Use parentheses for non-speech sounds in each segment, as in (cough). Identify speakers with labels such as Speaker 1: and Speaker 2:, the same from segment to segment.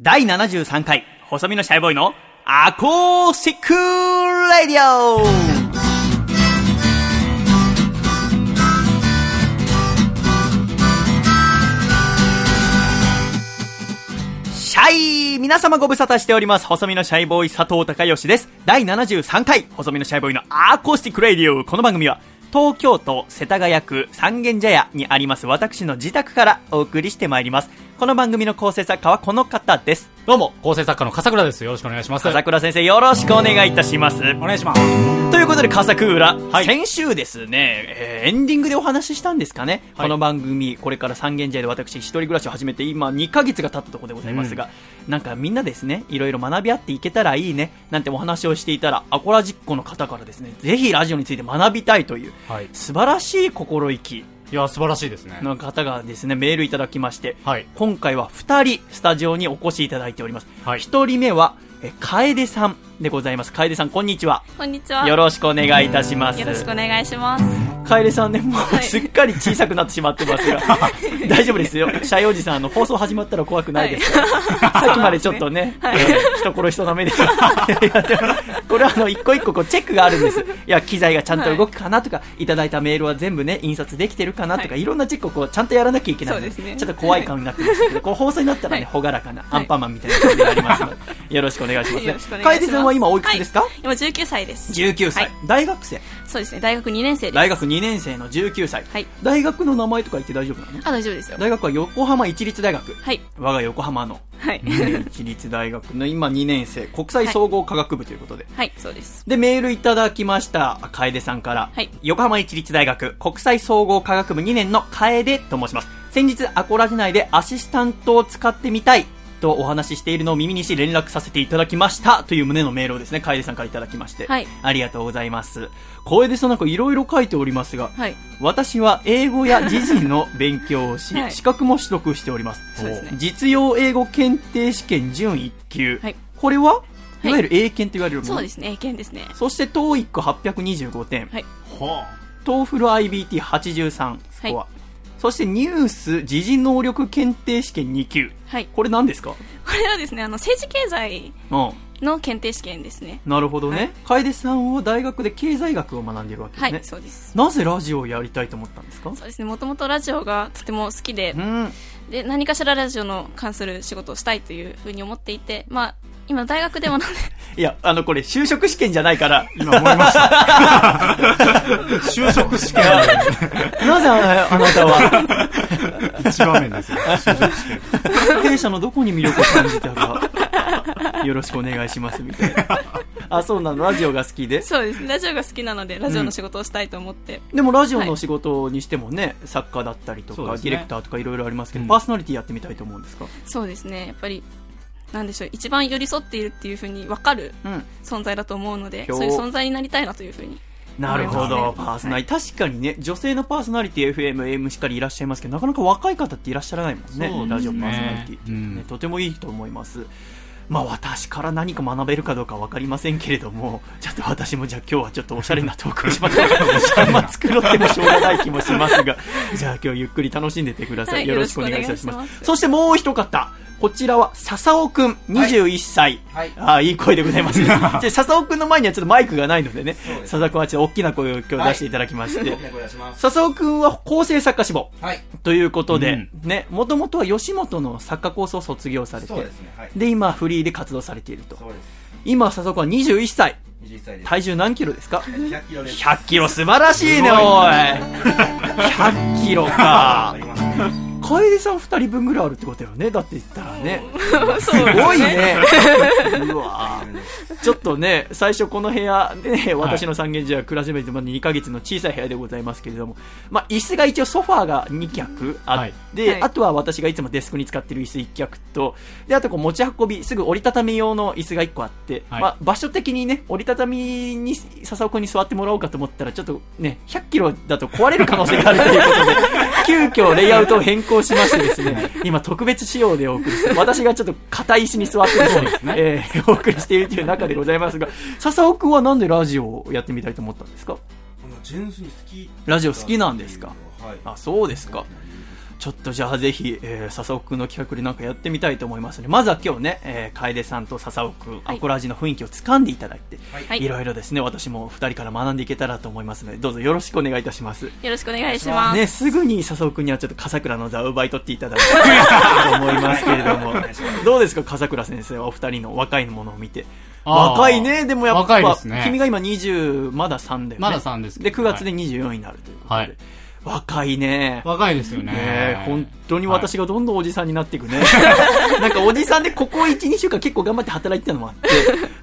Speaker 1: 第73回、細身のシャイボーイのアコースティックラディオシャイ皆様ご無沙汰しております。細身のシャイボーイ佐藤孝義です。第73回、細身のシャイボーイのアコースティックラディオこの番組は、東京都世田谷区三軒茶屋にあります私の自宅からお送りしてまいります。この番組の構成作家はこの方です。
Speaker 2: どうも、構成作家の笠倉です。よろしくお願いします。
Speaker 1: 笠倉先生よろしくお願いいたします。
Speaker 2: お願いします。
Speaker 1: ということで、笠倉、
Speaker 2: はい
Speaker 1: 先週ですね、えーエンディングでお話ししたんですかね、
Speaker 2: はい
Speaker 1: この番組、これから三軒茶屋で私、一人暮らしを始めて、今、2ヶ月が経ったところでございますが、なんかみんなですね、いろいろ学び合っていけたらいいね、なんてお話をしていたら、アコラジッコの方からですね、ぜひラジオについて学びたいという、
Speaker 2: はい。
Speaker 1: 素晴らしい心意気
Speaker 2: いや、素晴らしいですね。
Speaker 1: の方がですね、メールいただきまして、
Speaker 2: はい。
Speaker 1: 今回は2人スタジオにお越しいただいております。
Speaker 2: はい
Speaker 1: 1人目は、え楓さんでございます。楓さん、こんにちは。
Speaker 3: こんにちは。
Speaker 1: よろしくお願いいたします。
Speaker 3: よろしくお願いします。
Speaker 1: 楓さんね、もう
Speaker 3: はい
Speaker 1: すっかり小さくなってしまってますが、大丈夫ですよ。シャイおじさん、あの、放送始まったら怖くないですから。さっきまでちょっとね、
Speaker 3: はい
Speaker 1: えー人殺しそうな目でこれはあの、一個一個こうチェックがあるんです。いや、機材がちゃんと動くかなとか、い、ただいたメールは全部ね、印刷できてるかなとか、
Speaker 3: はい
Speaker 1: い、ろんなチェックをこう、ちゃんとやらなきゃいけないの
Speaker 3: ですね
Speaker 1: ちょっと怖い顔になってますけど、こう放送になったらね、
Speaker 3: はい
Speaker 1: ほがらかなアンパンマンみたいな感じがありますので、よろしくお願いしますね。楓さんは今おいくつですか、
Speaker 3: はい今19歳です。
Speaker 1: ?19 歳、
Speaker 3: はい
Speaker 1: 大学生？
Speaker 3: そうですね。大学2年生です。
Speaker 1: 大学2年生の19歳。
Speaker 3: はい。
Speaker 1: 大学の名前とか言って大丈夫なの？
Speaker 3: あ、大丈夫ですよ。
Speaker 1: 大学は横浜一律大学。
Speaker 3: はい。
Speaker 1: 我が横浜の
Speaker 3: はい。
Speaker 1: 一律大学の今2年生、国際総合科学部ということで。
Speaker 3: はい、そうです。
Speaker 1: で、メールいただきました、楓さんから。
Speaker 3: はい
Speaker 1: 横浜一律大学国際総合科学部2年の楓と申します。先日、アコラジ内でアシスタントを使ってみたい。とお話ししているのを耳にし連絡させていただきましたという旨のメールをですね、楓さんからいただきまして、
Speaker 3: はい
Speaker 1: ありがとうございます。楓さんなんかいろいろ書いておりますが、
Speaker 3: はい。
Speaker 1: 私は英語や時事の勉強をし、
Speaker 3: はい
Speaker 1: 資格も取得しております。
Speaker 3: そうですね
Speaker 1: 実用英語検定試験準1級。
Speaker 3: はい
Speaker 1: これはいわゆる英検と言われるもの？
Speaker 3: そうですね。英検ですね。
Speaker 1: そして TOEIC825 点、
Speaker 3: はい。
Speaker 2: は
Speaker 1: TOEFL-IBT83 スコア、そしてニュース時事能力検定試験2級。
Speaker 3: はい。
Speaker 1: これ何ですか？
Speaker 3: これはですね、あの、政治経済
Speaker 1: うん。
Speaker 3: の検定試験ですね。
Speaker 1: なるほど
Speaker 3: は
Speaker 1: ね
Speaker 3: い。
Speaker 1: 楓さんは大学で経済学を学んでいるわけですね。
Speaker 3: はい、そうです。
Speaker 1: なぜラジオをやりたいと思ったんですか？
Speaker 3: そうですね。もともとラジオがとても好きで
Speaker 1: う、ん。
Speaker 3: で、何かしらラジオの関する仕事をしたいというふうに思っていて、まあ、今大学でもなんで、
Speaker 1: いや、あの、これ、就職試験じゃないから、
Speaker 2: 今思いました。(laughs) 就職試験
Speaker 1: なぜああなたは、
Speaker 2: の一場面ですよ。就職試験。
Speaker 1: 弊社のどこに魅力を感じたか、よろしくお願いします、みたいな。あ、そうなの、ラジオが好きで？
Speaker 3: そうですね。ラジオが好きなので、ラジオの仕事をしたいと思って、
Speaker 1: でも、ラジオの仕事にしてもね、作家だったりとか、
Speaker 2: そうですね
Speaker 1: ディレクターとかいろいろありますけど、
Speaker 2: うん
Speaker 1: パーソナリティやってみたいと思うんですか？
Speaker 3: そうですね。やっぱり、なんでしょう、一番寄り添っているっていうふうに分かる
Speaker 1: うん。
Speaker 3: 存在だと思うので、
Speaker 1: ひょ
Speaker 3: そういう存在になりたいなというふうに。
Speaker 1: なるほど、パーソナリティ、確かにね、女性のパーソナリティ、FM、AM しっかりいらっしゃいますけど、なかなか若い方っていらっしゃらないもんね、
Speaker 2: ね。
Speaker 1: ラジオパーソナリティ。って、ね
Speaker 2: うん
Speaker 1: とてもいいと思います。まあ私から何か学べるかどうかわかりませんけれども、ちょっと私もじゃあ今日はちょっとおしゃれなトークをしましょう。(laughs) あんま作ろってもしょうがない気もしますが、じゃあ今日ゆっくり楽しんでってください。
Speaker 3: はい
Speaker 1: よろしくお願いいたします。
Speaker 3: ます
Speaker 1: そしてもう一方、こちらは笹尾くん、21歳。
Speaker 4: はい
Speaker 1: ああ、いい声でございます。(laughs) じゃあ笹尾くんの前にはちょっとマイクがないのでね、
Speaker 4: です
Speaker 1: 笹尾くんはちょっと大きな声を今日出していただきまして、
Speaker 4: お願い。
Speaker 1: 笹尾くんは構成作家志望
Speaker 4: はい。
Speaker 1: ということで、
Speaker 2: うん
Speaker 1: ね、もともとは吉本の作家コースを卒業されて、
Speaker 4: そうですね。はい。
Speaker 1: で、今フリーで活動されていると。今、笹尾くんは21歳。
Speaker 4: 21歳です。
Speaker 1: 体重何キロですか
Speaker 4: ？100キロです。
Speaker 1: 100キロ素晴らしいね、おい。100キロか。楓さん2人分ぐらいあるってことよね。だって言ったらね。
Speaker 3: す
Speaker 1: すごいね。うわちょっとね、最初この部屋でね、私の三軒茶屋暮らしめてまだ2ヶ月の小さい部屋でございますけれども、まあ、椅子が一応ソファーが2脚あって、
Speaker 3: はい。
Speaker 1: あとは私がいつもデスクに使ってる椅子1脚と、で、あとこう持ち運び、すぐ折りたたみ用の椅子が1個あって、
Speaker 2: はい。
Speaker 1: まあ、場所的にね、折りたたみに笹尾くんに座ってもらおうかと思ったら、ちょっとね、100キロだと壊れる可能性があるということで、(laughs) 急遽レイアウトを変更しましてですね、今特別仕様でお送りして、私がちょっと硬い椅子に座ってですね、えーお送りしているという中でございますが、笹尾くんはなんでラジオをやってみたいと思ったんですか？
Speaker 4: 純粋に好き。
Speaker 1: ラジオ好きなんですか？
Speaker 4: はい。
Speaker 1: あ、そうですか。ちょっとじゃあぜひ、えー、笹尾くんの企画でなんかやってみたいと思いますので、まずは今日ね、えー、楓さんと笹尾くん、
Speaker 3: はい。
Speaker 1: アコラジの雰囲気を掴んでいただいて、
Speaker 3: はい。
Speaker 1: い。ろいろですね、私も二人から学んでいけたらと思いますので、どうぞよろしくお願いいたします。
Speaker 3: よろしくお願いします。
Speaker 1: ね、すぐに笹尾くんにはちょっと笠倉の座を奪い取っていただきたいと思いますけれども、どうですか、笠倉先生はお二人の若いものを見て。若いね、でもやっぱ、
Speaker 2: ね。
Speaker 1: 君が今20、まだ3だよね。
Speaker 2: まだ3ですけ
Speaker 1: で、
Speaker 2: ど
Speaker 1: 9月で24になるということで。
Speaker 2: はい
Speaker 1: 若いね。
Speaker 2: 若いですよね。
Speaker 1: ねえ本当に私がどんどんおじさんになっていくね。(laughs) なんかおじさんでここ1、2週間結構頑張って働いてたのもあって、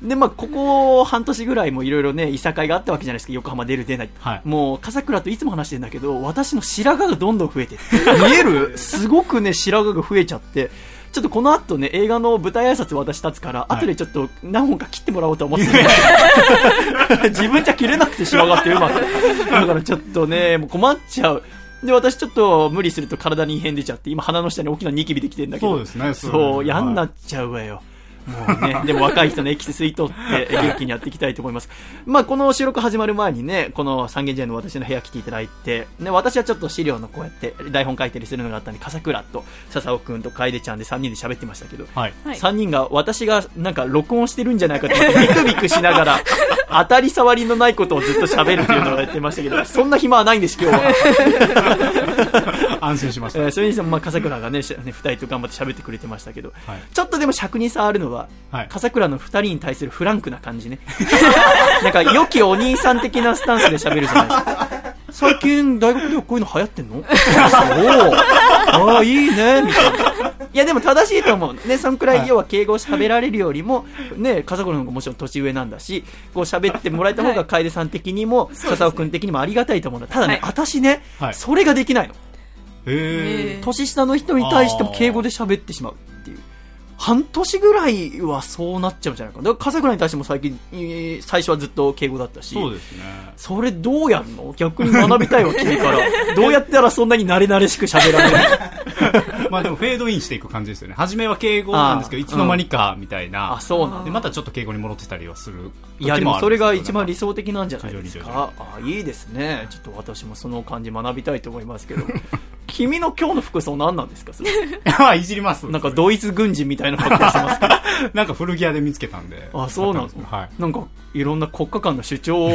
Speaker 1: で、まあ、ここ半年ぐらいもいろいろね、いさかいがあったわけじゃないですか、横浜出る出ない。
Speaker 2: はい
Speaker 1: もう、笠倉といつも話してるんだけど、私の白髪がどんどん増えて (laughs) 見える？すごくね、白髪が増えちゃって、ちょっとこの後ね、映画の舞台挨拶私立つから、後でちょっと何本か切ってもらおうと思ってる、(laughs) (laughs) 自分じゃ切れなくて白髪ってうまく。だからちょっとね、もう困っちゃう。で、私ちょっと無理すると体に異変出ちゃって、今鼻の下に大きなニキビできてんだけど。
Speaker 2: そうですね
Speaker 1: そ、
Speaker 2: そうう
Speaker 1: 嫌になっちゃうわよ。もうね、(laughs) でも若い人のエキス吸い取って元気にやっていきたいと思います。まあこの収録始まる前にね、この三軒茶屋の私の部屋来ていただいて、ね、私はちょっと資料のこうやって台本書いたりするのがあったんで、笠倉と笹尾くんと楓ちゃんで3人で喋ってましたけど、
Speaker 2: はい。
Speaker 3: はい
Speaker 1: 3人が私がなんか録音してるんじゃないかって思ってビクビクしながら (laughs) 当たり障りのないことをずっと喋るっていうのをやってましたけど、そんな暇はないんです今日は。
Speaker 2: 安心しました。
Speaker 1: えーそれにしても、まあ、笠倉がね、しね二人と頑張って喋ってくれてましたけど、
Speaker 2: はい
Speaker 1: ちょっとでも尺に差あるのは、
Speaker 2: はい
Speaker 1: 笠倉の二人に対するフランクな感じね。(laughs) なんか、良きお兄さん的なスタンスで喋るじゃないですか。最近、大学ではこういうの流行ってんの？(laughs) そう。ああ、いいね、みたいな。いや、でも正しいと思う。ね、そんくらい、要は敬語を喋られるよりも、ね、笠倉の方がもちろん年上なんだし、こう喋ってもらえた方が楓さん的にも、笹尾くん的にもありがたいと思うんだ。ただね、
Speaker 3: はい
Speaker 1: 私ね、
Speaker 2: はい
Speaker 1: それができないの。年下の人に対しても敬語で喋ってしまうっていう。半年ぐらいはそうなっちゃうんじゃないかな。だから笠倉に対しても最近、えー最初はずっと敬語だったし。
Speaker 2: そうですね。
Speaker 1: それどうやんの？逆に学びたいわ、君から。(laughs) どうやったらそんなに慣れ慣れしく喋られる (laughs)
Speaker 2: まあでもフェードインしていく感じですよね。初めは敬語なんですけど、いつの間にかみたいな。
Speaker 1: あ、そうなん
Speaker 2: で、
Speaker 1: だ。
Speaker 2: またちょっと敬語に戻ってたりはする
Speaker 1: いや、でもそれが一番理
Speaker 2: 想。
Speaker 1: 想的なんじゃないですか。あ、いいですね。ちょっと私もその感じ学びたいと思いますけど。君の今日の服装何なんですか？そ (laughs) れ
Speaker 2: あいじります。
Speaker 1: なんかドイツ軍人みたいな格好してますけど。(laughs)
Speaker 2: なんか古着屋で見つけたんで。
Speaker 1: あ、そうなの
Speaker 2: はい。
Speaker 1: なんか、いろんな国家間の主張を、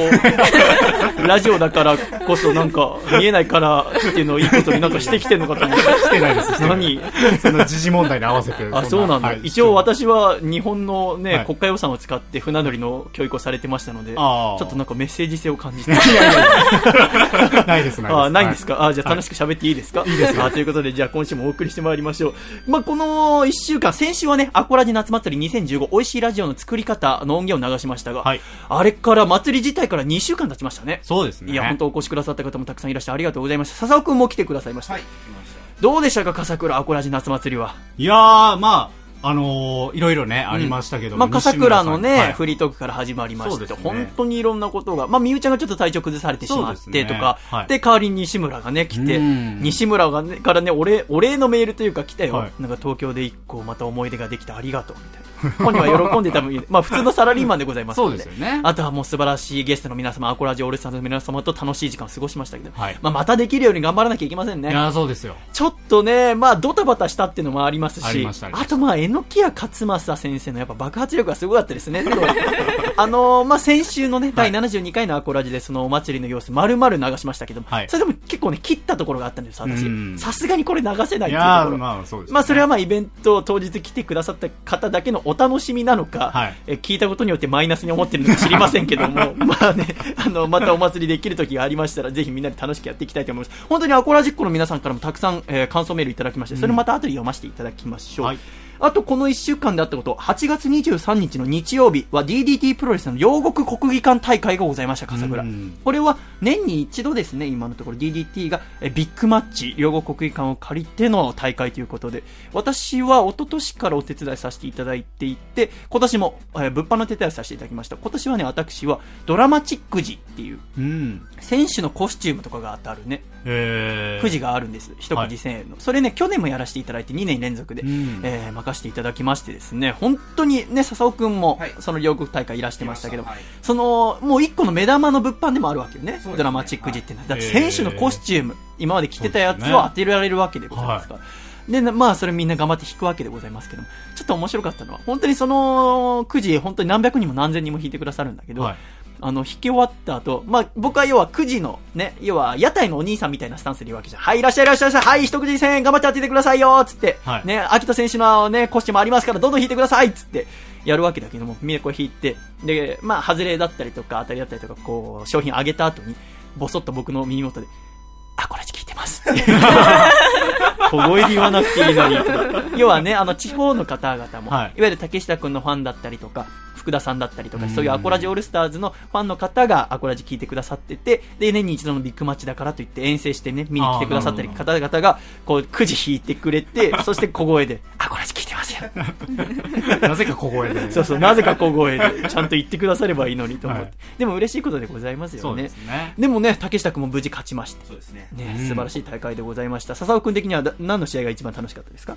Speaker 1: (laughs) ラジオだからこそなんか、見えないからっていうのをいいことになんかしてきてんのかと思って。
Speaker 2: してないです。
Speaker 1: 何？
Speaker 2: その時事問題に合わせて。
Speaker 1: あ、そうなんだ。
Speaker 2: はい
Speaker 1: 一応私は日本のね、
Speaker 2: はい
Speaker 1: 国家予算を使って船乗りの教育をされてましたので、ち
Speaker 2: あー
Speaker 1: ょっとなんかメッセージ性を感じて。
Speaker 2: ないです、ないです。
Speaker 1: あないんですか、
Speaker 2: は
Speaker 1: あじゃあ楽しく喋っていいですか、
Speaker 2: いいですよ (laughs)
Speaker 1: あということで、じゃあ今週もお送りしてまいりましょう。まあ、この1週間、先週はね、アコラジ夏祭り2015美味しいラジオの作り方の音源を流しましたが、
Speaker 2: はい
Speaker 1: あれから祭り自体から2週間経ちましたね。
Speaker 2: そうですね。
Speaker 1: いや、本当お越しくださった方もたくさんいらっしゃいありがとうございました。笹尾くんも来てくださいました。
Speaker 4: はい。
Speaker 1: どうでしたか、笠倉アコラジ夏祭りは？
Speaker 2: いやー、まあ、あのー、いろいろね、ありましたけど
Speaker 1: まあ、笠倉のね、
Speaker 2: はい。
Speaker 1: フリートークから始まりまして、
Speaker 2: ね。
Speaker 1: 本当にいろんなことが、まあ、みゆちゃんがちょっと体調崩されてしまって
Speaker 2: そうですね。
Speaker 1: とか、
Speaker 2: はい。
Speaker 1: で、代わりに西村がね、来て、
Speaker 2: うん。
Speaker 1: 西村がね、からね、お礼、お礼のメールというか来たよ。
Speaker 2: はい。
Speaker 1: なんか東京で一個また思い出ができてありがとう、みたいな。本人は喜んでたみまあ、普通のサラリーマンでございますの
Speaker 2: そうですよね
Speaker 1: あとはもう素晴らしいゲストの皆様、アコラジオールスターズの皆様と楽しい時間を過ごしましたけど、
Speaker 2: はい
Speaker 1: まあ、またできるように頑張らなきゃいけませんね。
Speaker 2: いやー、そうですよ。
Speaker 1: ちょっとね、まあ、ドタバタしたっていうのもありますし、
Speaker 2: あ
Speaker 1: とまあ、榎谷勝正先生のやっぱ爆発力がすごかったですね。(laughs) とあのーまあ、先週のね、第72回のアコラジでそのお祭りの様子、丸々流しましたけども、
Speaker 2: はい
Speaker 1: それでも結構ね、切ったところがあったんです、私
Speaker 2: うん。
Speaker 1: さすがにこれ流せないっていうところ。
Speaker 2: まあ、そうです、ね。
Speaker 1: まあ、それはまあ、イベント当日来てくださった方だけのお楽しみなのか、
Speaker 2: はい
Speaker 1: え聞いたことによってマイナスに思ってるのか知りませんけども、(laughs) まあね、あの、またお祭りできる時がありましたら、ぜひみんなで楽しくやっていきたいと思います。本当にアコラジックの皆さんからもたくさん、えー感想メールいただきまして、それまた後で読ませていただきましょう。
Speaker 2: はい
Speaker 1: あと、この1週間であったこと、8月23日の日曜日は DDT プロレスの両国国技館大会がございました、笠倉
Speaker 2: うん。
Speaker 1: これは年に一度ですね、今のところ DDT がえビッグマッチ、両国国技館を借りての大会ということで、私は一昨年からお手伝いさせていただいていて、今年も、えー物販の手伝いさせていただきました。今年はね、私はドラマチック時っていう、
Speaker 2: うん。
Speaker 1: 選手のコスチュームとかが当たるね、
Speaker 2: えー
Speaker 1: くじがあるんです。一くじ1000円の。それね、去年もやらせていただいて2年連続で、
Speaker 2: うん。
Speaker 1: えー任せていただきましてですね、本当にね、笹尾くんも
Speaker 4: はい、
Speaker 1: その両国大会いらしてましたけど、
Speaker 4: はい。
Speaker 1: その、もう一個の目玉の物販でもあるわけよね。
Speaker 4: ね。
Speaker 1: ドラマチック時ってい。うのは。だって
Speaker 2: はい
Speaker 1: 選手のコスチューム、今まで着てたやつを当てられるわけでございますから。で、なまあ、それみんな頑張って引くわけでございますけども、ちょっと面白かったのは、本当にその、くじ、本当に何百人も何千人も引いてくださるんだけど、
Speaker 2: はい
Speaker 1: あの、引き終わった後、まあ、僕は要は9時のね、要は屋台のお兄さんみたいなスタンスで言うわけじゃん。はい、いらっしゃいいらっしゃい。はい、一口1000円頑張って当ててくださいよつって、
Speaker 2: はい
Speaker 1: ね、秋田選手のね、コスチュームありますから、どんどん引いてくださいつって、やるわけだけども、みんなこう引いて、で、まあ、外れだったりとか、当たりだったりとか、こう、商品あげた後に、ぼそっと僕の耳元で、あ、これ聞いてますって。(laughs) 小声で言わなくていいのに。(laughs) 要はね、あの、地方の方々も、
Speaker 2: はい
Speaker 1: い、わゆる竹下くんのファンだったりとか、福田さんだったりとか、
Speaker 2: うん
Speaker 1: そういうアコラジオールスターズのファンの方がアコラジ聞いてくださってて、で、年に一度のビッグマッチだからといって遠征してね、見に来てくださったり方々が、こう、くじ引いてくれて、(laughs) そして小声で、アコラジ聞いてますよ。(laughs)
Speaker 2: なぜか小声で。(laughs)
Speaker 1: そうそう、なぜか小声で、ちゃんと言ってくださればいいのにと思って。
Speaker 2: はい
Speaker 1: でも嬉しいことでございますよね。
Speaker 2: すね。
Speaker 1: でもね、竹下くんも無事勝ちまして。
Speaker 4: そうですね。
Speaker 1: ね、
Speaker 2: うん
Speaker 1: 素晴らしい大会でございました。笹尾くん的にはだ何の試合が一番楽しかったですか？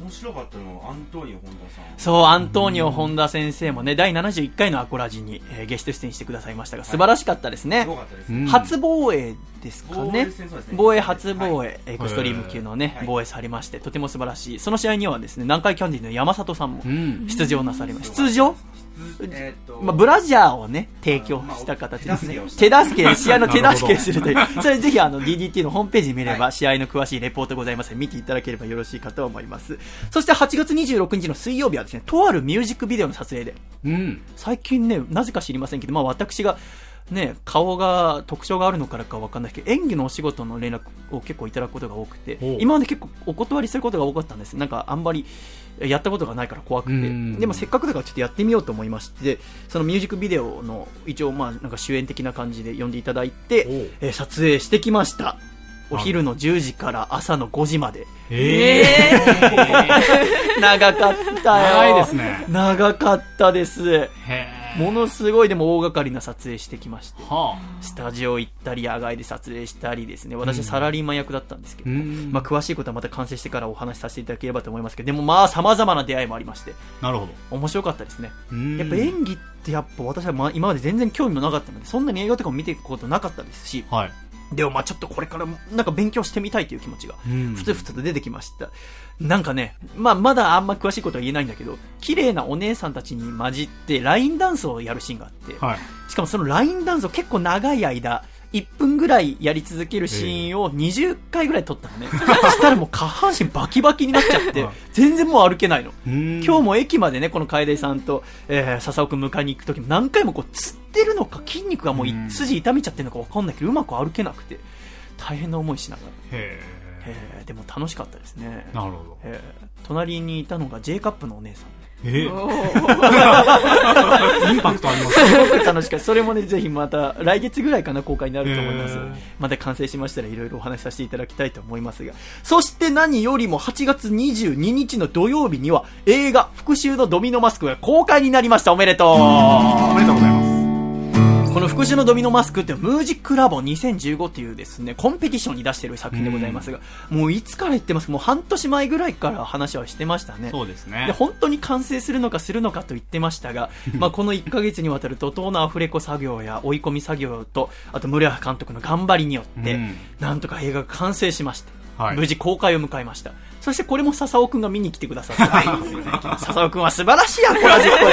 Speaker 4: 面白かったのはアントニオ本田さん。
Speaker 1: そう、アントニオ本田先生もね、第71回のアコラジに、えーゲスト出演してくださいましたが、素晴らしかったですね。
Speaker 4: すごかったですね。
Speaker 2: うん
Speaker 1: 初防衛ですかね
Speaker 4: ね
Speaker 1: 防衛初防衛、
Speaker 4: はい
Speaker 1: エクストリーム級のね、
Speaker 4: はい
Speaker 1: 防衛されまして、とても素晴らしい。その試合にはですね、南海キャンディーの山里さんも
Speaker 2: うん。
Speaker 1: 出場なされました。出場？
Speaker 4: えーっと、
Speaker 1: まあ、ブラジャーをね、提供した形ですね
Speaker 4: まあ。
Speaker 1: 手助け、(laughs) 試合の手助けするという。(laughs) それぜひあの DDT のホームページ見れば、試合の詳しいレポートございます見ていただければよろしいかと思います。そして8月26日の水曜日はですね、とあるミュージックビデオの撮影で、
Speaker 2: うん。
Speaker 1: 最近ね、なぜか知りませんけど、まあ私が、ね、顔が特徴があるのからかわかんないけど、演技のお仕事の連絡を結構いただくことが多くて今まで結構お断りすることが多かったんです。なんかあんまりやったことがないから怖くて
Speaker 2: うん。
Speaker 1: でもせっかくだからちょっとやってみようと思いまして、そのミュージックビデオの一応まあなんか主演的な感じで呼んでいただいてえー撮影してきました。お昼の10時から朝の5時まで。
Speaker 2: え (laughs)
Speaker 1: 長かったよ。
Speaker 2: 長いですね
Speaker 1: 長かったです。
Speaker 2: ー。へー
Speaker 1: ものすごいでも大掛かりな撮影してきまして。
Speaker 2: は
Speaker 1: スタジオ行ったり、野外で撮影したりですね。私はサラリーマン役だったんですけ
Speaker 2: あ。
Speaker 1: ど、
Speaker 2: うん。
Speaker 1: まあ詳しいことはまた完成してからお話しさせていただければと思いますけど、でもまあ様々な出会いもありまして、
Speaker 2: なるほど。
Speaker 1: 面白かったですね。
Speaker 2: うん
Speaker 1: やっぱ演技ってやっぱ私はまあ今まで全然興味もなかったので、そんなに映画とかも見ていくことなかったですし、
Speaker 2: はい。
Speaker 1: でもまあちょっとこれからなんか勉強してみたいという気持ちが、
Speaker 2: うん
Speaker 1: ふつふつと出てきました。なんかね、まあまだあんま詳しいことは言えないんだけど、綺麗なお姉さんたちに混じってラインダンスをやるシーンがあって、
Speaker 2: はい。
Speaker 1: しかもそのラインダンスを結構長い間、1分ぐらいやり続けるシーンを20回ぐらい撮ったのね。(laughs) そしたらもう下半身バキバキになっちゃって
Speaker 2: はい、
Speaker 1: 全然もう歩けないの。
Speaker 2: 今
Speaker 1: 今日も駅までね、この楓さんと、えー、笹尾くん迎えに行くときも何回もこう、つってるのか筋肉がもう筋痛めちゃってるのかわかんないけど、うまく歩けなくて、大変な思いしながら。
Speaker 2: へ
Speaker 1: えー、でも楽しかったですね。
Speaker 2: ーなるほど。
Speaker 1: えー、隣にいたのが J カップのお姉さん。
Speaker 2: えー (laughs) インパクトあります
Speaker 1: すごく楽しかった。それもね、ぜひまた、来月ぐらいかな、公開になると思います
Speaker 2: へー。
Speaker 1: また完成しましたらいろいろお話しさせていただきたいと思いますが。そして何よりも8月22日の土曜日には、映画、復讐のドミノマスクが公開になりました。おめでとう
Speaker 2: おめでとうございます。
Speaker 1: この復讐のドミノマスクってムージックラボ2015っていうですね、コンペティションに出している作品でございますが、もういつから言ってますか？もう半年前ぐらいから話はしてましたね。
Speaker 2: そうです
Speaker 1: で
Speaker 2: ね。
Speaker 1: 本当に完成するのかするのかと言ってましたが、(laughs) まあこの1ヶ月にわたる怒涛のアフレコ作業や追い込み作業と、あと村谷監督の頑張りによって、
Speaker 2: うん
Speaker 1: なんとか映画が完成しまして、
Speaker 2: はい
Speaker 1: 無事公開を迎えました。そしてこれも笹尾くんが見に来てくださった。(laughs) 笹尾くんは素晴らしいアコラジッコで。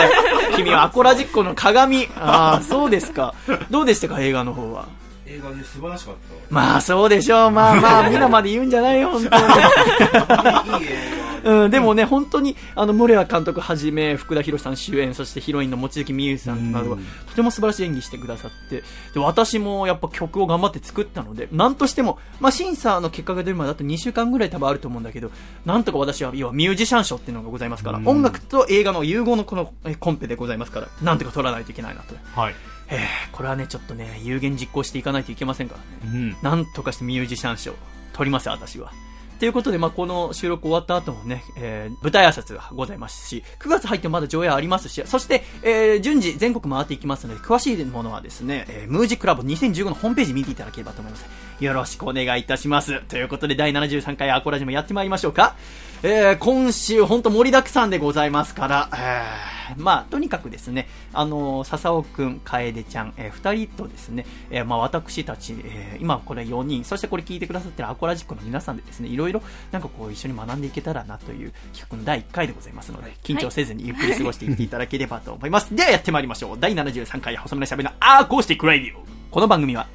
Speaker 1: (laughs) 君はアコラジッコの鏡。(laughs) ああ、そうですか。どうでしたか、映画の方は？
Speaker 4: 映画で素晴らしかっ
Speaker 1: まあそうでしょう。まあまあ、皆まで言うんじゃないよ、本当に。
Speaker 4: た。いい映
Speaker 1: うん、でもね、本当に、あの、森谷監督はじめ、福田博さん主演、そしてヒロインの望月美優さんなどが
Speaker 2: うん、
Speaker 1: とても素晴らしい演技してくださって、で、私もやっぱ曲を頑張って作ったので、なんとしても、まあ、審査の結果が出るまであと2週間ぐらい多分あると思うんだけど、なんとか私は、要はミュージシャン賞っていうのがございますから、
Speaker 2: うん
Speaker 1: 音楽と映画の融合のこのえコンペでございますから、なんとか取らないといけないなと。
Speaker 2: はい。
Speaker 1: えー、これはね、ちょっとね、有言実行していかないといけませんからね。
Speaker 2: うん。
Speaker 1: なんとかしてミュージシャン賞取りますよ、私は。ということで、まあ、この収録終わった後もね、えー、舞台挨拶がございますし、9月入ってもまだ上映ありますし、そして、えー、順次全国回っていきますので、詳しいものはですね、えー、ムージックラブ2015のホームページ見ていただければと思います。よろしくお願いいたします。ということで、第73回アコラジもやってまいりましょうか。えー、今週、ほんと盛りだくさんでございますから、えー、まあ、とにかくですね、あのー、笹尾くん、楓ちゃん、えー、二人とですね、えー、まあ、私たち、えー、今これ4人、そしてこれ聞いてくださってるアコラジックの皆さんでですね、いろいろ、なんかこう、一緒に学んでいけたらなという企画の第1回でございますので、緊張せずにゆっくり過ごしていっていただければと思います。ではやってまいりましょう。第73回細めのしゃべりのアーコースティックラディオ。この番組は、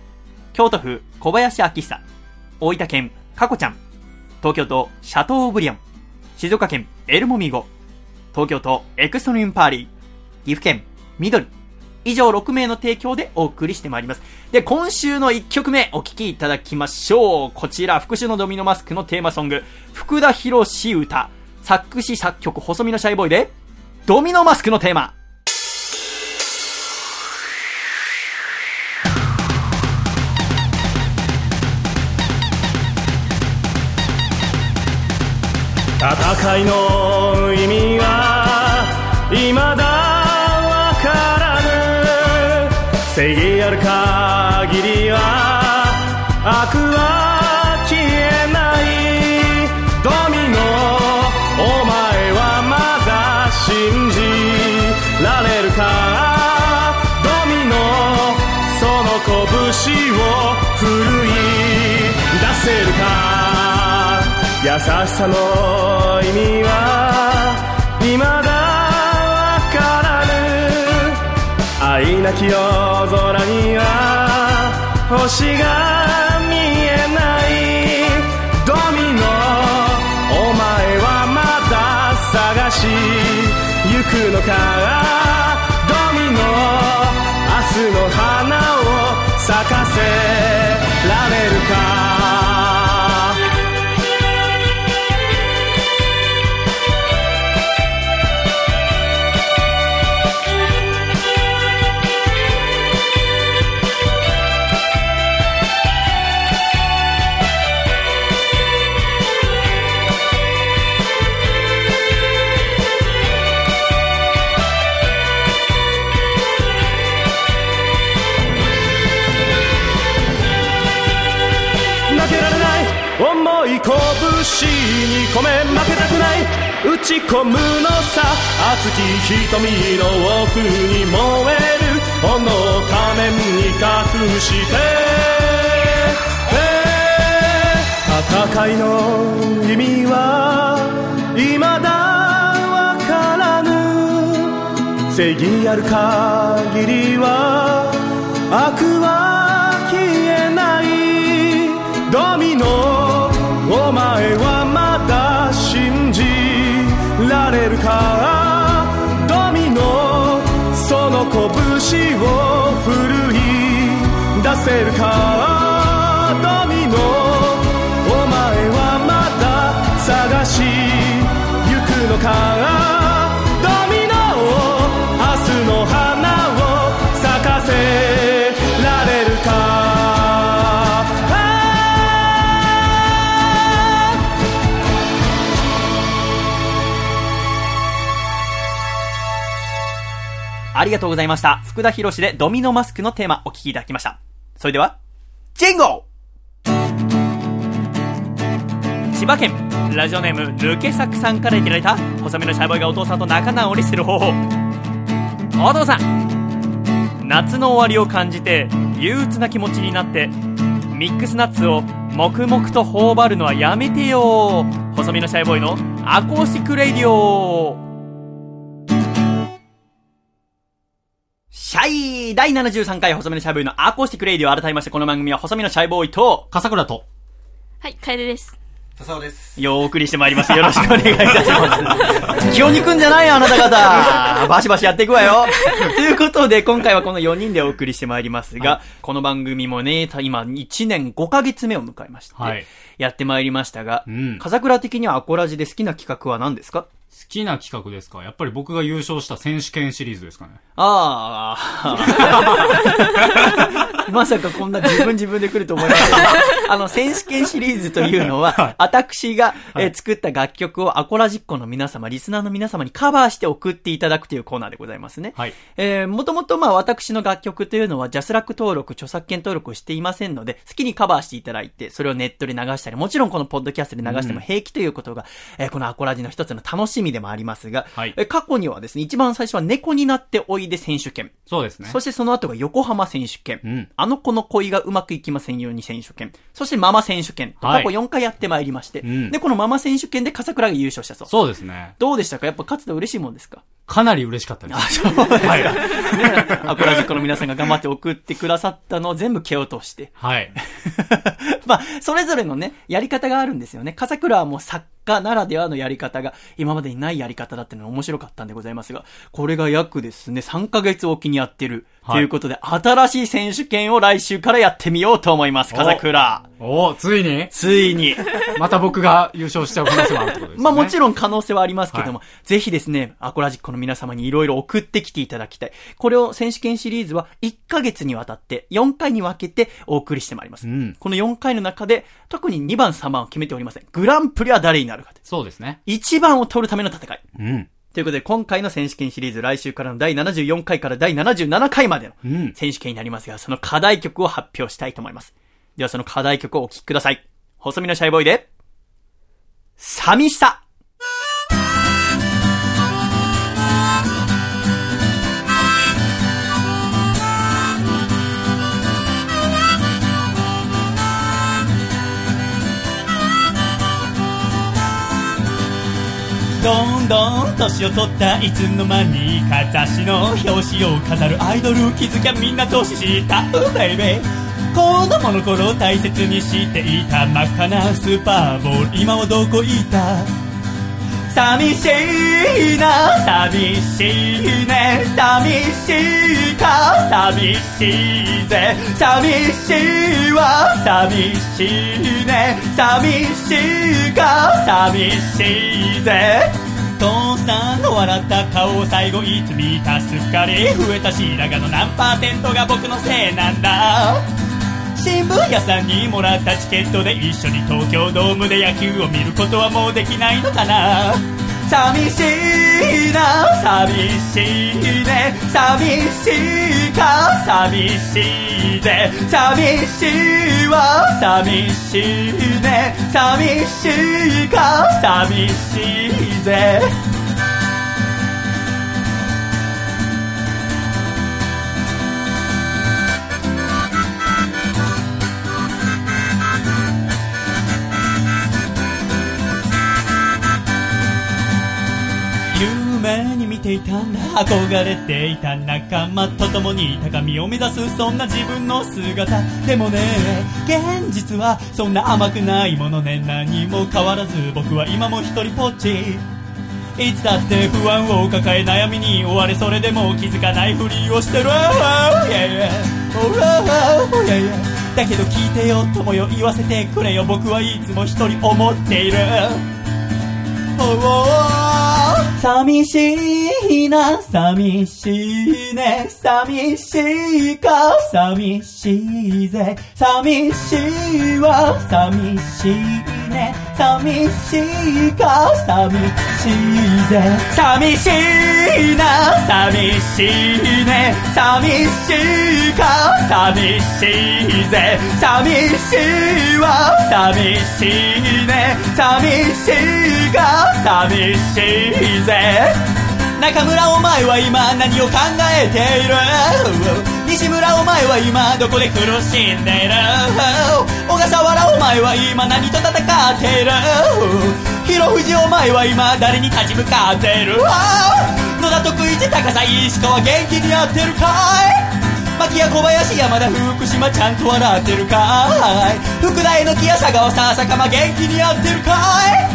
Speaker 1: 京都府小林明久、大分県かこちゃん、東京都シャトーオブリアン、静岡県エルモミゴ、東京都エクストリームパーリー、岐阜県緑、以上6名の提供でお送りしてまいります。で、今週の1曲目お聴きいただきましょう。こちら、復讐のドミノマスクのテーマソング、福田博士歌、作詞作曲細身のシャイボーイで、ドミノマスクのテーマ。
Speaker 5: 戦いの意味は未だわからぬ正義ある限りは悪は消えない。ドミノお前はまだ信じられるか？ドミノその拳を振るい出せるか？優しさのき夜空には星が見えないドミノ。お前はまだ探し行くのか？ドミノ。明日の花を咲かせられるか？込め負けたくない。打ち込むのさ。熱き瞳の奥に燃える炎を仮面に隠して、戦いの意味は未だわからぬ。正義ある限りは悪は消えない。ドミノお前はまるか？ドミノ。その拳を振るい出せるか？ドミノ。お前はまだ探し行くのか？
Speaker 1: ありがとうございました。福田博士でドミノマスクのテーマお聞きいただきました。それでは、ジェンゴ千葉県、ラジオネーム、抜け作さんからいただいた、細身のシャイボーイがお父さんと仲直りする方法。お父さん夏の終わりを感じて、憂鬱な気持ちになって、ミックスナッツを黙々と頬張るのはやめてよ細身のシャイボーイのアコースティックレイディオシャイ第73回細身のシャイボーイのアコースティックレイディオ改めましてこの番組は細身のシャイボーイと
Speaker 2: 笠倉と。
Speaker 3: はい、楓です。
Speaker 4: 笹尾です。
Speaker 1: よお送りしてまいります。よろしくお願いいたします。気を憎んじゃないよ、あなた方。バシバシやっていくわよ。ということで、今回はこの4人でお送りしてまいりますが、この番組もね、た今1年5ヶ月目を迎えまして、
Speaker 2: はい
Speaker 1: やってまいりましたが、
Speaker 2: うん
Speaker 1: 風倉的にはアコラジで好きな企画は何ですか？
Speaker 2: きな企画ですか？やっぱり僕が優勝した選手権シリーズですかね？
Speaker 6: ああ。(laughs) まさかこんな自分自分で来ると思いませんでしたあの、選手権シリーズというのは、私が、えー作った楽曲をアコラジッコの皆様、リスナーの皆様にカバーして送っていただくというコーナーでございますね。
Speaker 2: はい。
Speaker 6: えー、もともとまあ私の楽曲というのはジャスラック登録、著作権登録をしていませんので、好きにカバーしていただいて、それをネットで流したり、もちろんこのポッドキャストで流しても平気ということが、えーこのアコラジの一つの楽しみでもありますが、
Speaker 2: はい
Speaker 6: えー過去にはですね、一番最初は猫になっておいで選手権。
Speaker 2: そうですね。
Speaker 6: そしてその後が横浜選手権。
Speaker 2: うん
Speaker 6: あの子の恋がうまくいきませんように選手権。そしてママ選手権。過去4回やってまいりまして。
Speaker 2: うん
Speaker 6: で、このママ選手権で笠倉が優勝したそう。
Speaker 2: そうですね。
Speaker 6: どうでしたか？やっぱ勝つと嬉しいもんですか？
Speaker 2: かなり嬉しかったです。
Speaker 6: そうですか。ね、(laughs) アコラジックの皆さんが頑張って送ってくださったのを全部蹴落として。
Speaker 2: はい。(laughs)
Speaker 6: まあ、それぞれのね、やり方があるんですよね。笠倉はもう作家ならではのやり方が、今までにないやり方だっていうのが面白かったんでございますが、これが約ですね、3ヶ月おきにやってる。
Speaker 2: はい
Speaker 6: ということで、新しい選手権を来週からやってみようと思います、笠倉。
Speaker 2: おおついに？
Speaker 6: ついに。(laughs)
Speaker 2: また僕が優勝しちゃう可能性もあるってことですね。
Speaker 6: まあもちろん可能性はありますけども、
Speaker 2: は
Speaker 6: ぜひですね、アコラジックの皆様にいろいろ送ってきていただきたい。これを選手権シリーズは1ヶ月にわたって4回に分けてお送りしてまいります。
Speaker 2: うん
Speaker 6: この4回の中で特に2番3番を決めておりません。グランプリは誰になるか。
Speaker 2: そうですね。
Speaker 6: 1番を取るための戦い。
Speaker 2: うん。
Speaker 6: ということで、今回の選手権シリーズ、来週からの第74回から第77回までの
Speaker 2: うん
Speaker 6: 選手権になりますが、その課題曲を発表したいと思います。では、その課題曲をお聴きください。細身のシャイボーイで、寂しさ
Speaker 1: どんどん年を取ったいつの間にか雑誌の表紙を飾るアイドル気づきゃみんな年下うベイベー子供の頃大切にしていた真っ赤なスーパーボール。今はどこいた？寂しいな。寂しいね。寂しいか。寂しいぜ。寂しいわ。寂しいね。寂しいか。寂しいぜ。父さんの笑った顔を最後いつ見たすっかり増えた白髪の何パーセントが僕のせいなんだ。新聞屋さんにもらったチケットで一緒に東京ドームで野球を見ることはもうできないのかな？寂しいな寂しいね。寂しいか？寂しいぜ寂しいわ。寂しいね。寂しいか？寂しいぜ。ていたんだ憧れていた仲間と共に高みを目指すそんな自分の姿でもね。現実はそんな甘くないものね。何も変わらず僕は今も一人ぽっち。いつだって不安を抱え悩みに追われそれでも気づかないふりをしてる。だけど聞いてよ友よ言わせてくれよ。僕はいつも一人思っている。Oh, oh, oh. 寂しいな寂しいね寂しいか寂しいぜ。寂しいわ寂しいね寂しいか寂しいぜ。寂しいな寂しいね寂しいか寂しいぜ。寂しいわ寂しいね寂しいか寂しいぜ。中村お前は今何を考えている？西村お前は今どこで苦しんでいる？小笠原お前は今何と戦っている？広藤お前は今誰に立ち向かっている？野田徳一高さ石川元気にやってるかい？牧谷小林山田福島ちゃんと笑ってるかい？福田榎木や佐川さ坂間元気にやってるか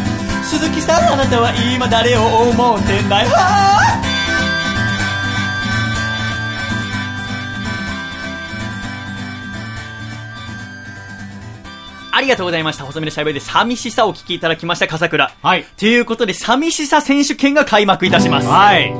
Speaker 1: い？鈴木さんあなたは今誰を思ってんだよ？ありがとうございました。細身のシャイボーイで寂しさをお聞きいただきました、笠倉。
Speaker 2: はい。
Speaker 1: ということで、寂しさ選手権が開幕いたします。
Speaker 2: はい。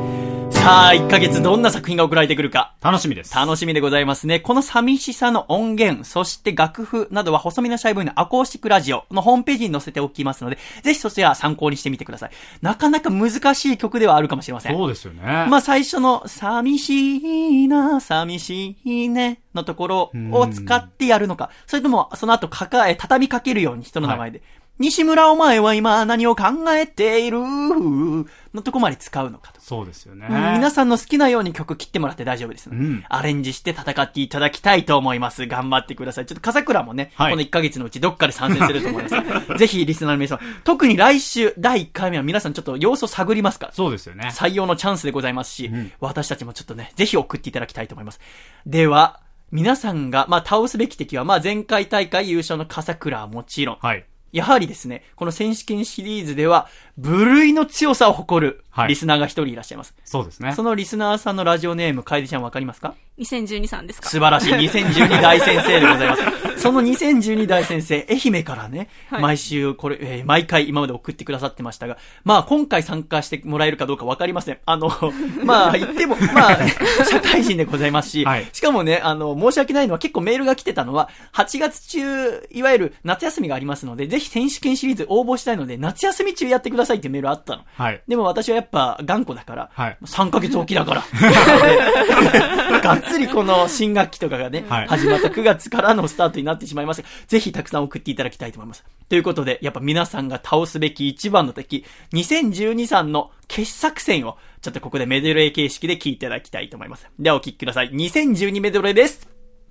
Speaker 1: さあ、1ヶ月どんな作品が送られてくるか。
Speaker 2: 楽しみです。
Speaker 1: 楽しみでございますね。この寂しさの音源、そして楽譜などは細身のシャイボーイのアコースティックラジオのホームページに載せておきますので、ぜひそちら参考にしてみてください。なかなか難しい曲ではあるかもしれません。
Speaker 2: そうですよね。
Speaker 1: まあ最初の、寂しいな、寂しいね、のところを使ってやるのか、それともその後抱え、畳みかけるように人の名前で、西村お前は今何を考えている？のとこまで使うのかと。
Speaker 2: そうですよね。
Speaker 1: うん皆さんの好きなように曲切ってもらって大丈夫です
Speaker 2: うん
Speaker 1: アレンジして戦っていただきたいと思います。頑張ってください。ちょっと笠倉もね、
Speaker 2: はい
Speaker 1: この1ヶ月のうちどっかで参戦すると思います。(laughs) ぜひリスナーの皆さん、特に来週第1回目は皆さんちょっと様子を探りますから。
Speaker 2: そうですよね。
Speaker 1: 採用のチャンスでございますし、
Speaker 2: ん
Speaker 1: 私たちもちょっとね、ぜひ送っていただきたいと思います。では、皆さんが、まあ、倒すべき敵は、まあ、前回大会優勝の笠倉はもちろん、
Speaker 2: はい。
Speaker 1: やはりですね、この選手権シリーズでは、部類の強さを誇る
Speaker 2: はい
Speaker 1: リスナーが一人いらっしゃいます。
Speaker 2: そうですね
Speaker 1: そ。のリスナーさんのラジオネーム、楓ちゃんわかりますか
Speaker 3: ？2012さんですか？
Speaker 1: 素晴らしい。(laughs) 2012大先生でございます。その2012大先生、愛媛からね、
Speaker 3: はい
Speaker 1: 毎週これ、えー毎回今まで送ってくださってましたが、まあ今回参加してもらえるかどうかわかりません。あの、(laughs) まあ言っても、まあ、(laughs) 社会人でございますし、
Speaker 2: はい
Speaker 1: しかもね、あの、申し訳ないのは結構メールが来てたのは、8月中、いわゆる夏休みがありますので、ぜひ選手権シリーズ応募したいので、夏休み中やってくださいってメールあったの。
Speaker 2: はい。
Speaker 1: でも私はやっぱ頑固だから、
Speaker 2: はい
Speaker 1: 3ヶ月おきだから。(laughs) がっつりこの新学期とかがね、
Speaker 2: はい
Speaker 1: 始まった9月からのスタートになってしまいますが。ぜひたくさん送っていただきたいと思います。ということで、やっぱ皆さんが倒すべき一番の敵、2012さんの傑作戦を、ちょっとここでメドレー形式で聞いていただきたいと思います。ではお聞きください。2012メドレーです。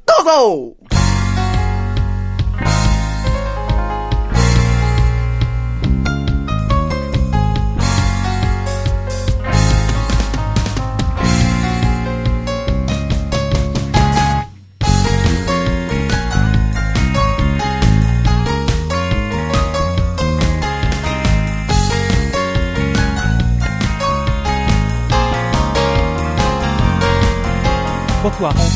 Speaker 1: どうぞ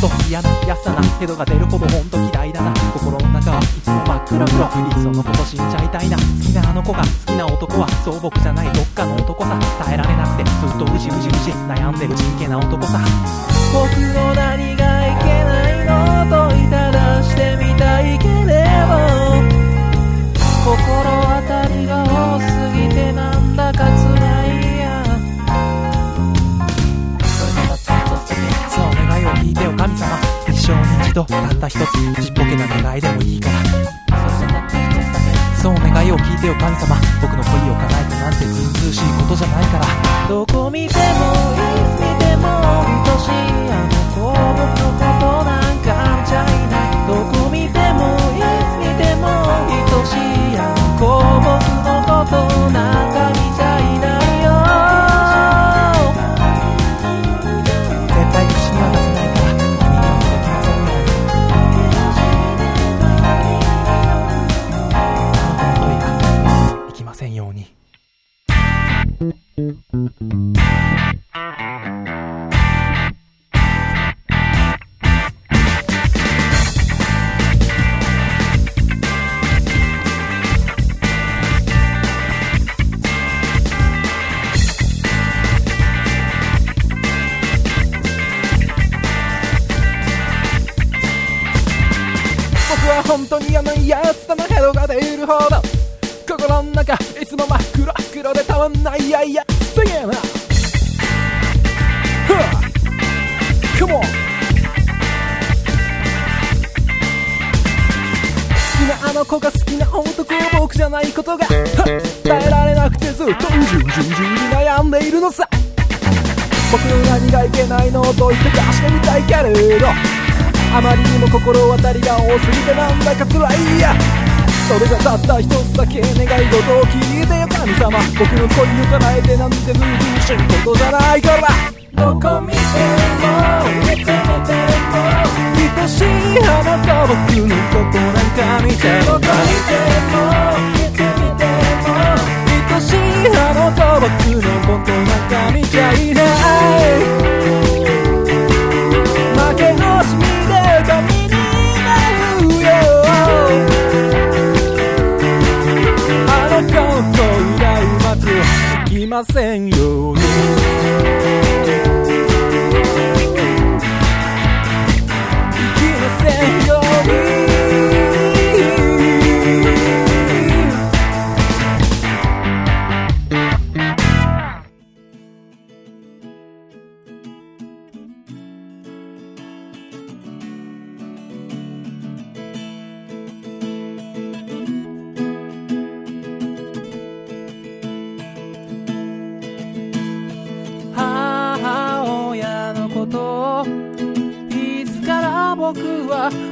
Speaker 7: 僕は本当嫌なやつだなヘドが出るほど本当嫌いだな。心の中はいつも真っ黒黒。いっそのこと死んじゃいたいな。好きなあの子が好きな男はそう僕じゃないどっかの男さ。耐えられなくてずっとうじうじうじ悩んでる真剣な男さ。僕の何がいけないのといただしてみたいけれど。心当たりが多す神様一生に一度たった一つちっぽけな願いでもいいから。そう願いを聞いてよ神様。僕の恋を叶えてなんてずうずうしいことじゃないから。どこ見てもいつ見ても愛しいあの子僕のことなんか見ちゃいな。いどこ見てもいつ見ても愛しいあの子僕のことなんか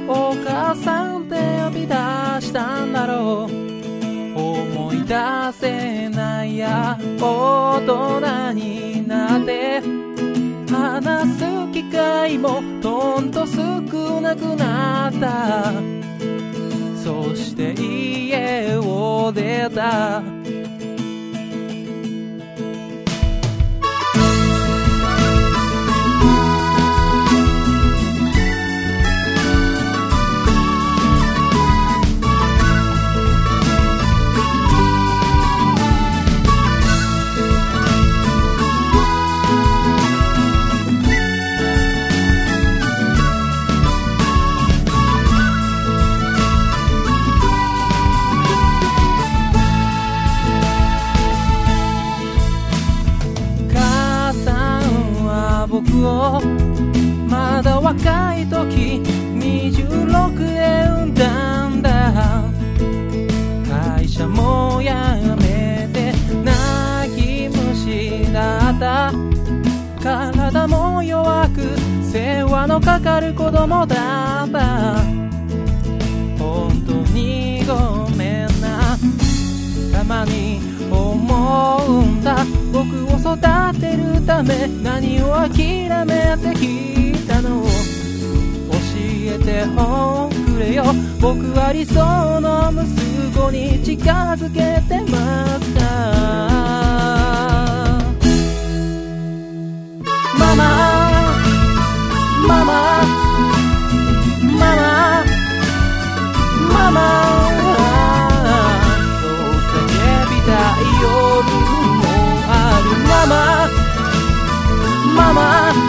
Speaker 8: お母さんって呼び出したんだろう。思い出せないや大人になって。話す機会もとんと少なくなった。そして家を出た。時26で産んだんだ。会社も辞めて泣き虫だった。体も弱く世話のかかる子供だった。本当にごめんな。たまに思うんだ。僕を育てるため何を諦めてきたの？えておくれよ。僕は理想の息子に近づけてますか？ママママママママ。そう叫びたい夜もあるママママ。ママ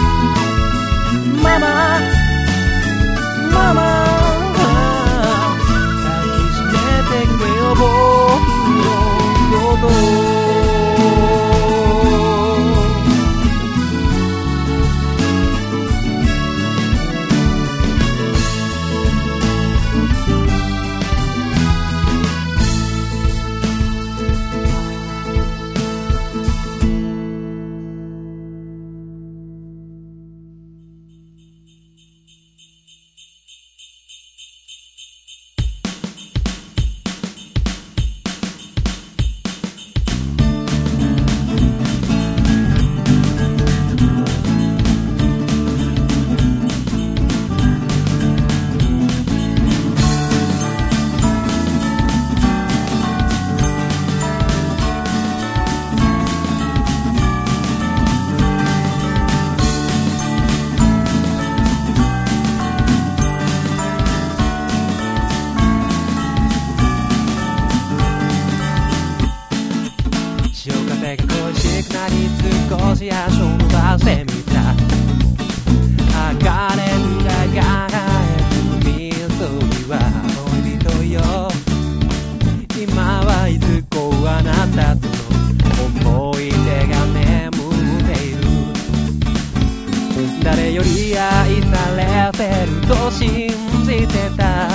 Speaker 8: てた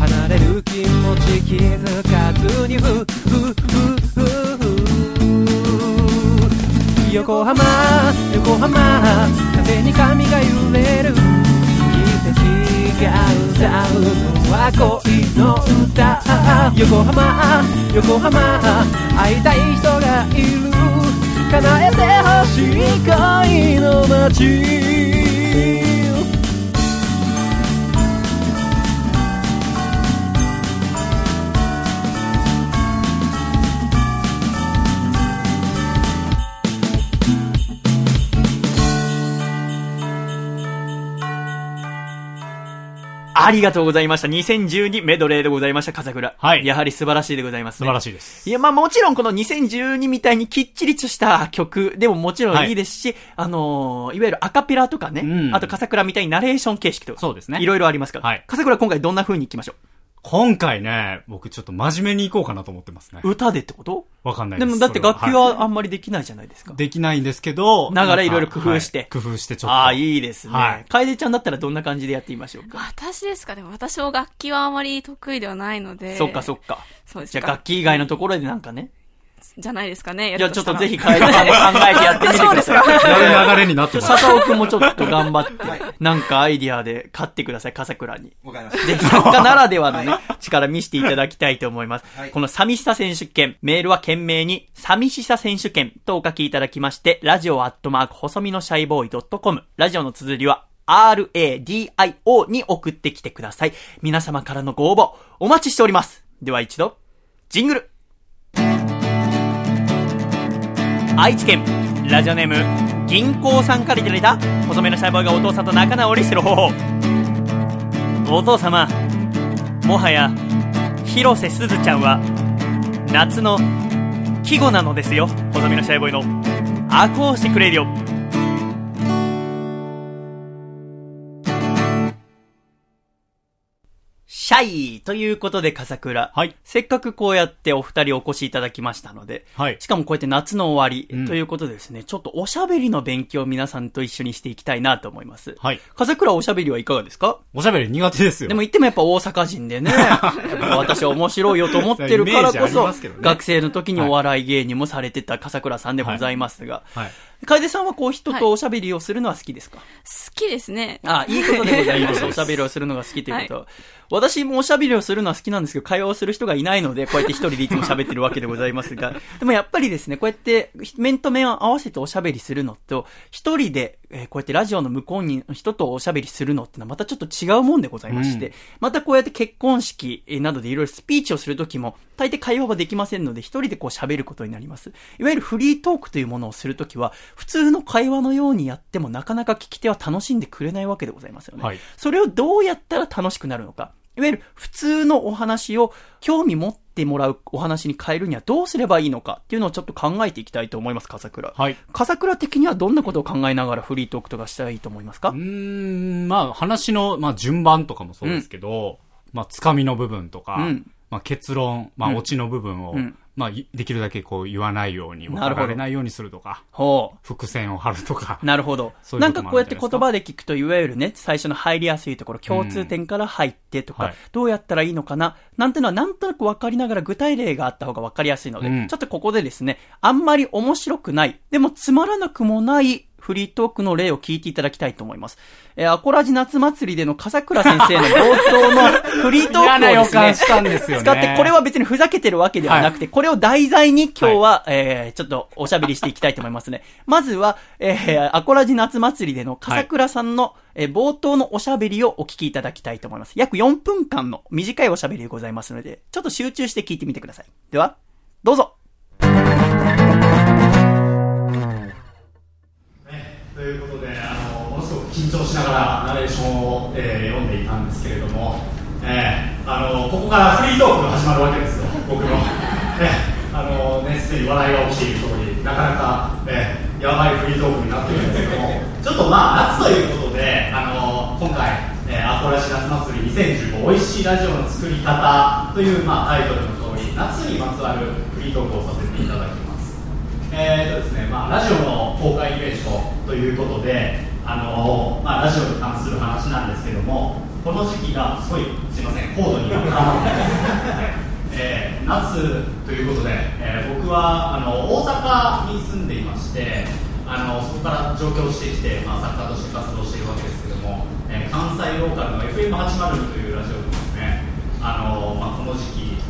Speaker 8: 離れる気持ち気づかずにふふふふふ横浜横浜風に髪が揺れる季節が歌うのは恋の歌横浜横浜会いたい人がいる叶えてほしい恋の街
Speaker 1: ありがとうございました。2012メドレーでございました、笠倉。
Speaker 2: はい
Speaker 1: やはり素晴らしいでございます、ね。
Speaker 2: 素晴らしいです。
Speaker 1: いや、まあもちろんこの2012みたいにきっちりとした曲でももちろんいいですし、あのーいわゆるアカペラとかね、
Speaker 2: うん
Speaker 1: あと笠倉みたいにナレーション形式とか、
Speaker 2: そうですね
Speaker 1: いろいろありますから。
Speaker 2: はい
Speaker 1: 笠倉今回どんな風に行きましょ
Speaker 2: 今回ね、僕ちょっと真面目に行こうかなと思ってますね。
Speaker 1: う歌でってこと？
Speaker 2: わかんないです。
Speaker 1: でもだって楽器
Speaker 2: それは
Speaker 1: はあんまりできないじゃないですか。
Speaker 2: できないんですけど、
Speaker 1: ながらいろいろ工夫して
Speaker 2: はい工夫してちょっと。
Speaker 1: ああ、いいですね。
Speaker 2: はい
Speaker 1: 楓ちゃんだったらどんな感じでやってみましょうか？
Speaker 3: 私ですかでも私も楽器はあまり得意ではないので。
Speaker 1: そっかそっか。
Speaker 3: そうです
Speaker 1: じゃあ楽器以外のところでなんかね。
Speaker 3: じゃないですかね。や
Speaker 1: じゃあ
Speaker 3: るとしたら
Speaker 1: ちょっとぜひ楓ちゃんも考えてやってみてください。
Speaker 2: やる流れになってます。
Speaker 1: 笹尾くんもちょっと頑張って、なんかアイディアで勝ってください、笠倉に。
Speaker 4: わかりました。
Speaker 1: で、作家ならではのね、力見せていただきたいと思います。
Speaker 4: はい
Speaker 1: この寂しさ選手権、メールは懸命に、寂しさ選手権とお書きいただきまして、ラジオアットマーク、細身のシャイボーイ .com、ラジオの綴りは、RADIO に送ってきてください。皆様からのご応募、お待ちしております。では一度、ジングル愛知県、ラジオネーム、銀行さんからいただいた、細身のシャイボーイがお父さんと仲直りしてる方法。お父様、もはや、広瀬すずちゃんは、夏の季語なのですよ。細身のシャイボーイの、アコースティックレディオ。シャイということで、笠倉。
Speaker 2: はい。
Speaker 1: せっかくこうやってお二人お越しいただきましたので、
Speaker 2: はい
Speaker 1: しかもこうやって夏の終わり
Speaker 2: うん
Speaker 1: ということでですね、ちょっとおしゃべりの勉強を皆さんと一緒にしていきたいなと思います。
Speaker 2: はい。
Speaker 1: 笠倉おしゃべりはいかがですか？
Speaker 2: おしゃべり苦手ですよ。
Speaker 1: でも言ってもやっぱ大阪人でね、(laughs) やっぱ私は面白いよと思ってるからこそ、学生の時にお笑い芸人もされてた笠倉さんでございますが、
Speaker 2: はい。
Speaker 1: 楓さんはこう人とおしゃべりをするのは好きですか、
Speaker 3: 好きですね。
Speaker 1: あいいことでございます。
Speaker 2: は (laughs) い
Speaker 1: おしゃべりをするのが好きということは。私もおしゃべりをするのは好きなんですけど、会話をする人がいないので、こうやって一人でいつも喋ってるわけでございますが、でもやっぱりですね、こうやって面と面を合わせておしゃべりするのと、一人で、えーこうやってラジオの向こうに人とおしゃべりするのってのはまたちょっと違うもんでございまして、
Speaker 2: うん
Speaker 1: またこうやって結婚式えーなどでいろいろスピーチをするときも、大抵会話はできませんので、一人でこう喋ることになります。いわゆるフリートークというものをするときは、普通の会話のようにやってもなかなか聞き手は楽しんでくれないわけでございますよね。
Speaker 2: はい
Speaker 1: それをどうやったら楽しくなるのか。いわゆる普通のお話を興味持ってもらうお話に変えるにはどうすればいいのかっていうのをちょっと考えていきたいと思います、笠倉。
Speaker 2: はい。
Speaker 1: 笠倉的にはどんなことを考えながらフリートークとかしたらいいと思いますか？
Speaker 2: うーん、まあ話の、まあ順番とかもそうですけど、まあつかみの部分とか、
Speaker 1: うん。
Speaker 2: まあ結論、まあ
Speaker 1: うん。
Speaker 2: オチの部分を、
Speaker 1: うん
Speaker 2: まあいできるだけこう言わないように、
Speaker 1: なるほど
Speaker 2: られないようにするとか、
Speaker 1: ほう。
Speaker 2: 伏線を張るとか。(laughs)
Speaker 1: なるほど。
Speaker 2: そういう
Speaker 1: なんかこうやって言葉で聞くと、いわゆるね、最初の入りやすいところ、共通点から入ってとか、
Speaker 2: はい
Speaker 1: どうやったらいいのかな、なんてのはなんとなく分かりながら具体例があった方が分かりやすいので、
Speaker 2: うん
Speaker 1: ちょっとここでですね、あんまり面白くない、でもつまらなくもない、フリートークの例を聞いていただきたいと思います。えーアコラジ夏祭りでの笠倉先生の冒頭の (laughs) フリートークをですね
Speaker 2: 感、したんですよね。
Speaker 1: 使って、これは別にふざけてるわけではなくて、これを題材に今日は、えー、ちょっとおしゃべりしていきたいと思いますね。(laughs) まずは、えー、アコラジ夏祭りでの笠倉さんの、えー冒頭のおしゃべりをお聞きいただきたいと思います。約4分間の短いおしゃべりでございますので、ちょっと集中して聞いてみてください。では、どうぞ
Speaker 2: 緊張しながらナレーションを、えー読んでいたんですけれども、えーあのここからフリートークが始まるわけですよ僕の、(laughs) えーあのねすでに笑いが起きている通りなかなか、えーやばいフリートークになっているんですけどもちょっとまあ夏ということであの今回、えーアコラシ夏祭り2015美味しいラジオの作り方という、まあ、タイトルの通り夏にまつわるフリートークをさせていただきます。えーとですねまあ、ラジオの公開イベントということで、あのまあ、ラジオに関する話なんですけどもこの時期がすごいすいません高度に絡まってえー夏ということで、えー僕はあの大阪に住んでいましてあのそこから上京してきて、まあ、作家として活動しているわけですけども、えー関西ローカルの FM802 というラジオでですね。あの、まあ、この時期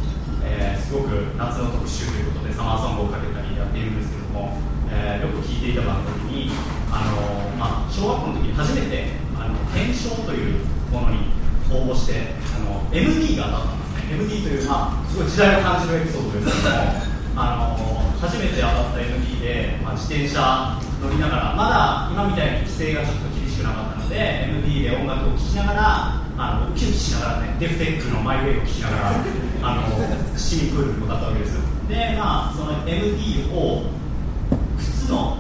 Speaker 2: えーすごく夏の特集ということでサマーソングをかけたりやっているんですけども、えーよく聴いていた番組に、あのまあ、小学校の時に初めてあの検証というものに応募してあの MD が当たったんですね。MD という、まあ、すごい時代を感じるエピソードです。けどもあの初めて当たった MD で、まあ、自転車乗りながらまだ今みたいに規制がちょっと厳しくなかったので MD で音楽を聴きながらあのウキウキしながらねデフテックのマイウェイを聞きながらあの市民プールに向かったわけですよ。でまあその MD をの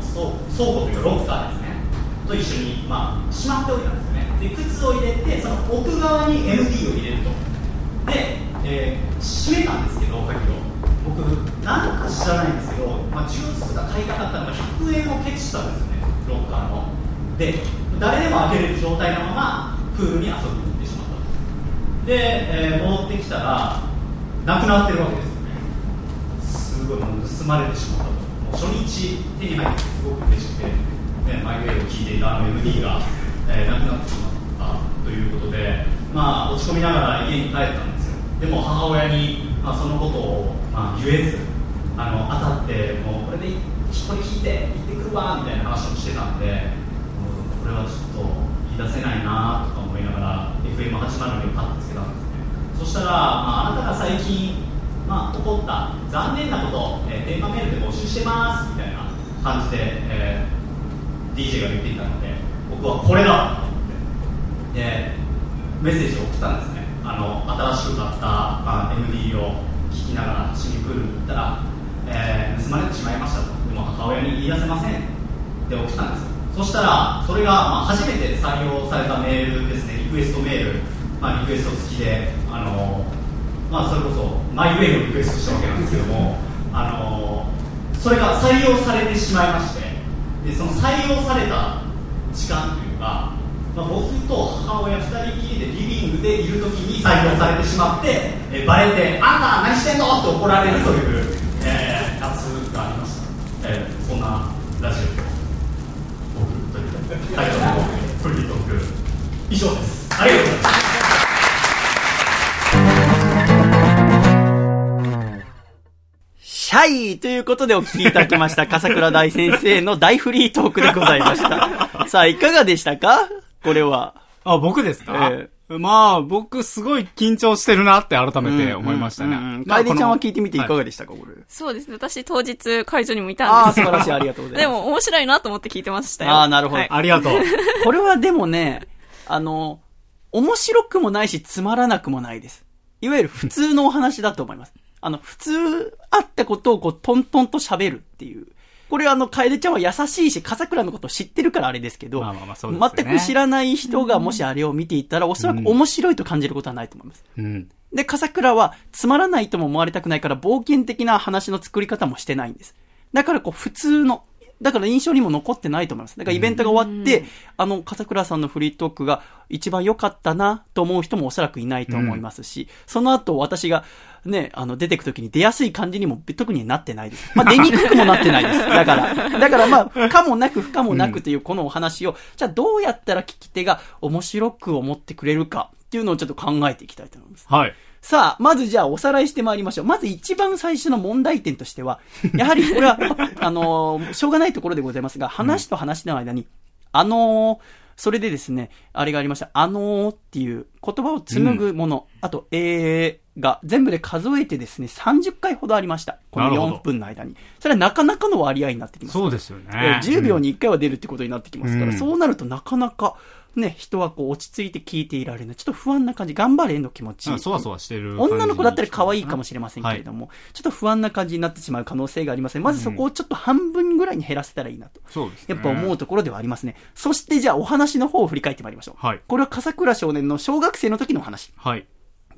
Speaker 2: 倉庫というかロッカーですね。と一緒に、まあ、しまっておいたんですよね。で靴を入れてその奥側に MD を入れると。で、えー閉めたんですけど鍵を僕なんか知らないんですけど、まあ、ジュースが買いたかったのが100円をケチしたんですよね。ロッカーの。で誰でも開けれる状態のままプールに遊びに行ってしまった。とで、えー戻ってきたらなくなってるわけですよね。すごいもう盗まれてしまったと。初日手に入ってすごく嬉しくて、ね、マイウェイを聞いていたあの MD が、(laughs) えーなくなってしまったということでまあ落ち込みながら家に帰ったんですよ。でも母親に、まあ、そのことを、まあ、言えずあの当たってもうこれでこれ聞いて行ってくるわみたいな話をしてたんでこれはちょっと言い出せないなとか思いながら FM802 をパッとつけたんですね。そしたら、まあ、あなたが最近、まあ、起こった残念なこと、えー電話メールで募集してますみたいな感じで、えー DJ が言っていたので僕はこれだってでメッセージを送ったんですね。あの新しく買った、まあ、MD を聞きながら市民プールに行ったら、えー盗まれてしまいましたとでも母親に言い出せませんって送ったんです。そしたらそれが、まあ、初めて採用されたメールですね。リクエストメール、まあ、リクエスト付きであのまあ、それこそマイウェイのリクエストしたわけなんですけども、あのそれが採用されてしまいましてでその採用された時間というか、まあ、僕と母親2人きりでリビングでいる時に採用されてしまって、えバレて「あんた何してんの?」って怒られるという、えーやつがありました、えーそんなラジオ僕というタイトルのフリートーク以上です。ありがとうございます。
Speaker 1: シャイということでお聞きいただきました、(laughs) 笠倉大先生の大フリートークでございました。さあ、いかがでしたか？これは。
Speaker 9: あ、僕ですか、
Speaker 1: え
Speaker 9: まあ、僕すごい緊張してるなって改めて思いましたね。
Speaker 1: うんうんうん
Speaker 9: まあ
Speaker 1: 楓ちゃんは聞いてみていか
Speaker 9: は
Speaker 1: がでしたか、これ。
Speaker 3: そうですね。私当日会場にもいた
Speaker 1: ああ、
Speaker 3: んです
Speaker 1: 素晴らしい、ありがとうござい
Speaker 3: で
Speaker 1: ます。(laughs)
Speaker 3: も面白いなと思って聞いてましたよ。
Speaker 1: ああ、なるほど。
Speaker 3: はい
Speaker 9: ありがとう。(laughs)
Speaker 1: これはでもね、あの、面白くもないし、つまらなくもないです。いわゆる普通のお話だと思います。あの、普通あったことをこう、トントンと喋るっていう。これはあの、楓ちゃんは優しいし、笠倉のことを知ってるからあれですけど、
Speaker 9: まあまあまあね
Speaker 1: 全く知らない人がもしあれを見ていたら、おそらく面白いと感じることはないと思います。
Speaker 9: うん。
Speaker 1: で、笠倉はつまらないとも思われたくないから冒険的な話の作り方もしてないんです。だからこう普通の、だから印象にも残ってないと思います。だからイベントが終わって、あの、笠倉さんのフリートークが一番良かったなと思う人もおそらくいないと思いますし、その後私がね、あの、出てく時に出やすい感じにも特になってないです。まあ、(laughs) 出にくくもなってないです。だから。だからまあ、かもなく不可もなくというこのお話を、じゃあどうやったら聞き手が面白く思ってくれるかっていうのをちょっと考えていきたいと思います。
Speaker 9: はい。
Speaker 1: さあ、まずじゃあおさらいしてまいりましょう。まず一番最初の問題点としては、(laughs) やはりこれは、あのーしょうがないところでございますが、話と話の間に、あのーそれでですね、あれがありました。あのーっていう言葉を紡ぐもの、あと、えーが全部で数えてですね、30回ほどありました。この
Speaker 9: なるほど
Speaker 1: 4分の間に。それはなかなかの割合になってきます。
Speaker 9: そうですよ
Speaker 1: え
Speaker 9: ね
Speaker 1: ー。10秒に1回は出るってことになってきますから、
Speaker 9: うん
Speaker 1: そうなるとなかなか、ね、人はこう落ち着いて聞いていられない。ちょっと不安な感じ、頑張れの気持ち。
Speaker 9: うんそわそわしてる。
Speaker 1: 女の子だったら可愛いかもしれませんけれど
Speaker 9: も。
Speaker 1: も、ちょっと不安な感じになってしまう可能性がありますね。まずそこをちょっと半分ぐらいに減らせたらいいなと。
Speaker 9: そうですね。
Speaker 1: やっぱ思うところではありますね。そしてじゃあお話の方を振り返ってまいりましょう。
Speaker 9: はい
Speaker 1: これは笠倉少年の小学生の時のお話。
Speaker 9: はい。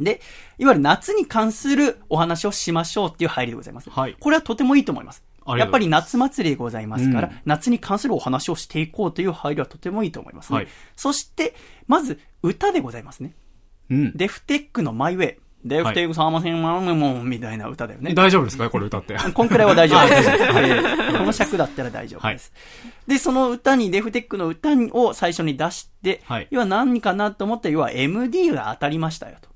Speaker 1: で、いわゆる夏に関するお話をしましょうっていう入りでございます。
Speaker 9: はい
Speaker 1: これはとてもいいと思います。やっぱり夏祭りでございますから、
Speaker 9: うん
Speaker 1: 夏に関するお話をしていこうという入りはとてもいいと思いますね。
Speaker 9: はい
Speaker 1: そして、まず、歌でございますね。
Speaker 9: うん。
Speaker 1: デフテックのマイウェイ。デフテックサーマセンマムモンみたいな歌だよね。
Speaker 9: 大丈夫ですか？これ歌って。
Speaker 1: こんくらいは大丈夫です。えー (laughs) この尺だったら大丈夫です。で、その歌に、デフテックの歌を最初に出して、
Speaker 9: はい
Speaker 1: 要は何かなと思ったら、要は MD が当たりましたよと。
Speaker 9: ね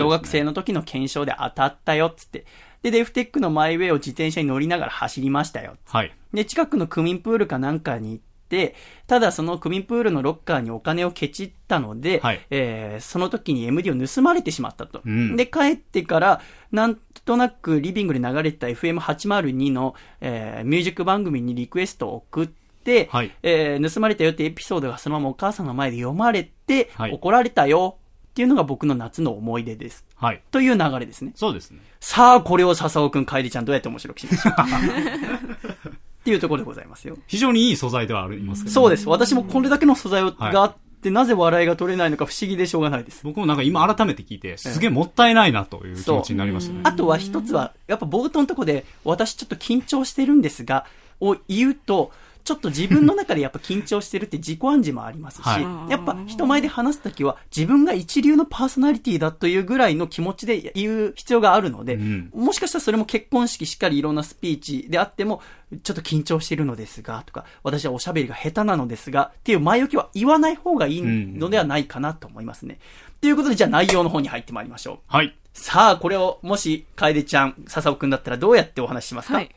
Speaker 1: 小学生の時の検証で当たったよっつって。で、デフテックのマイウェイを自転車に乗りながら走りましたよ。
Speaker 9: はい。
Speaker 1: で、近くの区民プールかなんかに行って、ただその区民プールのロッカーにお金をケチったので、
Speaker 9: はい
Speaker 1: えーその時に MD を盗まれてしまったと。
Speaker 9: うん
Speaker 1: で、帰ってから、なんとなくリビングで流れてた FM802 の、えーミュージック番組にリクエストを送って、
Speaker 9: はい
Speaker 1: えー盗まれたよってエピソードがそのままお母さんの前で読まれて、
Speaker 9: はい
Speaker 1: 怒られたよっていうのが僕の夏の思い出です。
Speaker 2: はい。
Speaker 1: という流れですね。
Speaker 2: そうですね。
Speaker 1: さあ、これを笹尾くん、楓ちゃんどうやって面白くしましょうか？(laughs) っていうところでございますよ。
Speaker 2: 非常にいい素材ではありますけど、
Speaker 1: そうです。私もこれだけの素材を
Speaker 2: はい
Speaker 1: があって、なぜ笑いが取れないのか不思議でしょうがないです。
Speaker 2: 僕もなんか今改めて聞いて、すげえもったいないなという気持ちになりましたね。
Speaker 1: あとは一つは、やっぱ冒頭のとこで、私ちょっと緊張してるんですが、を言うと、ちょっと自分の中でやっぱ緊張してるって自己暗示もありますし、
Speaker 2: はい
Speaker 1: やっぱ人前で話すときは自分が一流のパーソナリティだというぐらいの気持ちで言う必要があるので、
Speaker 2: うん
Speaker 1: もしかしたらそれも結婚式しっかりいろんなスピーチであっても、ちょっと緊張してるのですが、とか、私はおしゃべりが下手なのですが、っていう前置きは言わない方がいいのではないかなと思いますね。ということで、じゃあ内容の方に入ってまいりましょう。
Speaker 2: はい。
Speaker 1: さあ、これを、もし、楓ちゃん、笹尾くんだったらどうやってお話ししますか、
Speaker 3: はい。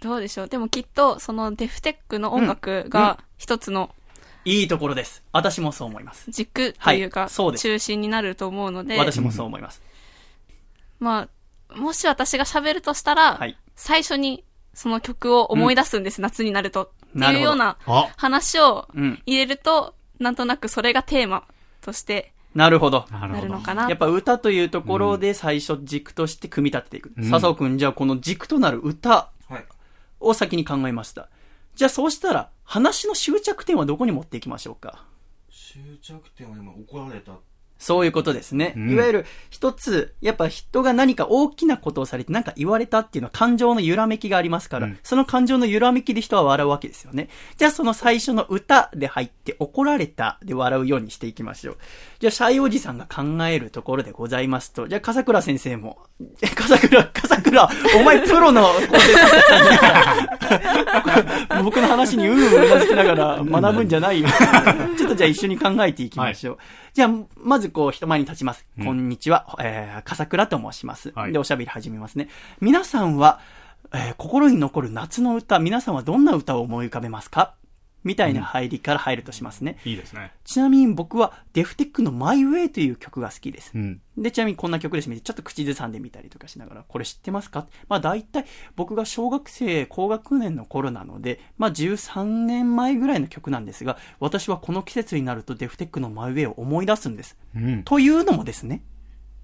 Speaker 3: どうでしょう。でもきっと、そのデフテックの音楽が一つの
Speaker 1: いいところです。私もそう思います。
Speaker 3: 軸という
Speaker 1: は
Speaker 3: か、
Speaker 1: いそうです
Speaker 3: 中心になると思うので、
Speaker 1: 私もそう思います。
Speaker 3: まあ、もし私が喋るとしたら、
Speaker 1: はい
Speaker 3: 最初にその曲を思い出すんです、夏になると。っていうような
Speaker 2: あ
Speaker 3: 話を
Speaker 1: うん
Speaker 3: 入れると、なんとなくそれがテーマとして
Speaker 1: なるほど。
Speaker 2: なる
Speaker 3: の。かな。
Speaker 1: やっぱ歌というところで最初軸として組み立てていく。
Speaker 2: うん
Speaker 1: 笹尾くん、じゃあこの軸となる歌
Speaker 4: はい。
Speaker 1: を先に考えました。じゃあそうしたら、話の終着点はどこに持っていきましょうか？
Speaker 4: 終着点は今怒られた。
Speaker 1: そういうことですね。
Speaker 2: うん
Speaker 1: いわゆる一つ、やっぱ人が何か大きなことをされて何か言われたっていうのは感情の揺らめきがありますから、
Speaker 2: うん
Speaker 1: その感情の揺らめきで人は笑うわけですよね。じゃあその最初の歌で入って怒られたで笑うようにしていきましょう。じゃあシャイおじさんが考えるところでございますと、じゃあ笠倉先生も、え (laughs) 笠倉、笠倉、お前プロの (laughs) 僕の話にうんうんうなずきながら学ぶんじゃないよ。(laughs) ちょっとじゃあ一緒に考えていきましょう。じゃあ、まずこう人前に立ちます。
Speaker 2: うん
Speaker 1: こんにちは、えー、笠倉と申します。
Speaker 2: はい
Speaker 1: で、おしゃべり始めますね。皆さんは、えー心に残る夏の歌、皆さんはどんな歌を思い浮かべますか？みたいな入りから入るとしますね。
Speaker 2: いいですね。
Speaker 1: ちなみに僕はデフテックのマイウェイという曲が好きです。
Speaker 2: うん。
Speaker 1: で、ちなみにこんな曲ですね。ちょっと口ずさんでみたりとかしながら、これ知ってますか？まあ大体僕が小学生高学年の頃なので、まあ13年前ぐらいの曲なんですが、私はこの季節になるとデフテックのマイウェイを思い出すんです。
Speaker 2: うん。
Speaker 1: というのもですね。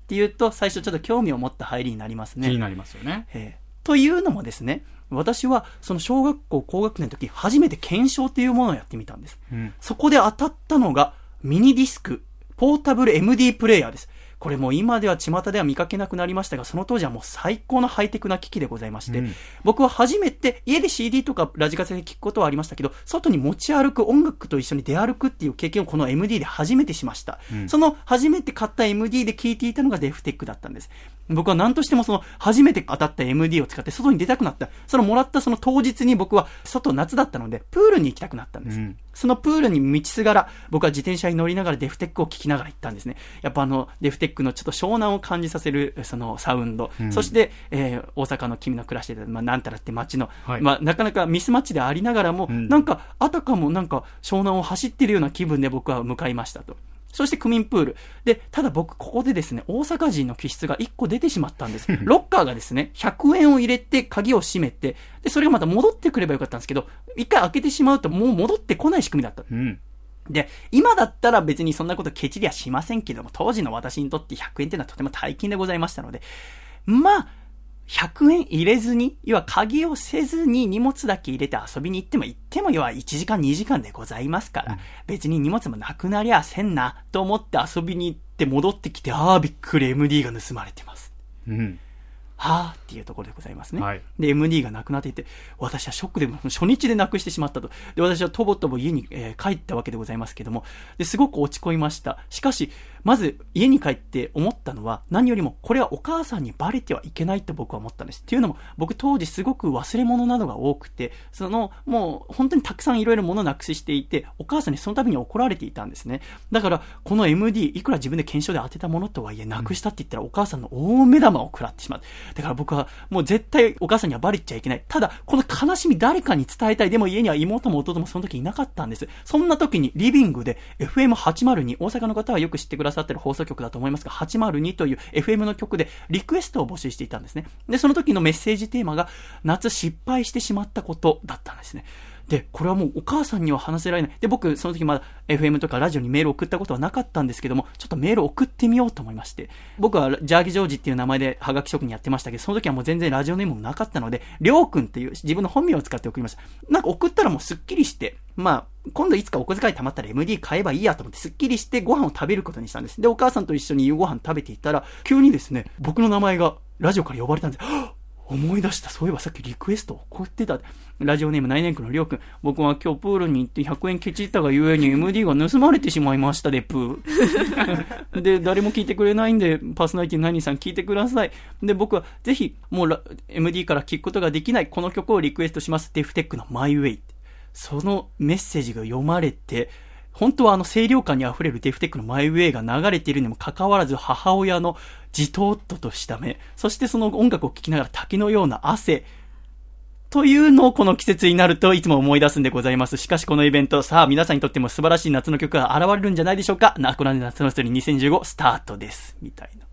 Speaker 1: っていうと、最初ちょっと興味を持った入りになりますね。
Speaker 2: 気になりますよね。
Speaker 1: えーというのもですね、私はその小学校高学年の時、初めて検証というものをやってみたんです。
Speaker 2: うん。
Speaker 1: そこで当たったのが、ミニディスク、ポータブル MD プレイヤーです。これもう今では巷では見かけなくなりましたが、その当時はもう最高のハイテクな機器でございまして、
Speaker 2: うん
Speaker 1: 僕は初めて家で CD とかラジカセで聞くことはありましたけど、外に持ち歩く音楽と一緒に出歩くっていう経験をこの MD で初めてしました。
Speaker 2: うん
Speaker 1: その初めて買った MD で聴いていたのがデフテックだったんです。僕は何としてもその初めて当たった MD を使って外に出たくなった。そのもらったその当日に僕は外夏だったのでプールに行きたくなったんです。
Speaker 2: うん
Speaker 1: そのプールに道すがら、僕は自転車に乗りながらデフテックを聴きながら行ったんですね。やっぱあの、デフテックのちょっと湘南を感じさせる、そのサウンド。
Speaker 2: うん
Speaker 1: そして、えー大阪の君の暮らしてまあ、なんたらって街の、
Speaker 2: はい
Speaker 1: まあ、なかなかミスマッチでありながらも、
Speaker 2: うん
Speaker 1: なんか、あたかもなんか、湘南を走ってるような気分で僕は向かいましたと。そして区民プール。で、ただ僕、ここでですね、大阪人の気質が1個出てしまったんです。ロッカーがですね、100円を入れて鍵を閉めて、で、それがまた戻ってくればよかったんですけど、一回開けてしまうともう戻ってこない仕組みだった。
Speaker 2: うん。
Speaker 1: で、今だったら別にそんなことケチりはしませんけども、当時の私にとって100円っていうのはとても大金でございましたので、まあ、100円入れずに、要は鍵をせずに荷物だけ入れて遊びに行っても行っても要は1時間2時間でございますから、別に荷物もなくなりゃせんなと思って遊びに行って戻ってきて、ああびっくり MD が盗まれてます。
Speaker 2: うん。
Speaker 1: はあっていうところでございますね。
Speaker 2: はい
Speaker 1: で、MD がなくなっていて、私はショックで、初日でなくしてしまったと。で、私はとぼとぼ家に、えー帰ったわけでございますけども、で、すごく落ち込みました。しかし、まず家に帰って思ったのは、何よりもこれはお母さんにバレてはいけないと僕は思ったんです。っていうのも、僕当時すごく忘れ物などが多くて、その、もう本当にたくさんいろいろ物なくしていて、お母さんにその度に怒られていたんですね。だから、この MD、いくら自分で検証で当てたものとはいえ、なくしたって言ったらお母さんの大目玉を食らってしまう。だから僕はもう絶対お母さんにはバレちゃいけない。ただ、この悲しみ誰かに伝えたい。でも家には妹も弟もその時いなかったんです。そんな時にリビングで FM802、大阪の方はよく知ってくださいってる放送局だと思いますが、802という FM の曲でリクエストを募集していたんですね。で、その時のメッセージテーマが、夏失敗してしまったことだったんですね。で、これはもうお母さんには話せられない。で、僕、その時まだ FM とかラジオにメール送ったことはなかったんですけども、ちょっとメール送ってみようと思いまして、僕はジャーギジョージっていう名前でハガキ職人やってましたけど、その時はもう全然ラジオネームもなかったので、りょうくんっていう自分の本名を使って送りました。なんか送ったらもうスッキリして、まあ、今度いつかお小遣い貯まったら MD 買えばいいやと思ってスッキリしてご飯を食べることにしたんです。で、お母さんと一緒に夕ご飯食べていたら、急にですね、僕の名前がラジオから呼ばれたんです。思い出した。そういえばさっきリクエスト送ってた。ラジオネーム内年区のりょうくん。僕は今日プールに行って100円ケチったがゆえに MD が盗まれてしまいましたで、プー。(laughs) で、誰も聞いてくれないんで、パーソナリティの何さん聞いてください。で、僕はぜひ、もうラ MD から聞くことができないこの曲をリクエストします。デフテックのマイウェイ。そのメッセージが読まれて、本当はあの清涼感に溢れるデフテックのマイウェイが流れているにもかかわらず母親のじとっととした目、そしてその音楽を聴きながら滝のような汗、というのをこの季節になるといつも思い出すんでございます。しかしこのイベント、さあ皆さんにとっても素晴らしい夏の曲が現れるんじゃないでしょうか。ナコラン夏の人に2015スタートです。みたいな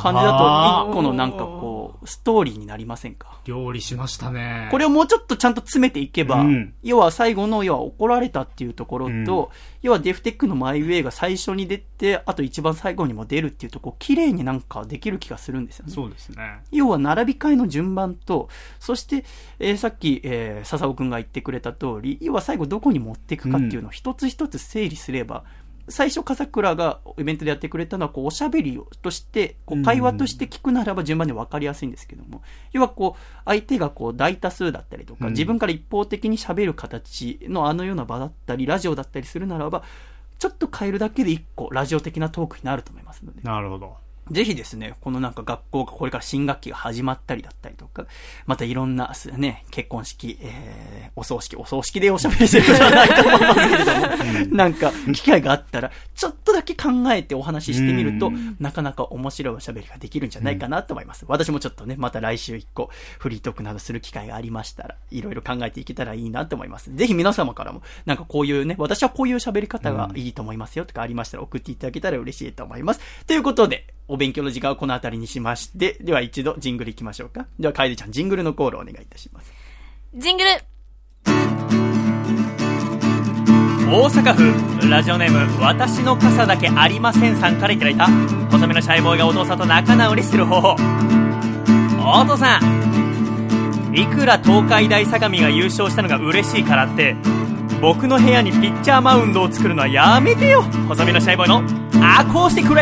Speaker 1: 感じだと一個のなんかこう、ストーリーになりませんか？
Speaker 2: 料理しましたね。
Speaker 1: これをもうちょっとちゃんと詰めていけば、
Speaker 2: うん
Speaker 1: 要は最後の、要は怒られたっていうところと、
Speaker 2: うん
Speaker 1: 要はデフテックのマイウェイが最初に出て、あと一番最後にも出るっていうとこ、綺麗になんかできる気がするんですよね。
Speaker 2: そうですね。
Speaker 1: 要は並び替えの順番と、そして、えーさっき、えー笹尾くんが言ってくれた通り、要は最後どこに持っていくかっていうのを一つ一つ整理すれば、最初、笠倉がイベントでやってくれたのは、こう、おしゃべりをとして、こう、会話として聞くならば順番で分かりやすいんですけども、要はこう、相手がこう、大多数だったりとか、
Speaker 2: うん
Speaker 1: 自分から一方的に喋る形のあのような場だったり、ラジオだったりするならば、ちょっと変えるだけで一個、ラジオ的なトークになると思いますので。
Speaker 2: なるほど。
Speaker 1: ぜひですね、このなんか学校がこれから新学期が始まったりだったりとか、またいろんなすね、結婚式、えー、お葬式、お葬式でおしゃべりすることはないと思いますけれども、なんか機会があったら、ちょっとだけ考えてお話ししてみると、なかなか面白いおしゃべりができるんじゃないかなと思います。私もちょっとね、また来週一個、フリートークなどする機会がありましたら、いろいろ考えていけたらいいなと思います。ぜひ皆様からも、なんかこういうね、私はこういう喋り方がいいと思いますよとかありましたら送っていただけたら嬉しいと思います。ということで、お勉強の時間はこの辺りにしまして、では一度ジングル行きましょうか。では、楓ちゃん、ジングルのコールをお願いいたします。
Speaker 3: ジングル。
Speaker 7: 大阪府ラジオネーム私の傘だけありませんさんからいただいた細身のシャイボーイがお父さんと仲直りする方法。お父さん。いくら東海大相模が優勝したのが嬉しいからって僕の部屋にピッチャーマウンドを作るのはやめてよ。細身のシャイボーイのアコースティック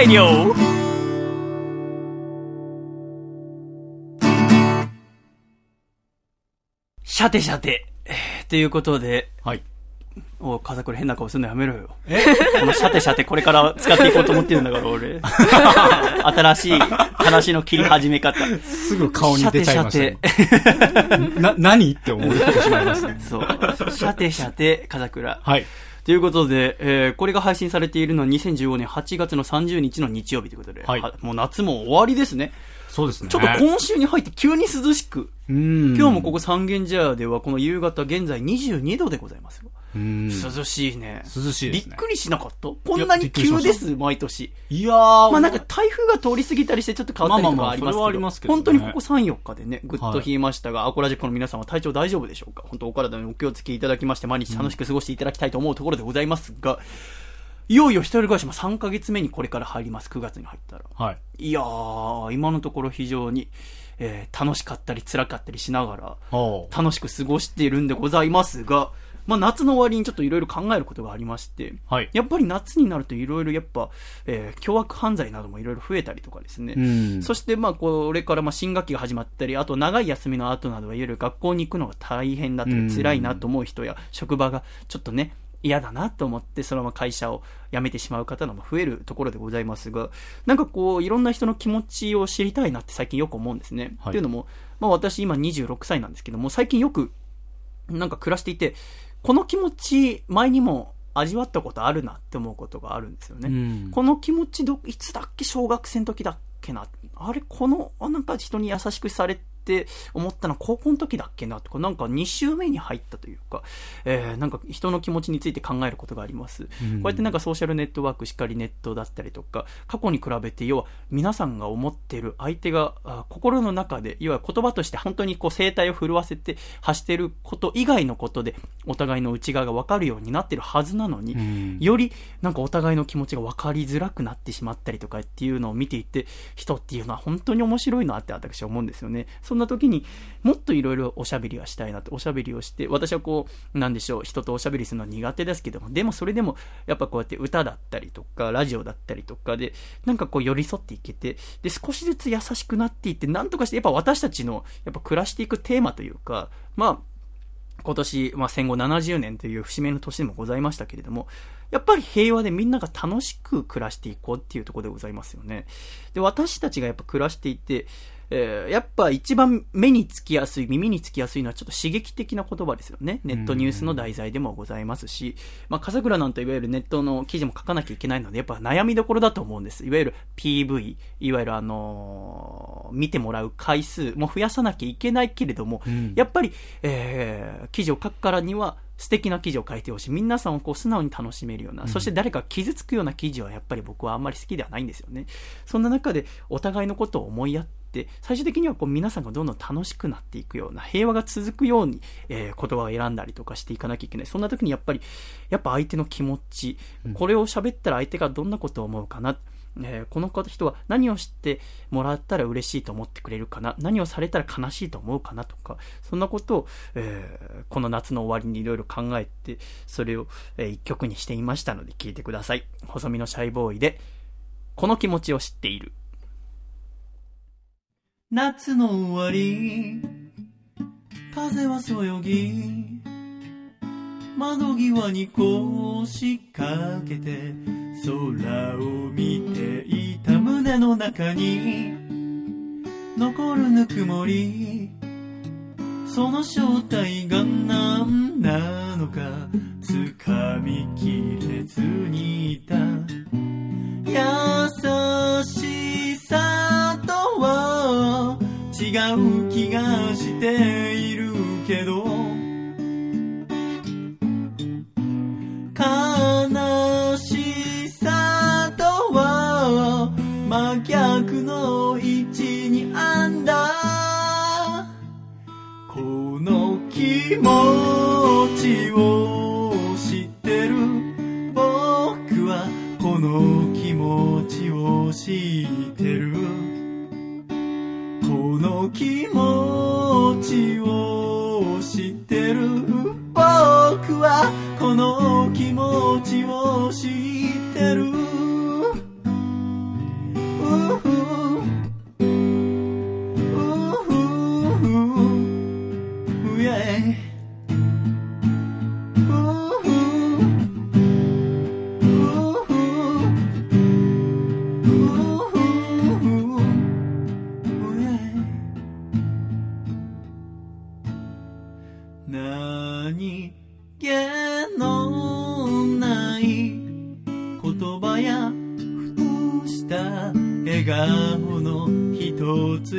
Speaker 1: シャテシャテ。えーということで、
Speaker 2: はい。
Speaker 1: お風倉変な顔するのやめろよ。え？このシャテシャテこれから使っていこうと思ってるんだから、俺。(laughs) 新しい話の切り始め方。
Speaker 2: すぐ顔に出ちゃいましたね
Speaker 1: シャテ。
Speaker 2: な、(laughs) 何って思ってしまいますね
Speaker 1: そう。シャテシャテ、風倉。
Speaker 2: はい。
Speaker 1: ということで、えーこれが配信されているのは2015年8月の30日の日曜日ということで、
Speaker 2: はい
Speaker 1: もう夏も終わりですね。
Speaker 2: そうですね。
Speaker 1: ちょっと今週に入って急に涼しく、
Speaker 2: うん。
Speaker 1: 今日もここ三軒茶屋ではこの夕方現在22度でございますよ。
Speaker 2: うん。
Speaker 1: 涼しいね。
Speaker 2: 涼しいね
Speaker 1: びっくりしなかった？こんなに急です、毎年。
Speaker 2: いやー、
Speaker 1: まあなんか台風が通り過ぎたりしてちょっと変わったりとかはありますけど、
Speaker 2: まあまあはありますけどね
Speaker 1: 本当にここ3、4日でね、ぐっと冷えましたが、アコラジックの皆さんは体調大丈夫でしょうか？本当お体にお気をつけいただきまして、毎日楽しく過ごしていただきたいと思うところでございますが、いよいよ一人暮らしも3ヶ月目にこれから入ります、9月に入ったら。
Speaker 2: はい。
Speaker 1: いやー、今のところ非常に、えー楽しかったり辛かったりしながら、
Speaker 2: お
Speaker 1: 楽しく過ごしているんでございますが、まあ夏の終わりにちょっといろいろ考えることがありまして、
Speaker 2: はい。
Speaker 1: やっぱり夏になるといろいろやっぱ、えー凶悪犯罪などもいろいろ増えたりとかですね。
Speaker 2: うん。
Speaker 1: そしてまあこれからまあ新学期が始まったり、あと長い休みの後などはいわゆる学校に行くのが大変だった
Speaker 2: うん
Speaker 1: り辛いなと思う人や、職場がちょっとね、嫌だなと思って、そのまま会社を辞めてしまう方のも増えるところでございますが、なんかこう、いろんな人の気持ちを知りたいなって最近よく思うんですね。
Speaker 2: はい
Speaker 1: っていうのも、まあ私今26歳なんですけども、最近よく、なんか暮らしていて、この気持ち、前にも味わったことあるなって思うことがあるんですよね。
Speaker 2: うん
Speaker 1: この気持ちど、いつだっけ小学生の時だっけな。あれ、この、あなんか人に優しくされって思ったのは高校の時だっけなとか、なんか2週目に入ったというか、えー、なんか人の気持ちについて考えることがあります。こうやってなんかソーシャルネットワーク、しっかりネットだったりとか、過去に比べて、要は皆さんが思っている相手があ心の中で、要は言葉として本当にこう声帯を震わせて発していること以外のことで、お互いの内側が分かるようになってるはずなのに、よりなんかお互いの気持ちが分かりづらくなってしまったりとかっていうのを見ていて、人っていうのは本当に面白いなって私は思うんですよね。そんな時にもっといろいろおしゃべりはしたいなと、おしゃべりをして、私はこう、なんでしょう、人とおしゃべりするのは苦手ですけども、でもそれでも、やっぱこうやって歌だったりとか、ラジオだったりとかで、なんかこう寄り添っていけて、で、少しずつ優しくなっていって、なんとかして、やっぱ私たちの、やっぱ暮らしていくテーマというか、まあ、今年、まあ、戦後70年という節目の年でもございましたけれども、やっぱり平和でみんなが楽しく暮らしていこうっていうところでございますよね。で、私たちがやっぱ暮らしていて、えーやっぱ一番目につきやすい、耳につきやすいのはちょっと刺激的な言葉ですよね。ネットニュースの題材でもございますし、まあ、笠倉なんていわゆるネットの記事も書かなきゃいけないので、やっぱ悩みどころだと思うんです。いわゆる PV、いわゆるあのー見てもらう回数も増やさなきゃいけないけれども、やっぱり、えー記事を書くからには、素敵な記事を書いてほしい。皆さんをこう素直に楽しめるような、そして誰か傷つくような記事はやっぱり僕はあんまり好きではないんですよね。そんな中でお互いのことを思いやって、最終的にはこう皆さんがどんどん楽しくなっていくような、平和が続くように、えー言葉を選んだりとかしていかなきゃいけない。そんな時にやっぱり、やっぱ相手の気持ち、これを喋ったら相手がどんなことを思うかな。えーこの人は何を知ってもらったら嬉しいと思ってくれるかな？何をされたら悲しいと思うかなとかそんなことを、えーこの夏の終わりにいろいろ考えてそれを、えー一曲にしていましたので聞いてください。細身のシャイボーイでこの気持ちを知っている。
Speaker 7: 夏の終わり風はそよぎ窓際に腰掛けて空を見ていた。胸の中に。残るぬくもり。その正体が何なのか。掴みきれずにいた。優しさとは違う気がしているけど。の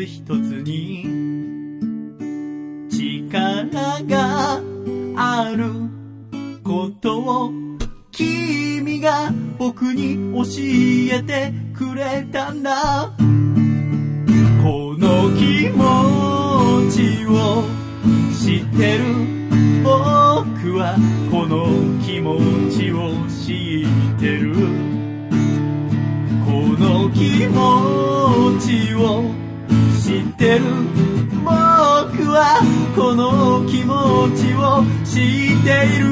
Speaker 7: 一つに力があることを君が僕に教えてくれたんだこの気持ちを知ってる。僕はこの気持ちを知ってる。この気持ちを知ってる。僕はこの気持ちを知っている。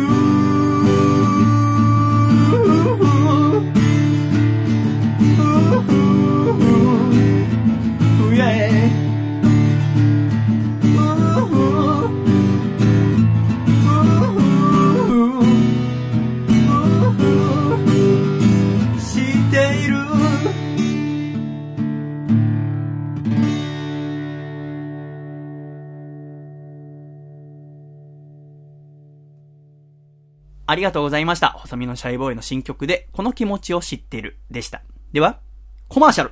Speaker 1: ありがとうございました。細身のシャイボーイの新曲で、この気持ちを知っているでした。では、コマーシャル。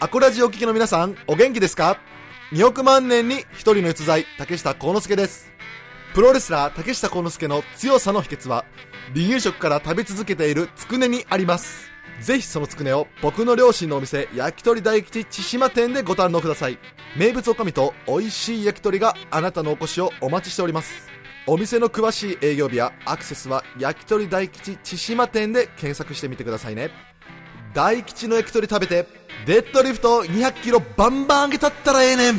Speaker 10: アコラジお聞きの皆さん、お元気ですか ?2 億万年に一人の逸材、竹下幸之助です。プロレスラー竹下幸之助の強さの秘訣は、離乳食から食べ続けているつくねにあります。ぜひそのつくねを僕の両親のお店、焼き鳥大吉千島店でご堪能ください。名物おかみと美味しい焼き鳥があなたのお越しをお待ちしております。お店の詳しい営業日やアクセスは焼き鳥大吉千島店で検索してみてくださいね。大吉の焼き鳥食べて、デッドリフト200キロバンバン上げたったらええねん。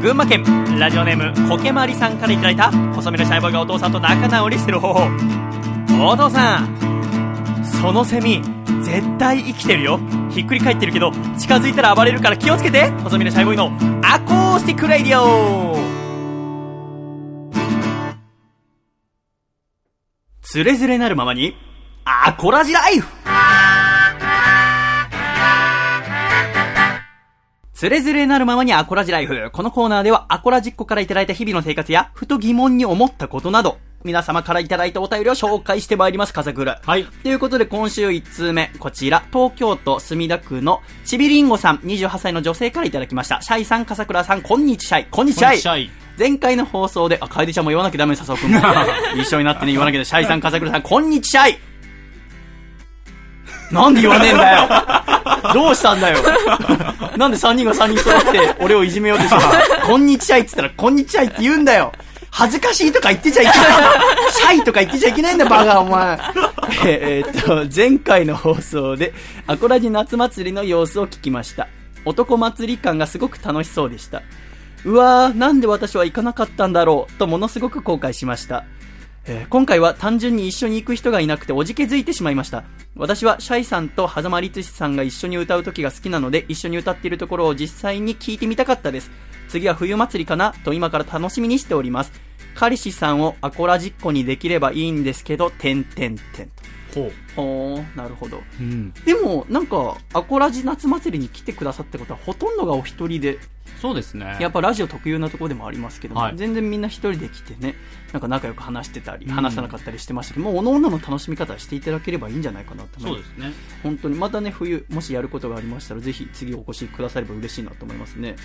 Speaker 1: 群馬県ラジオネームコケマリさんからいただいた細身のシャイボーイがお父さんと仲直りしてる方法。お父さんそのセミ絶対生きてるよ。ひっくり返ってるけど近づいたら暴れるから気をつけて。細身のシャイボーイのアコースティックレディオ。つれづれなるままにアコラジライフ。つれづれなるままにアコラジライフ。このコーナーではアコラジっ子からいただいた日々の生活や、ふと疑問に思ったことなど、皆様からいただいたお便りを紹介してまいります、カザクル。
Speaker 2: はい。
Speaker 1: ということで今週1通目、こちら、東京都墨田区のちびりんごさん、28歳の女性からいただきました。シャイさん、笠倉さん、こんにちシャイ。こんにちシャイ。
Speaker 2: シャイ。
Speaker 1: 前回の放送で、あ、楓ちゃんも言わなきゃダメ、笹尾くんも。(laughs) 一緒になってね、言わなきゃシャイさん、笠倉さん、こんにちシャイ。なんで言わねえんだよどうしたんだよなんで3人が3人揃って俺をいじめようとしてたこんにちシャイって言ったら、こんにちシャイって言うんだよ恥ずかしいとか言ってちゃいけない。シャイとか言ってちゃいけないんだ、バカ、お前。(laughs) えーっと、前回の放送で、アコラジ夏祭りの様子を聞きました。男祭り感がすごく楽しそうでした。うわー、なんで私は行かなかったんだろう、とものすごく後悔しました。えー今回は単純に一緒に行く人がいなくておじけづいてしまいました。私はシャイさんと狭間律師さんが一緒に歌う時が好きなので、一緒に歌っているところを実際に聞いてみたかったです。次は冬祭りかなと今から楽しみにしております。彼氏さんをアコラ実行にできればいいんですけど、てんてんてんと。
Speaker 2: ほう。
Speaker 1: ほー、なるほど。
Speaker 2: うん。
Speaker 1: でも、なんか、アコラジ夏祭りに来てくださってことは、ほとんどがお一人で、
Speaker 2: そうですね。
Speaker 1: やっぱラジオ特有なところでもありますけども、
Speaker 2: はい
Speaker 1: 全然みんな一人で来てね、なんか仲良く話してたり、
Speaker 2: うん
Speaker 1: 話さなかったりしてましたけど、もう、おのおのの楽しみ方していただければいいんじゃないかなと思います。
Speaker 2: そうですね。
Speaker 1: 本当に、またね、冬、もしやることがありましたら、ぜひ次お越しくだされば嬉しいなと思いますね。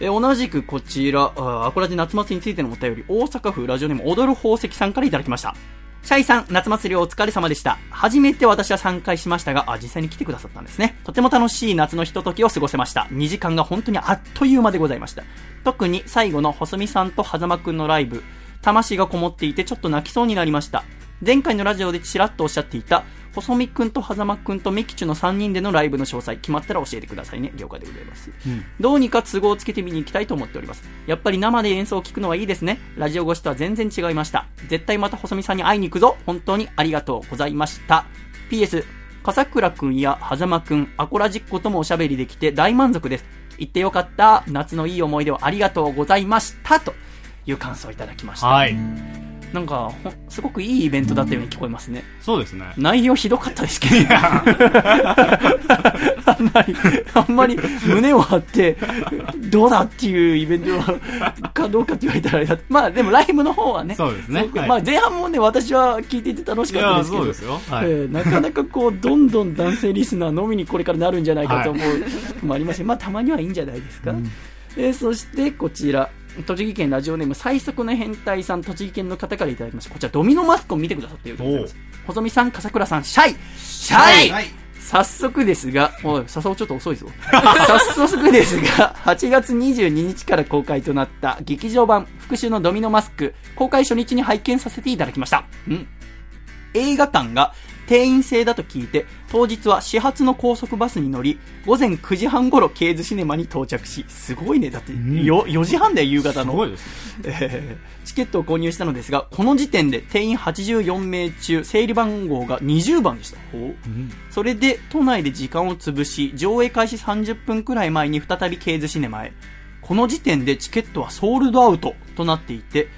Speaker 1: えー同じくこちら、あアコラジ夏祭りについてのお便り、大阪府ラジオネーム踊る宝石さんからいただきました。シャイさん、夏祭りお疲れ様でした。初めて私は参加しましたが、あ、実際に来てくださったんですね。とても楽しい夏のひとときを過ごせました。2時間が本当にあっという間でございました。特に最後の細見さんと狭間くんのライブ、魂がこもっていてちょっと泣きそうになりました。前回のラジオでちらっとおっしゃっていた、細見くんと狭間くんとミキチュの3人でのライブの詳細決まったら教えてくださいね。了解でございます。どうにか都合をつけて見に行きたいと思っております。やっぱり生で演奏を聞くのはいいですね。ラジオ越しとは全然違いました。絶対また細見さんに会いに行くぞ。本当にありがとうございました。PS、笠倉くんや狭間くん、アコラジッコともおしゃべりできて大満足です。行ってよかった。夏のいい思い出をありがとうございました。という感想をいただきました。
Speaker 2: はい。
Speaker 1: なんか、すごくいいイベントだったように聞こえますね。
Speaker 2: そうですね。
Speaker 1: 内容ひどかったですけど、(laughs) あんまり、あんまり胸を張って、どうだっていうイベントかどうかって言われたらあれだ、まあでもライブの方はね、
Speaker 2: そうですねはい
Speaker 1: まあ前半もね、私は聞いていて楽しかったですけど、
Speaker 2: そうですよ。はい。
Speaker 1: えーなかなかこう、どんどん男性リスナーのみにこれからなるんじゃないかと思う、もありまして、まあたまにはいいんじゃないですか。えーそしてこちら、栃木県ラジオネーム最速の変態さん、栃木県の方からいただきました。こちらドミノマスクを見てくださっていると思います。細見さん、笠倉さん、シャイシャイ、
Speaker 4: はい
Speaker 1: 早速ですが、おい、笹尾ちょっと遅いぞ。(laughs) 早速ですが、8月22日から公開となった劇場版復讐のドミノマスク、公開初日に拝見させていただきました。うん。映画館が定員制だと聞いて、当日は始発の高速バスに乗り、午前9時半頃ケーズシネマに到着し、すごいね。だって、よ、4時半だよ、夕方の。
Speaker 2: すごいです。
Speaker 1: えーチケットを購入したのですが、この時点で定員84名中、整理番号が20番でした。ほうそれで、都内で時間を潰し、上映開始30分くらい前に再びケーズシネマへ。この時点でチケットはソールドアウトとなっていて、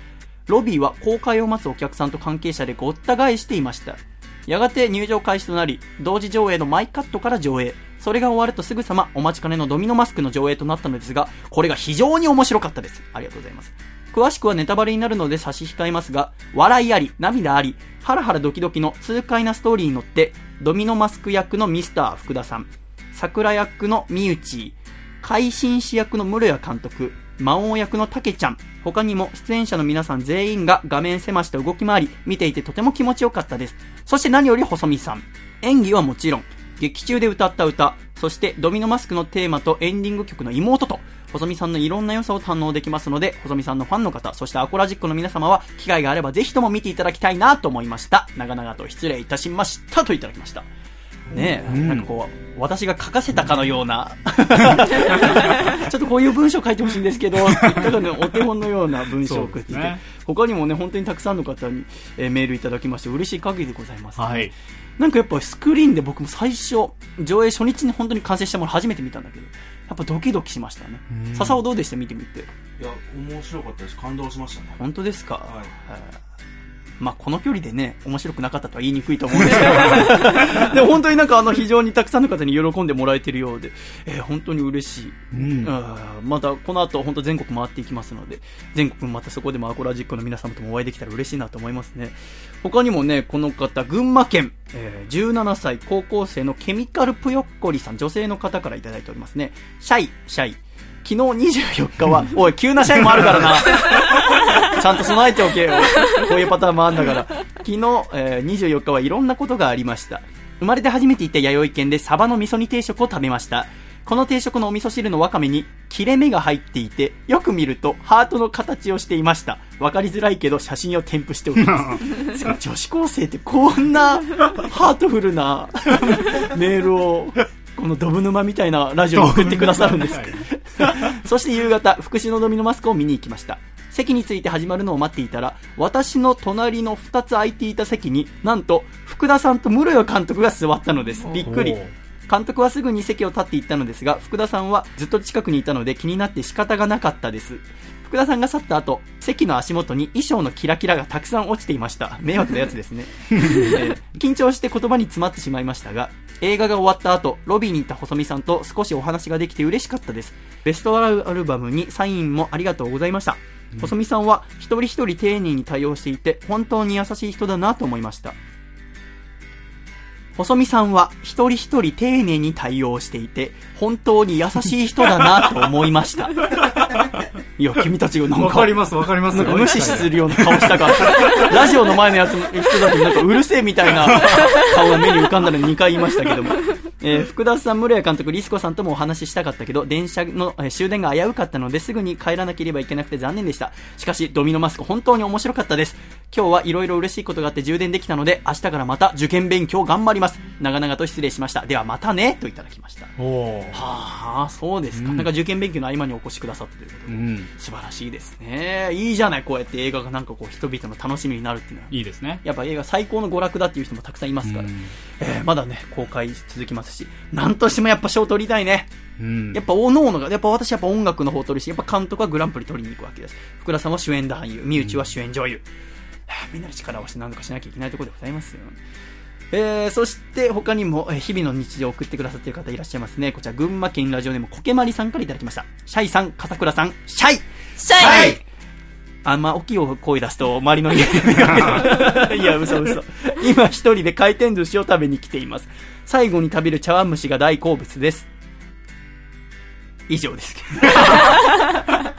Speaker 1: ロビーは公開を待つお客さんと関係者でごった返していました。やがて入場開始となり、同時上映のマイカットから上映。それが終わるとすぐさまお待ちかねのドミノマスクの上映となったのですが、これが非常に面白かったです。ありがとうございます。詳しくはネタバレになるので差し控えますが、笑いあり、涙あり、ハラハラドキドキの痛快なストーリーに乗って、ドミノマスク役のミスター福田さん、桜役のみゆち海進士役の室谷監督、魔王役のたけちゃん、他にも出演者の皆さん全員が画面狭して動き回り、見ていてとても気持ちよかったです。そして何より細見さん。演技はもちろん、劇中で歌った歌、そしてドミノマスクのテーマとエンディング曲の妹と、細見さんのいろんな良さを堪能できますので、細見さんのファンの方、そしてアコラジックの皆様は、機会があればぜひとも見ていただきたいなと思いました。長々と失礼いたしましたといただきました。ねえ、なんかこう、私が書かせたかのような、(laughs) (laughs) ちょっとこういう文章書いてほしいんですけど、ただね、お手本のような文章を送っていて、
Speaker 2: ね
Speaker 1: 他にもね、本当にたくさんの方に、えーメールいただきまして、嬉しい限りでございます、
Speaker 2: はい。
Speaker 1: なんかやっぱスクリーンで僕も最初、上映初日に本当に完成したもの初めて見たんだけど、やっぱドキドキしましたね。笹尾どうでした？見てみて。
Speaker 4: いや、面白かったです。感動しましたね。
Speaker 1: 本当ですか、
Speaker 4: はい
Speaker 1: えーまあ、この距離でね、面白くなかったとは言いにくいと思うんですけど、(laughs) でも本当になんかあの非常にたくさんの方に喜んでもらえてるようで、えー本当に嬉しい。
Speaker 2: うん。
Speaker 1: あーまたこの後本当全国回っていきますので、全国またそこでもアコラジックの皆様ともお会いできたら嬉しいなと思いますね。他にもね、この方、群馬県、えー17歳高校生のケミカルぷよっこりさん、女性の方からいただいておりますね。シャイ、シャイ。昨日24日は、(laughs) おい、急なシャイもあるからな。(laughs) ちゃんと備えておけよ。こういうパターンもあんだから。昨日、えー24日はいろんなことがありました。生まれて初めて行った弥生県でサバの味噌煮定食を食べました。この定食のお味噌汁のわかめに切れ目が入っていて、よく見るとハートの形をしていました。わかりづらいけど写真を添付しておきます。(laughs) 女子高生ってこんなハートフルなメールを、このドブ沼みたいなラジオに送ってくださるんです。そして夕方、福祉のドミノマスクを見に行きました。席について始まるのを待っていたら、私の隣の2つ空いていた席に、なんと、福田さんと室谷監督が座ったのです。びっくり。監督はすぐに席を立っていったのですが、福田さんはずっと近くにいたので気になって仕方がなかったです。福田さんが去った後、席の足元に衣装のキラキラがたくさん落ちていました。迷惑なやつですね。(laughs) えー緊張して言葉に詰まってしまいましたが、映画が終わった後、ロビーに行った細見さんと少しお話ができて嬉しかったです。ベストアルバムにサインもありがとうございました。細見さんは一人一人丁寧に対応していて、本当に優しい人だなと思いました。細見さんは一人一人丁寧に対応していて、本当に優しい人だなと思いました。(laughs) いや、君たちがなんか、
Speaker 2: わかります、わかります。
Speaker 1: 無視するような顔したから、ラジオの前のやつの人だとなんかうるせえみたいな (laughs) 顔が目に浮かんだのに2回言いましたけども。えー福田さん、室谷監督、リスコさんともお話ししたかったけど、電車の、えー終電が危うかったのですぐに帰らなければいけなくて残念でした。しかし、ドミノマスク本当に面白かったです。今日はいろいろ嬉しいことがあって充電できたので、明日からまた受験勉強頑張ります。長々と失礼しました。ではまたね、といただきました。はあ、そうですか。なんか受験勉強の合間にお越しくださったということで。
Speaker 2: うん。
Speaker 1: 素晴らしいですね。いいじゃない、こうやって映画がなんかこう人々の楽しみになるっていうのは。
Speaker 2: いいですね。
Speaker 1: やっぱ映画最高の娯楽だっていう人もたくさんいますから、
Speaker 2: うん
Speaker 1: えーまだね、公開続きますし、なんとしてもやっぱ賞取りたいね。
Speaker 2: うん
Speaker 1: やっぱ、おのおのが、やっぱ私やっぱ音楽の方取るし、やっぱ監督はグランプリ取りに行くわけです。福田さんは主演男優、三内は主演女優。はあみんなで力を合わせて何とかしなきゃいけないところでございますよ。えー、そして他にも、えー日々の日常を送ってくださっている方いらっしゃいますね。こちら、群馬県ラジオネーム、コケマリさんからいただきました。シャイさん、笠倉さん、シャイ
Speaker 3: シャイ
Speaker 1: あんま大きい声出すと周りの家で (laughs) いや、嘘嘘。今一人で回転寿司を食べに来ています。最後に食べる茶碗蒸しが大好物です。以上ですけど。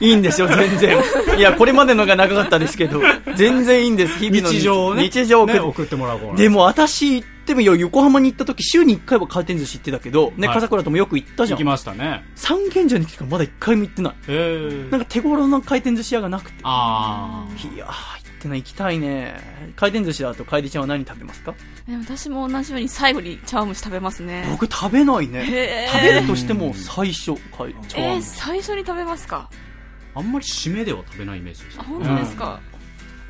Speaker 1: (laughs) いいんですよ、全然。いや、これまでのが長かったですけど、全然いいんです、日々の
Speaker 2: 日常をね。
Speaker 1: 日常を送って
Speaker 2: ね送ってもらう
Speaker 1: でも私行ってもいや横浜に行った時週に1回は回転寿司行ってたけど、ね、
Speaker 2: はい
Speaker 1: 笠倉ともよく行ったじゃん。
Speaker 2: 行きましたね。
Speaker 1: 三軒茶に来てからまだ1回も行ってない。なんか手頃な回転寿司屋がなくて。
Speaker 2: あ
Speaker 1: いやってない、行きたいね。回転寿司だと楓ちゃんは何食べますか？
Speaker 3: でも私も同じように最後に茶碗蒸し食べますね。
Speaker 1: 僕食べないね。食べるとしても最初、かい茶
Speaker 3: えー、
Speaker 1: 碗蒸し
Speaker 3: 最初に食べますか？
Speaker 2: あ。あんまり締めでは食べないイメージです
Speaker 3: あ、
Speaker 2: ね。
Speaker 3: 本当ですか、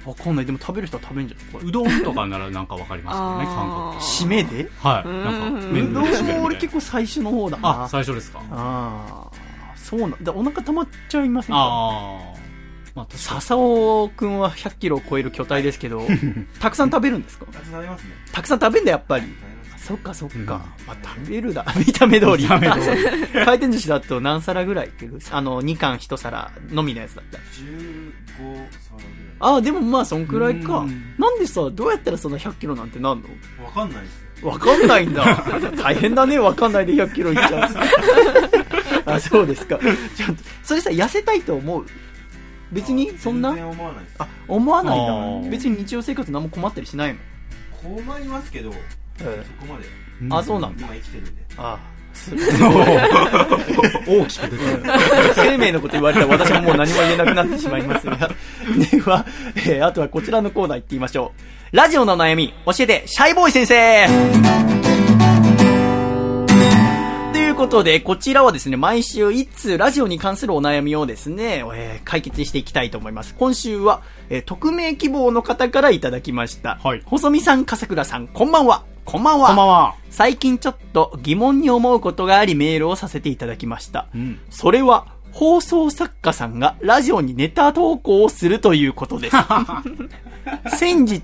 Speaker 1: わかんない。でも食べる人は食べんじゃん。これ
Speaker 2: うどんとかならなんかわかりますけどね、(laughs)
Speaker 3: あー
Speaker 1: 締めで？
Speaker 2: はい。なんか、麺
Speaker 1: うどん
Speaker 2: の締めみたいな
Speaker 1: も俺結構最初の方だな。
Speaker 2: あ、最初ですか。
Speaker 1: あーそうなんだ。お腹溜まっちゃいませんか？
Speaker 2: ああ。まあ、
Speaker 1: 笹尾くんは100キロを超える巨体ですけど、(laughs) たくさん食べるんですか？
Speaker 4: たくさんありますね。
Speaker 1: たくさん食べんだ、やっぱり。そっかそっか。まあ、食べるだ。(laughs) 見た目通り。回転寿司だと何皿ぐらい？いけるあの、2貫1皿のみのやつだったら。
Speaker 4: 15皿ぐ
Speaker 1: ああ、でもまあ、そんくらいか
Speaker 2: うん。
Speaker 1: なんでさ、どうやったらその100キロなんてなんの？
Speaker 4: らい。わかんないです。
Speaker 1: わかんないんだ。(laughs) 大変だね、わかんないで100キロいっちゃう。あ、そうですか。ちょっと、それさ、痩せたいと思う？別に、そんな？
Speaker 4: 全然思わないです。
Speaker 1: あ、思わない
Speaker 2: あ
Speaker 1: な。
Speaker 2: ー
Speaker 1: 別に日常生活何も困ったりしないの？
Speaker 4: 困りますけど、
Speaker 1: え
Speaker 4: そこまで。
Speaker 1: あ、そうなんだ。
Speaker 4: 今生きてるんで。
Speaker 1: あす (laughs)
Speaker 2: 大きく出てる。(laughs)
Speaker 1: 生命のこと言われたら私ももう何も言えなくなってしまいますが。(laughs) では、えーあとはこちらのコーナー行ってみましょう。ラジオの悩み、教えて、シャイボーイ先生ことで、こちらはですね、毎週一通ラジオに関するお悩みをですね、えー解決していきたいと思います。今週は、えー匿名希望の方からいただきました。
Speaker 2: はい
Speaker 1: 細見さん、笠倉さん、こんばんは。こんばんは。
Speaker 2: こんばんは。
Speaker 1: 最近ちょっと疑問に思うことがありメールをさせていただきました。
Speaker 2: うん。
Speaker 1: それは、放送作家さんがラジオにネタ投稿をするということです。(laughs) 先日、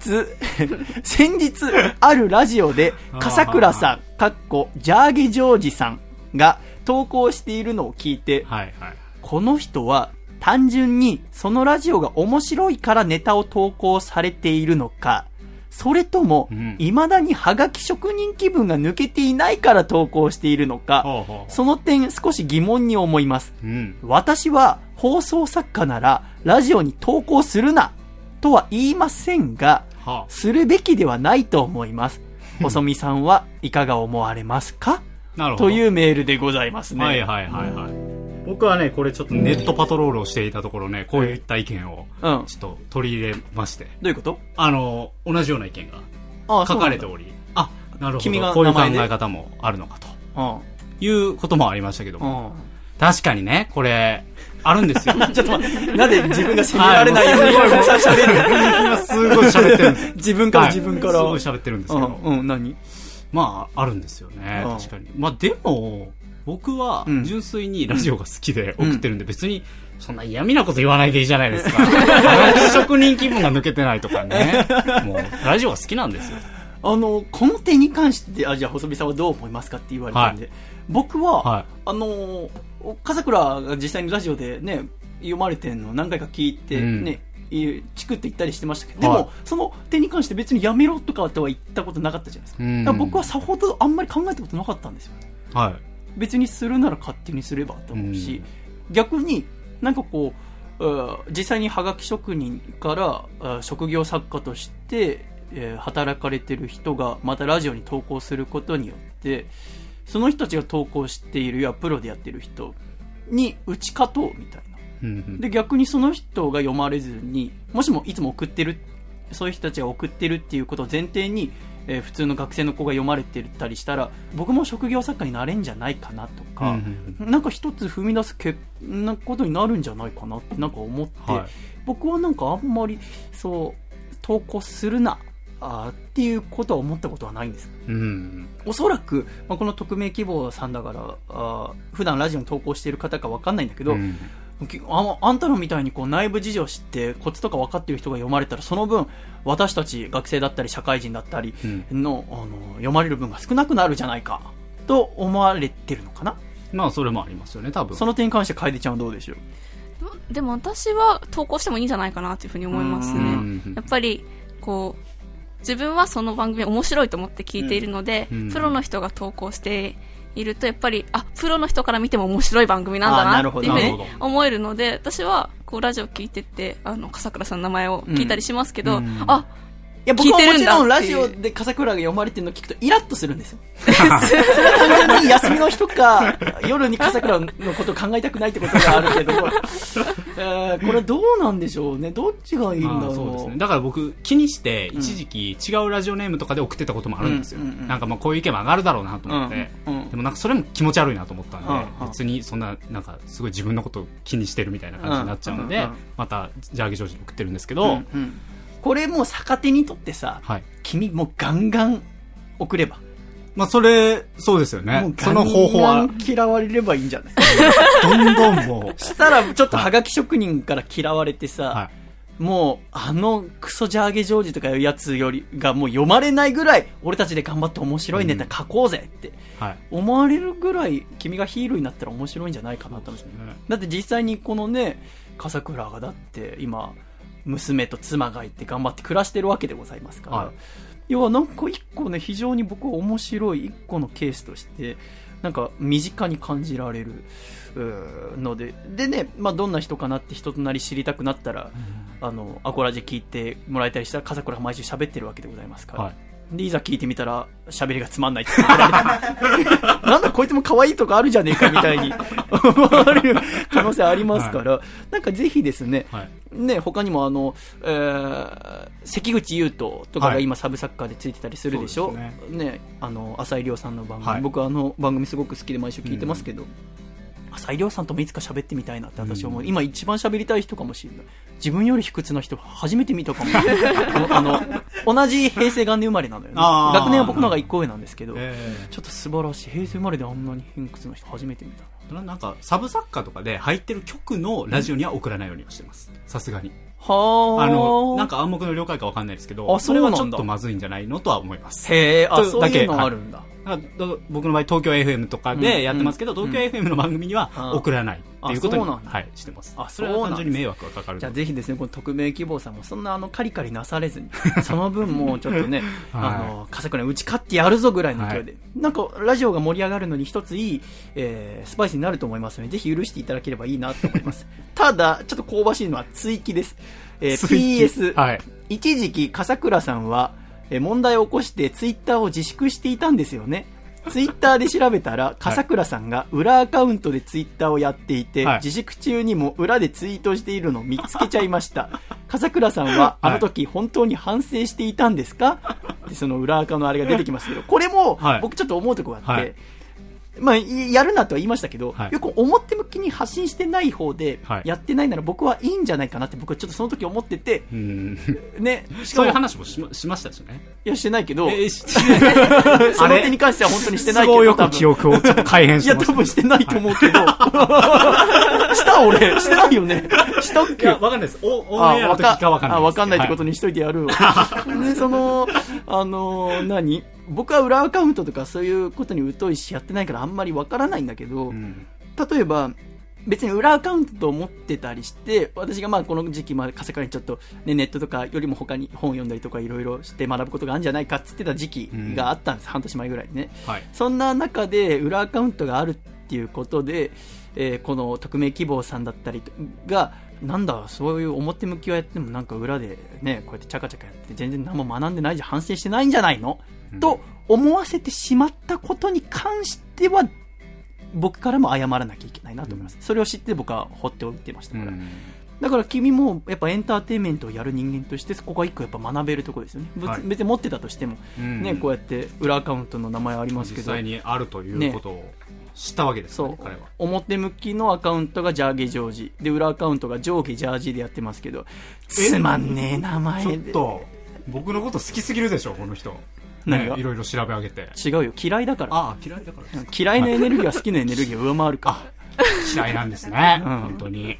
Speaker 1: 先日、あるラジオで、笠倉さん、(laughs) かっこ、ジャーゲジョージさんが投稿しているのを聞いて、
Speaker 2: はいはい。
Speaker 1: この人は単純にそのラジオが面白いからネタを投稿されているのか、それとも
Speaker 2: うん、
Speaker 1: 未だにハガキ職人気分が抜けていないから投稿しているのか、その点少し疑問に思います。
Speaker 2: うん。
Speaker 1: 私は放送作家ならラジオに投稿するなとは言いませんが、
Speaker 2: は
Speaker 1: するべきではないと思います。細見さんはいかが思われますか？というメールでございますね。
Speaker 2: はいはいはいはい。僕はね、これちょっとネットパトロールをしていたところね、こういった意見を
Speaker 1: うん。
Speaker 2: ちょっと取り入れまして、
Speaker 1: どういうこと？
Speaker 2: あの、同じような意見が
Speaker 1: あ
Speaker 2: 書かれて
Speaker 1: お
Speaker 2: おり、あ、なるほ
Speaker 1: 君が
Speaker 2: ど、こういう考え方もあるのかと。
Speaker 1: うん。
Speaker 2: いうこともありましたけど
Speaker 1: う
Speaker 2: も、
Speaker 1: ん。
Speaker 2: 確かにね、これ、あるんですよ。(laughs)
Speaker 1: ちょっと待って、なんで自分が責められないように
Speaker 2: は (laughs) い
Speaker 1: 今
Speaker 2: すごい喋ってるんです。よ。
Speaker 1: 自分から。自分から。
Speaker 2: はいすごい喋ってるんですけど、
Speaker 1: うん、うん、何？
Speaker 2: まあ、あるんですよね、
Speaker 1: うん
Speaker 2: 確かに。まあ、でも、僕は
Speaker 1: うん
Speaker 2: 純粋にラジオが好きで送ってるんで、別に、そんな嫌味なこと言わないでいいじゃないですか。(laughs) 職人気分が抜けてないとかね。もう、ラジオが好きなんですよ。
Speaker 1: あの、この点に関して、あ、じゃあ細見さんはどう思いますかって言われたんで、僕は、
Speaker 2: は
Speaker 1: あの、笠倉が実際にラジオでね、読まれてんの何回か聞いて、
Speaker 2: うん
Speaker 1: ね、いチクって言ったりしてましたけど、で
Speaker 2: はい
Speaker 1: も、その点に関して別にやめろとかとは言ったことなかったじゃないですか。から僕はさほどあんまり考えたことなかったんですよ。
Speaker 2: い。はい。
Speaker 1: 別にするなら勝手にすればと思うし、逆になんかこううん実際にハガキ職人からあ職業作家として、えー働かれてる人がまたラジオに投稿することによってその人たちが投稿しているいやプロでやってる人に打ち勝とうみたいで逆にその人が読まれずにもしもいつも送ってるそういう人たちが送ってるっていうことを前提に、えー普通の学生の子が読まれてたりしたら僕も職業作家になれんじゃないかなとか、なんか一つ踏み出すけなことになるんじゃないかなってなんか思って、
Speaker 2: はい。
Speaker 1: 僕はなんかあんまりそう投稿するなあーっていうことは思ったことはないんです。
Speaker 2: うん。
Speaker 1: おそらく、まあ、この匿名希望さんだからあー普段ラジオに投稿している方かわかんないんだけど、
Speaker 2: うん
Speaker 1: きああんたらみたいにこう内部事情を知ってコツとか分かっている人が読まれたらその分私たち学生だったり社会人だったり
Speaker 2: うん
Speaker 1: の,、あの読まれる分が少なくなるじゃないかと思われてるのかな？
Speaker 2: まあ、それもありますよね、多分。
Speaker 1: その点に関して楓ちゃんはどうでしょう？
Speaker 3: でも私は投稿してもいいんじゃないかなというふうに思います
Speaker 1: う
Speaker 3: ね
Speaker 2: ん
Speaker 3: やっぱりこう自分はその番組面白いと思って聞いているので、
Speaker 2: うん。
Speaker 3: プロの人が投稿しているとやっぱりあプロの人から見ても面白い番組なんだ
Speaker 1: な
Speaker 3: っていうふうに思えるので私はこうラジオ聞いてってあの笠倉さんの名前を聞いたりしますけど、
Speaker 1: うん。うん
Speaker 3: あ
Speaker 1: いや、僕は
Speaker 3: 聞いてるんだ
Speaker 1: もちろんラジオで笠倉が読まれてるの聞くとイラッとするんですよ。(laughs) 単純に休みの日か、夜に笠倉のことを考えたくないってことがあるけど、えーこれどうなんでしょうね。どっちがいいんだろう。
Speaker 2: まあそうですね。だから僕、気にして、一時期違うラジオネームとかで送ってたこともあるんですよ。
Speaker 1: うんうんうん
Speaker 2: なんかまあこういう意見も上がるだろうなと思って。
Speaker 1: うんうん
Speaker 2: でもなんかそれも気持ち悪いなと思ったんで、
Speaker 1: うんうん
Speaker 2: 別にそんな、なんかすごい自分のことを気にしてるみたいな感じになっちゃうので、
Speaker 1: うんうんうん
Speaker 2: また、ジャーゲジョージに送ってるんですけど、
Speaker 1: うんうんこれもう逆手にとってさ、
Speaker 2: はい。
Speaker 1: 君もうガンガン送れば。
Speaker 2: まあそれ、そうですよね。その方法は
Speaker 1: 嫌われればいいんじゃない？(laughs)
Speaker 2: どんどんもう、
Speaker 1: したらちょっとハガキ職人から嫌われてさ、
Speaker 2: は
Speaker 1: もう、あのクソジャーゲジョージとかいうやつよりがもう読まれないぐらい、俺たちで頑張って面白いネタ書こうぜって
Speaker 2: はい。
Speaker 1: 思われるぐらい、君がヒーローになったら面白いんじゃないかなと思うんですね。だって実際にこのね、笠倉がだって今、娘と妻がいて頑張って暮らしてるわけでございますから、
Speaker 2: はい。
Speaker 1: 要はなんか一個ね、非常に僕は面白い一個のケースとして、なんか身近に感じられるので、でね、まあどんな人かなって人となり知りたくなったら、あの、アコラジ聞いてもらえたりしたら、笠倉が毎週喋ってるわけでございますから、
Speaker 2: はい
Speaker 1: で、いざ聞いてみたら、喋りがつまんないって言われて、(laughs) なんだこいつも可愛いとこあるじゃねえかみたいに。思われる可能性ありますから、なんかぜひですね、
Speaker 2: はい。
Speaker 1: ね、他にもあの、えー関口優斗とかが
Speaker 2: はい。
Speaker 1: 今サブサッカーでついてたりするでしょ、
Speaker 2: そうです
Speaker 1: ね。あの浅井亮さんの番組、
Speaker 2: はい。
Speaker 1: 僕あの番組すごく好きで毎週聞いてますけど、浅井亮さんともいつか喋ってみたいなって私は思う、
Speaker 2: うん
Speaker 1: 今一番喋りたい人かもしれない。自分より卑屈な人初めて見たかも。(laughs) あの同じ平成元年生まれなのよね。学年は僕の方が1個上なんですけど、
Speaker 2: え
Speaker 1: ちょっと素晴らしい平成生まれであんなに偏屈な人初めて見た
Speaker 2: なんか、サブ作家とかで入ってる曲のラジオには送らないようにはしてます。さすがに。
Speaker 1: はあ。
Speaker 2: あの、なんか暗黙の了解かわかんないですけど、
Speaker 1: あ
Speaker 2: それはちょっとまずいんじゃないの？とは思います。
Speaker 1: へえあ
Speaker 2: と
Speaker 1: そういうのあるんだ、
Speaker 2: 僕の場合、東京 FM とかでやってますけど、
Speaker 1: うん。
Speaker 2: 東京 FM の番組には
Speaker 1: うん。
Speaker 2: 送らないっていうことに、
Speaker 1: うなんだ。
Speaker 2: はい、してます。
Speaker 1: あ
Speaker 2: それは単純に迷惑がかかる
Speaker 1: じゃあぜひですね、この匿名希望さんもそんなあのカリカリなされずに、(laughs) その分もうちょっとね、(laughs)
Speaker 2: はい。
Speaker 1: あの、笠倉に打ち勝ってやるぞぐらいの勢い。で、なんかラジオが盛り上がるのに一ついい、えースパイスになると思いますので、ぜひ許していただければいいなと思います。(laughs) ただ、ちょっと香ばしいのは追記です。えー PS、
Speaker 2: はい。
Speaker 1: 一時期笠倉さんは、えー問題を起こしてツイッターを自粛していたんですよね。ツイッターで調べたら、笠倉さんが裏アカウントでツイッターをやっていて、
Speaker 2: はい。
Speaker 1: 自粛中にも裏でツイートしているのを見つけちゃいました。(laughs) 笠倉さんは、あの時本当に反省していたんですか？でその裏アカのあれが出てきますけど、これも
Speaker 2: はい、
Speaker 1: 僕ちょっと思うとこがあって、
Speaker 2: はい
Speaker 1: まあ、いやるなとは言いましたけど、
Speaker 2: はい
Speaker 1: よく表向きに発信してない方で
Speaker 2: はい、
Speaker 1: やってないなら僕はいいんじゃないかなって僕はちょっとその時思ってて、
Speaker 2: うん。
Speaker 1: ね、(laughs) しかも
Speaker 2: そういう話もしましましたしね。
Speaker 1: い？や、してないけど、
Speaker 2: えーし (laughs)
Speaker 1: その点に関しては本当にしてないけど。
Speaker 2: よく記憶をちょっと改変
Speaker 1: いや、
Speaker 2: しました。
Speaker 1: 多分してないと思うけど。(laughs) した俺してないよね。したっけ？
Speaker 2: いや、わかんないです。お、オンエアの時かわかんない
Speaker 1: わかんないってこと
Speaker 2: に。
Speaker 1: にしといてやるわ。で、その、あのー何？僕は裏アカウントとかそういうことに疎いしやってないからあんまりわからないんだけど、
Speaker 2: うん
Speaker 1: 例えば、別に裏アカウントを持ってたりして、私がまあこの時期、まあ、笠倉にちょっと、ね、ネットとかよりも他に本読んだりとかいろいろして学ぶことがあるんじゃないかっつってた時期があったんです、半年前ぐらいにね。
Speaker 2: はい。
Speaker 1: そんな中で裏アカウントがあるっていうことで、えーこの匿名希望さんだったりが、なんだ、そういう表向きはやってもなんか裏でね、こうやってチャカチャカやって全然何も学んでないじゃん、反省してないんじゃないの、
Speaker 2: うん
Speaker 1: と思わせてしまったことに関しては、僕からも謝らなきゃいけないなと思います。それを知って僕は放っておいてましたから。
Speaker 2: うん
Speaker 1: だから君もやっぱエンターテインメントをやる人間として、ここは一個やっぱ学べるところですよね。別
Speaker 2: はい
Speaker 1: 別に持ってたとしても、
Speaker 2: うん
Speaker 1: ね、こうやって裏アカウントの名前ありますけど、
Speaker 2: 実際にあるということを知ったわけです
Speaker 1: そう
Speaker 2: ね、彼は。
Speaker 1: 表向きのアカウントがジャーゲジョージで裏アカウントが上下ジャージでやってますけどつまんねえ名前
Speaker 2: ちょっ
Speaker 1: で
Speaker 2: と、僕のこと好きすぎるでしょ、この人。
Speaker 1: 何が？
Speaker 2: ねいろいろ調べ上げて。
Speaker 1: 違うよ嫌いだから
Speaker 2: ああ、嫌いだから。
Speaker 1: 嫌いなエネルギーは好きなエネルギーを上回るか
Speaker 2: 嫌いなんですね。
Speaker 1: うん
Speaker 2: 本当に。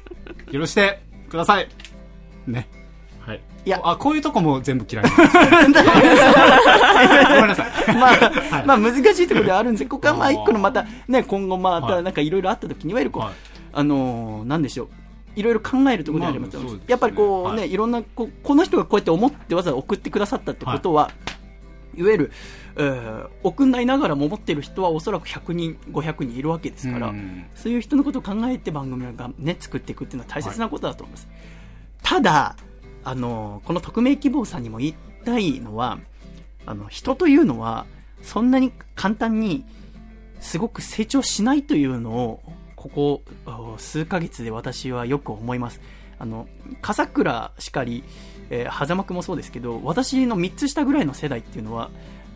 Speaker 2: 許してください。ね。はい。
Speaker 1: いや
Speaker 2: あ、こういうとこも全部嫌いなんです。(laughs) ごめんなさい。
Speaker 1: らまあ、
Speaker 2: はい
Speaker 1: まあ難しいところではあるんですけどここはまあ一個のまたね今後ま
Speaker 2: はい
Speaker 1: たなんかいろいろあった時にいわゆるこう、
Speaker 2: はい
Speaker 1: あのーなんでしょういろいろ考えるところであります,、
Speaker 2: まあすね
Speaker 1: やっぱりこうね、、
Speaker 2: はい
Speaker 1: ろんなこうこの人がこうやって思ってわざわざ送ってくださったってことは、い、わゆる、えー送んないながらも思ってる人はおそらく100人500人いるわけですから、
Speaker 2: うん
Speaker 1: そういう人のことを考えて番組が、ね、作っていくっていうのは大切なことだと思います。ただ、あの、この匿名希望さんにも言いたいのは、あの、人というのは、そんなに簡単に、すごく成長しないというのを、ここ、あ数ヶ月で私はよく思います。あの、笠倉しかり、えー、狭間くんもそうですけど、私の3つ下ぐらいの世代っていうのは、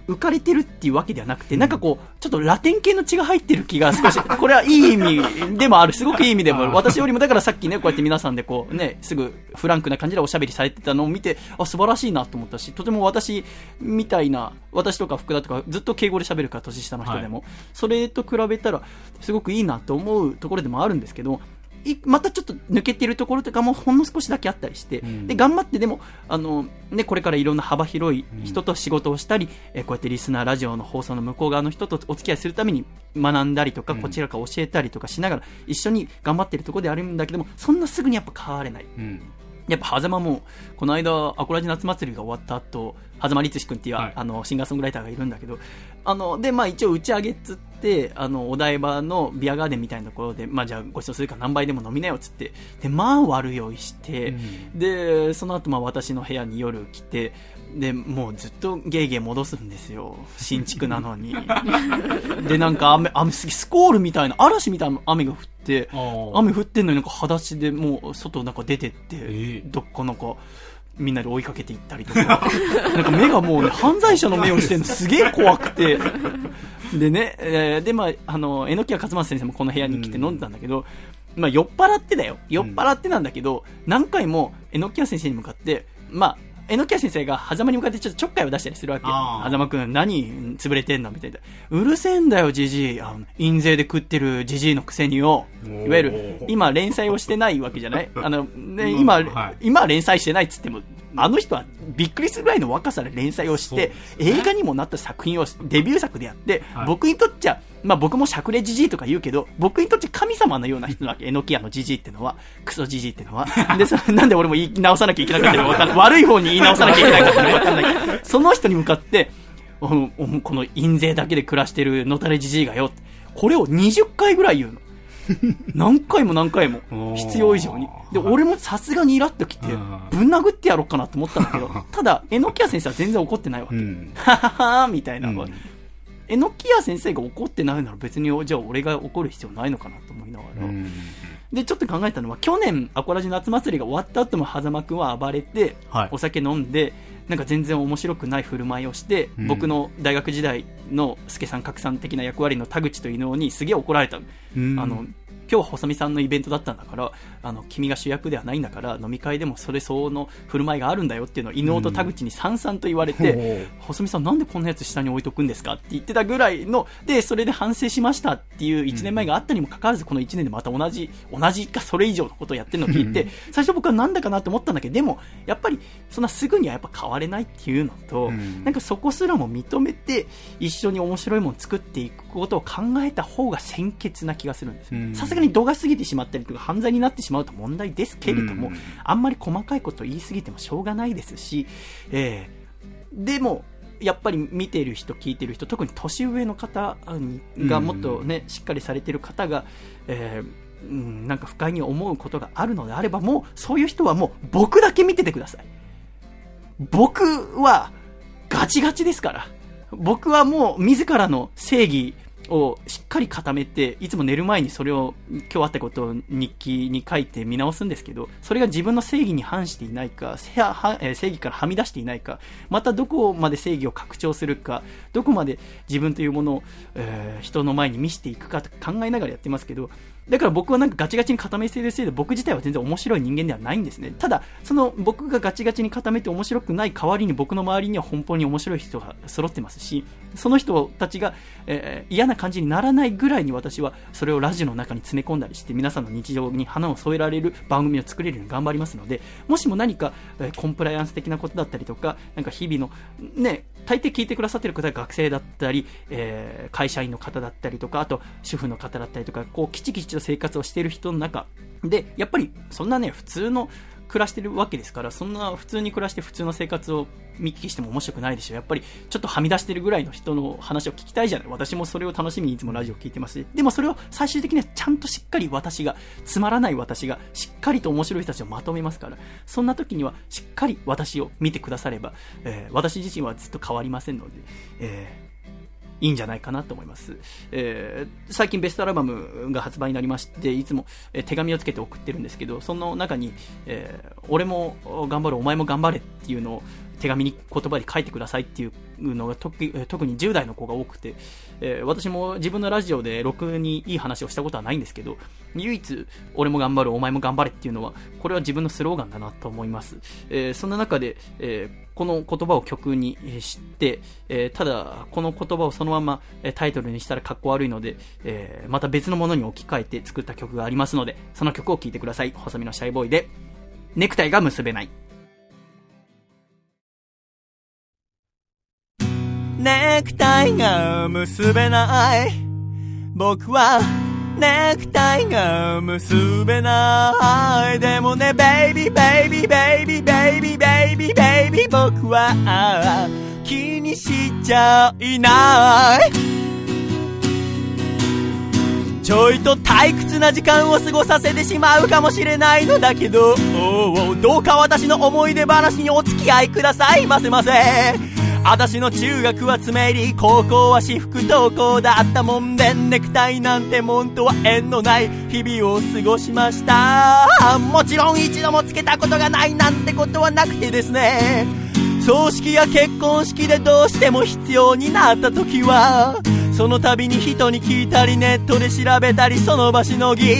Speaker 1: 浮かれてるっていうわけではなくて、なんかこう、ちょっとラテン系の血が入ってる気が少し、(laughs) これはいい意味でもある、すごくいい意味でもある。私よりも、だからさっきね、こうやって皆さんでこうね、すぐフランクな感じでおしゃべりされてたのを見て、あ、素晴らしいなと思ったし、とても私みたいな、私とか福田とかずっと敬語で喋るから年下の人でも、それと比べたら、すごくいいなと思うところでもあるんですけど、いまたちょっと抜けてるところとかもほんの少しだけあったりして、
Speaker 2: ん。
Speaker 1: で頑張ってでもあの、ね、これからいろんな幅広い人と仕事をしたり、えーこうやってリスナーラジオの放送の向こう側の人とお付き合いするために学んだりとか、こちらから教えたりとかしながら一緒に頑張ってるところであるんだけどもそんなすぐにやっぱ変われない。
Speaker 2: うん。
Speaker 1: やっぱ狭間も、この間、アコラジ夏祭りが終わった後、狭間律志君っていう、
Speaker 2: はい。
Speaker 1: あの、シンガーソングライターがいるんだけど、あの、で、まあ一応打ち上げっつって、あの、お台場のビアガーデンみたいなところで、まあじゃあご馳走するから何杯でも飲みなよっつって、で、まあ悪酔いして、で、その後まあ私の部屋に夜来て、で、もうずっとゲーゲー戻すんですよ。新築なのに。(laughs) で、なんか雨、雨、スコールみたいな、嵐みたいな雨が降って、雨降ってんのになんか裸足でもう外なんか出てって、
Speaker 2: え
Speaker 1: どっかなんかみんなで追いかけていったりとか。(laughs) なんか目がもう、ね、犯罪者の目をしてるのすげえ怖くて。でね、えーでまああの榎谷勝正先生もこの部屋に来て飲んでたんだけど、まあ酔っ払ってだよ。酔っ払ってなんだけど、何回も榎谷先生に向かってまあ榎谷先生が狭間に向かってちょっとちょっかいを出したりするわけ狭間くん何潰れてんのみたいな。うるせえんだよじじい印税で食ってるじじいのくせによいわゆる今連載をしてないわけじゃない？(laughs) あの、ね、今、
Speaker 2: うんはい。
Speaker 1: 今は連載してないっつってもあの人はびっくりするぐらいの若さで連載をして、映画にもなった作品をデビュー作でやって、
Speaker 2: はい。
Speaker 1: 僕にとっちゃ、まあ僕もしゃくれじじいとか言うけど、僕にとっちゃ神様のような人なわけ。えのきやのじじいってのは、クソじじいってのは。で、そなんで俺も言い直さなきゃいけなかったのかわかんない。(laughs) 悪い方に言い直さなきゃいけないかわかんないその人に向かって、この印税だけで暮らしてるのたれじじいがよ。これを20回ぐらい言うの。何回も何回も (laughs) 必要以上に。で、俺もさすがにイラっときて
Speaker 2: うん、
Speaker 1: ぶん殴ってやろうかなと思ったんだけど、(laughs) ただ、えのきや先生は全然怒ってないわけ。
Speaker 2: うん
Speaker 1: はははみたいな。
Speaker 2: うん
Speaker 1: えのきや先生が怒ってないなら別に、じゃあ俺が怒る必要ないのかなと思いながら。
Speaker 2: うん
Speaker 1: で、ちょっと考えたのは、去年、アコラジ夏祭りが終わった後も、狭間くんは暴れて、
Speaker 2: はい
Speaker 1: お酒飲んで、なんか全然面白くない振る舞いをして、
Speaker 2: うん
Speaker 1: 僕の大学時代の助さん格さん的な役割の田口と伊能にすげえ怒られたの。
Speaker 2: うん
Speaker 1: あの、今日は細見さんのイベントだったんだから、あの、君が主役ではないんだから、飲み会でもそれ相応の振る舞いがあるんだよっていうのを伊能と田口にさんさんと言われて、細見さんなんでこんなやつ下に置いとくんですかって言ってたぐらいの、で、それで反省しましたっていう1年前があったにもかかわらず、この1年でまた同じ、同じかそれ以上のことをやってるのを聞いて、最初僕はなんだかなって思ったんだけど、でも、やっぱり、そんなすぐにはやっぱ変われないっていうのと、
Speaker 2: うん。
Speaker 1: なんかそこすらも認めて、一緒に面白いものを作っていくことを考えた方が先決な気がするんですさすがに度が過ぎてしまったりとか、犯罪になってしまうと問題ですけれども、
Speaker 2: うん
Speaker 1: あんまり細かいことを言い過ぎてもしょうがないですし、えーでも、やっぱり見ている人、聞いている人、特に年上の方にがもっとね、しっかりされている方が、えーうん、なんか不快に思うことがあるのであれば、もう、そういう人はもう、僕だけ見ててください。僕は、ガチガチですから。僕はもう、自らの正義をしっかり固めて、いつも寝る前にそれを、今日あったことを日記に書いて見直すんですけど、それが自分の正義に反していないか、正義からはみ出していないか、またどこまで正義を拡張するか、どこまで自分というものを、えー人の前に見せていくかと考えながらやってますけど、だから僕はなんかガチガチに固めてるせいで僕自体は全然面白い人間ではないんですね。ただ、その僕がガチガチに固めて面白くない代わりに僕の周りには本当に面白い人が揃ってますし、その人たちが、えー嫌な感じにならないぐらいに私はそれをラジオの中に詰め込んだりして皆さんの日常に花を添えられる番組を作れるように頑張りますので、もしも何か、えーコンプライアンス的なことだったりとか、なんか日々の、ね、大抵聞いてくださってる方は学生だったり、えー会社員の方だったりとか、あと主婦の方だったりとか、こう、きちきちと生活をしている人の中。で、やっぱりそんなね、普通の暮らしてるわけですから、そんな普通に暮らして普通の生活を見聞きしても面白くないでしょ。やっぱりちょっとはみ出してるぐらいの人の話を聞きたいじゃない。私もそれを楽しみにいつもラジオを聞いてますし。でもそれを最終的にはちゃんとしっかり私が、つまらない私がしっかりと面白い人たちをまとめますから、そんな時にはしっかり私を見てくだされば、えー私自身はずっと変わりませんので、えーいいんじゃないかなと思います。えー最近ベストアルバムが発売になりまして、いつも、手紙をつけて送ってるんですけど、その中に、えー俺も頑張る、お前も頑張れっていうのを、
Speaker 11: 手紙に言葉で書いてくださいっていうのが特に10代の子が多くて、えー私も自分のラジオでろくにいい話をしたことはないんですけど、唯一、俺も頑張る、お前も頑張れっていうのは、これは自分のスローガンだなと思います。えーそんな中で、えーこの言葉を曲にえー知って、えただ、この言葉をそのままタイトルにしたらかっこ悪いので、えまた別のものに置き換えて作った曲がありますので、その曲を聴いてください。細身のシャイボーイで、ネクタイが結べない。
Speaker 1: ネクタイが結べない僕はネクタイが結べない。でもねベイビーベイビーベイビーベイビーベイビーベイビー僕は気にしちゃいない。ちょいと退屈な時間を過ごさせてしまうかもしれないのだけど、どうか私の思い出話にお付き合いください。ませませ。私の中学は詰め入り、高校は私服登校だったもんで、ネクタイなんてもんとは縁のない日々を過ごしました。もちろん一度もつけたことがないなんてことはなくてですね。葬式や結婚式でどうしても必要になった時はその度に人に聞いたりネットで調べたりその場しのぎ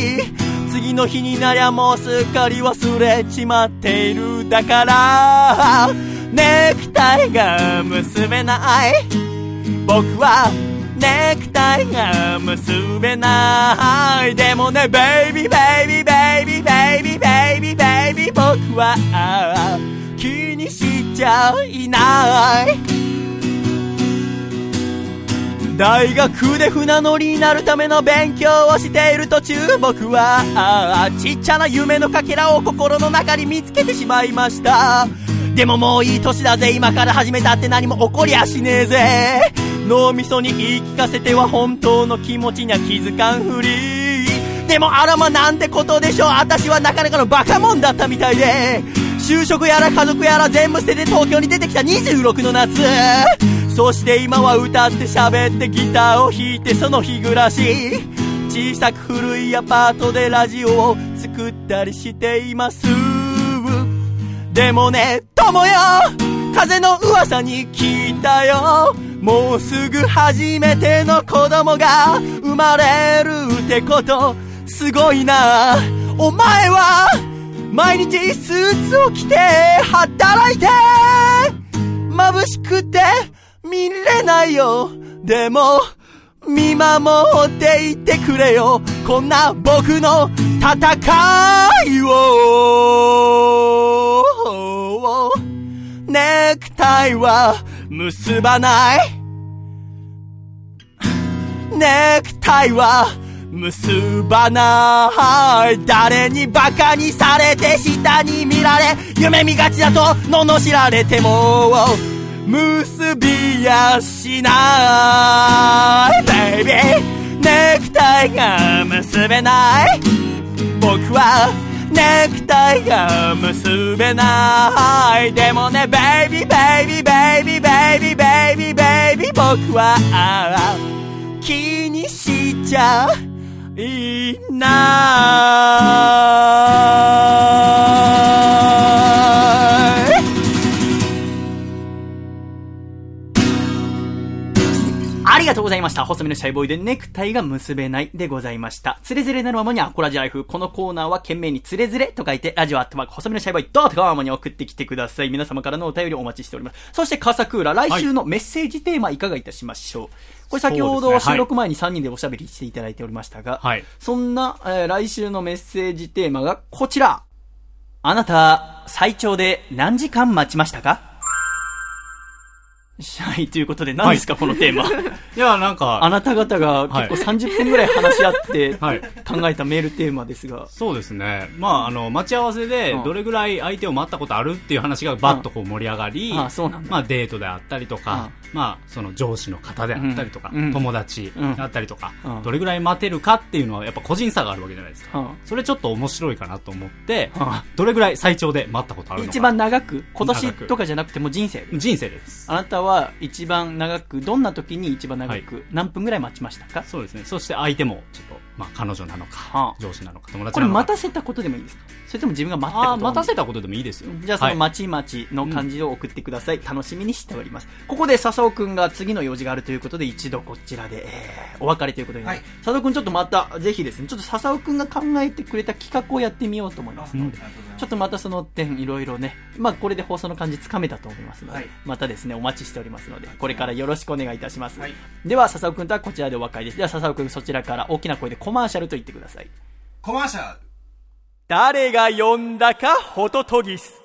Speaker 1: 次の日になりゃもうすっかり忘れちまっているだからネクタイが結べない。僕はネクタイが結べない。でもねベイビーベイビーベイビーベイビーベイビーベイビー僕は気にしちゃいない。大学で船乗りになるための勉強をしている途中僕はあちっちゃな夢のかけらを心の中に見つけてしまいました。でももういい年だぜ。今から始めたって何も起こりゃしねえぜ。脳みそに言い聞かせては本当の気持ちには気づかんふり。でもあらまなんてことでしょう。私はなかなかのバカモンだったみたいで。就職やら家族やら全部捨てて東京に出てきた26の夏。そして今は歌って喋ってギターを弾いてその日暮らし。小さく古いアパートでラジオを作ったりしています。でもね友よ。風の噂に聞いたよ。もうすぐ初めての子供が生まれるってこと。すごいな。お前は毎日スーツを着て働いて眩しくて見れないよ。でも見守っていてくれよ。こんな僕の戦いを。ネクタイは結ばない。ネクタイは結ばない。誰にバカにされて下に見られ夢見がちだと罵られても。結びやしない。ベイビーネクタイが結べない。僕はネクタイが結べない。でもねベイビーベイビーベイビーベイビーベイビーベイビー僕は気にしちゃいな。い
Speaker 11: ありがとうございました。細身のシャイボーイでネクタイが結べないでございました。つれづれなるままにアコラジライフ。このコーナーは懸命につれづれと書いて、ラジオアットマーク細身のシャイボーイドットコムに送ってきてください。皆様からのお便りお待ちしております。そしてカサクーラ、来週のメッセージテーマいかがいたしましょう。これ先ほど収録前に3人でおしゃべりしていただいておりましたが、
Speaker 2: はい
Speaker 11: そんな、えー来週のメッセージテーマがこちら。あなた、最長で何時間待ちましたか？はい、ということで何ですか、このテーマ。(laughs)
Speaker 2: いや、なんか、
Speaker 11: あなた方が結構30分ぐらい話し合って
Speaker 2: はい。
Speaker 11: 考えたメールテーマですが、
Speaker 2: そうですね。まあ、あの、待ち合わせで
Speaker 11: うん、
Speaker 2: どれぐらい相手を待ったことあるっていう話がバッとこう盛り上がり、
Speaker 11: あそうなんだ。
Speaker 2: まあ、デートであったりとか、まあ、その上司の方であったりとか、
Speaker 11: うんうん
Speaker 2: 友達あったりとか、
Speaker 11: うん
Speaker 2: どれぐらい待てるかっていうのはやっぱ個人差があるわけじゃないですか。
Speaker 11: うん
Speaker 2: それちょっと面白いかなと思って、
Speaker 11: うん
Speaker 2: どれぐらい最長で待ったことあるのか。
Speaker 11: 一番長く、今年とかじゃなくても人生。
Speaker 2: 人生です。
Speaker 11: あなたは一番長く、どんな時に一番長く、何分ぐらい待ちましたか？
Speaker 2: そうですね。そして相手もちょっとまあ、彼女なのか、
Speaker 1: はあ
Speaker 2: 上司なのか、友達
Speaker 1: これ
Speaker 2: なのか。
Speaker 1: 待たせたことでもいいですか？それとも自分が待ったこと？
Speaker 2: あー待たせたことでもいいですよ。
Speaker 1: じゃあその
Speaker 2: はい。
Speaker 1: まちまちの感じを送ってください、楽しみにしております。ここで笹尾くんが次の用事があるということで一度こちらで、えーお別れということになります、笹尾くんちょっとまた。ぜひですねちょっと笹尾くんが考えてくれた企画をやってみようと思いますので、ちょっとまたその点いろいろねまあこれで放送の感じつかめたと思いますので、
Speaker 4: はい。
Speaker 1: またですねお待ちしておりますのでこれからよろしくお願いいたします、
Speaker 4: はい。
Speaker 1: では笹尾くんとはこちらでお別れです。では笹尾くんそちらから大きな声でコマーシャルと言ってください。
Speaker 4: コマーシャル
Speaker 7: 誰が呼んだかホトトギス。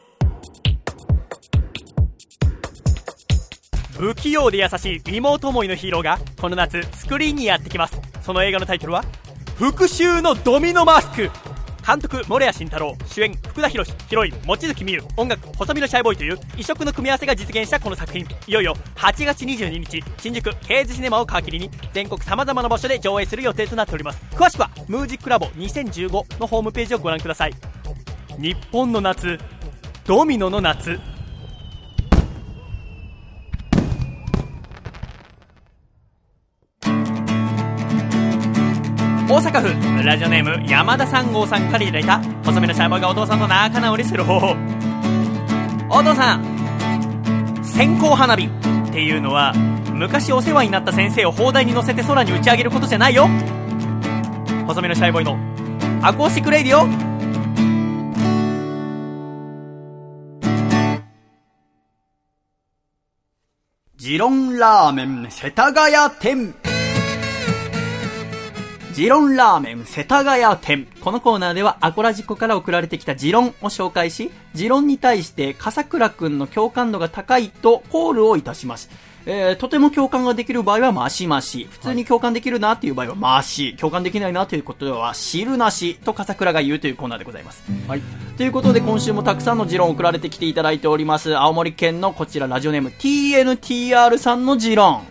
Speaker 7: 不器用で優しい妹思いのヒーローがこの夏スクリーンにやってきます。その映画のタイトルは「復讐のドミノマスク」監督森谷慎太郎主演福田博ヒロイン望月美優音楽細身のシャイボーイという異色の組み合わせが実現したこの作品。いよいよ8月22日新宿ケーズシネマを皮切りに全国さまざまな場所で上映する予定となっております詳しくはムージックラボ2015のホームページをご覧ください。日本の夏ドミノの夏。大阪府ラジオネーム山田三号さんからいただいた細身のシャイボーイがお父さんと仲直りする方法。お父さん線香花火っていうのは昔お世話になった先生を砲台に乗せて空に打ち上げることじゃないよ。細身のシャイボーイのアコースティックレイディオ。
Speaker 1: ジロンラーメン世田谷店。ジロンラーメン世田谷店。このコーナーではアコラジコから送られてきたジロンを紹介し、ジロンに対して笠倉くんの共感度が高いとコールをいたします。えー、とても共感ができる場合はマシマシ。普通に共感できるなっていう場合はマシ。共感できないなということは汁なしと笠倉が言うというコーナーでございます。
Speaker 2: はい。
Speaker 1: ということで今週もたくさんの持論送られてきていただいております。青森県のこちらラジオネーム TNTR さんの持論。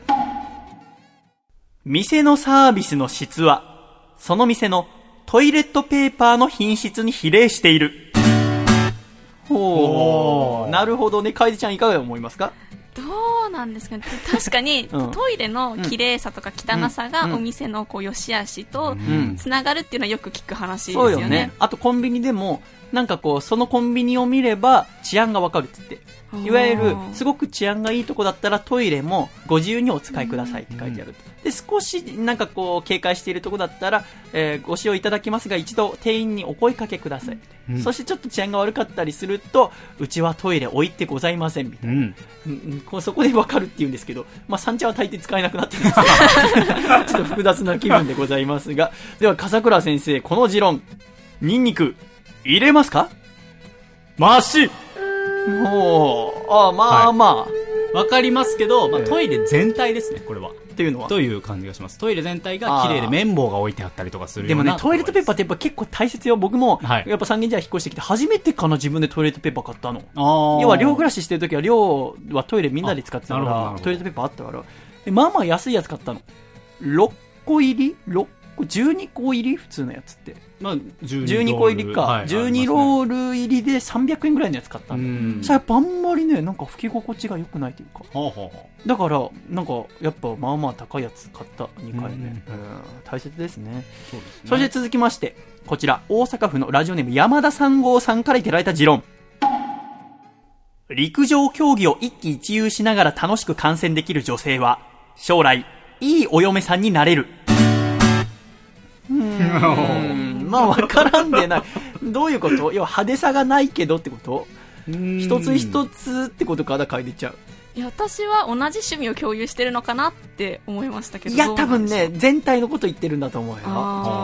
Speaker 1: 店のサービスの質は、その店のトイレットペーパーの品質に比例している。ほう。なるほどね。楓ちゃんいかが思いますか？
Speaker 3: どうなんですかね確かに、(laughs)
Speaker 1: うん
Speaker 3: トイレの綺麗さとか汚さが
Speaker 1: うん
Speaker 3: お店のこう良し悪しと
Speaker 1: ん
Speaker 3: つながるっていうのはよく聞く話です
Speaker 1: そうよね
Speaker 3: よね。。
Speaker 1: あとコンビニでも、なんかこう、そのコンビニを見れば治安がわかるっつって。いわゆる、すごく治安がいいとこだったらトイレもご自由にお使いくださいって書いてある。で、少しなんかこう、警戒しているとこだったら、えーご使用いただきますが、一度店員にお声かけください。そしてちょっと治安が悪かったりすると、うちはトイレ置いてございませんみたいな。
Speaker 2: うん。
Speaker 1: うんうんこうそこでわかるって言うんですけど、まあ、三茶は大抵使えなくなってるんです (laughs) ちょっと複雑な気分でございますが、では、笠倉先生、この持論、ニンニク、入れますか？
Speaker 2: マシ
Speaker 1: おー、あーまあまあ、
Speaker 2: わかりますけど、まあ、
Speaker 1: ええ
Speaker 2: トイレ全体ですね、これは。
Speaker 1: っていうのは？
Speaker 2: という感じがします。トイレ全体が綺麗で綿棒が置いてあったりとかするような
Speaker 1: でもね、トイレットペーパーってやっぱ結構大切よ。僕も、
Speaker 2: はい
Speaker 1: やっぱ三軒茶屋引っ越してきて、初めてかな自分でトイレットペーパー買ったの。要は寮暮らししてる時は寮はトイレみんなで使ってたから、トイレットペーパーあったから、でまあまあ安いやつ買ったの。6個入り ?6 個 ?12 個入り？普通のやつって。
Speaker 2: まあ、12
Speaker 1: 12個入りか。
Speaker 2: はい
Speaker 1: 12ロール入りで300円ぐらいのやつ買った。
Speaker 2: ん。
Speaker 1: さやっぱあんまりね、なんか拭き心地が良くないというか。
Speaker 2: ほうほうほ
Speaker 1: だから、なんか、やっぱまあまあ高いやつ買った、2回目。
Speaker 2: うん
Speaker 1: うん大切ですね。
Speaker 2: う。そうですね。
Speaker 1: そして続きまして、こちら、大阪府のラジオネーム山田三号さんからいただいた持論。陸上競技を一喜一憂しながら楽しく観戦できる女性は、将来、いいお嫁さんになれる。(laughs) うーん、まあわからんでない。どういうこと？要は派手さがないけどってこと？一つ一つってことか、だから変えてちゃう。
Speaker 3: いや私は同じ趣味を共有してるのかなって思いましたけど
Speaker 1: いや、多分ね、全体のこと言ってるんだと思うよ。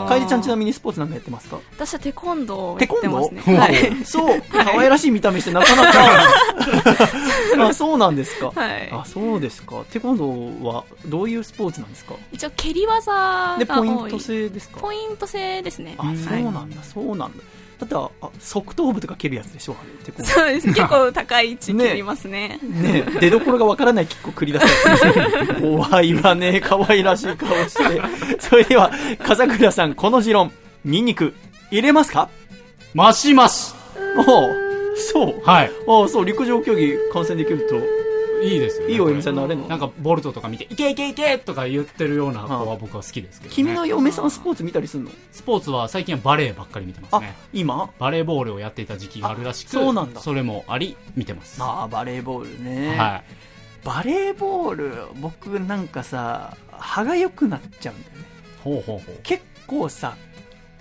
Speaker 1: 楓ちゃんちなみにスポー。ツなんかやってますか
Speaker 3: 私はテコンドーを
Speaker 1: テコンド
Speaker 3: やってますね。
Speaker 1: ー？
Speaker 3: はい。
Speaker 1: そう。可愛らしい見た目してなか。なか。(laughs) あ、そうなんですか。
Speaker 3: はい。
Speaker 1: あ、そうですか。テコンドーはどういうスポーツなんですか？
Speaker 3: 一応蹴り技が多い。
Speaker 1: で、ポイント制ですか？
Speaker 3: ポイント制ですね。
Speaker 1: あ、
Speaker 3: はい。
Speaker 1: そうなんだ、そうなんだ。だってあ、あ側頭部とか蹴るやつでしょ？
Speaker 3: そうです。結構高い位置蹴りますね。
Speaker 1: ね。え出所がわからないキックを繰り出す (laughs) 怖いわね。可愛らしい顔して。それでは、笠倉さん、この持論、ニンニク、入れますか？
Speaker 2: マシマシ。
Speaker 1: おうそう。
Speaker 2: はい。
Speaker 1: ああ、そう、陸上競技観戦できると、
Speaker 2: いいですよね。
Speaker 1: いいお嫁さんになれんの
Speaker 2: なんか、ボルトとか見て、いけいけいけとか言ってるような子は僕は好きですけど、ね。
Speaker 1: 君の嫁さんスポーツ見たりすんの？
Speaker 2: スポーツは最近はバレーばっかり見てます
Speaker 1: あ
Speaker 2: ね。、
Speaker 1: 今？
Speaker 2: バレーボールをやっていた時期があるらしく、
Speaker 1: あそうなんだ
Speaker 2: それもあり、見てます。
Speaker 1: ああ、バレーボールね。
Speaker 2: は
Speaker 1: バレーボール、僕なんかさ、歯が良くなっちゃうんだよね。
Speaker 2: い。ほうほうほう。
Speaker 1: 結構さ、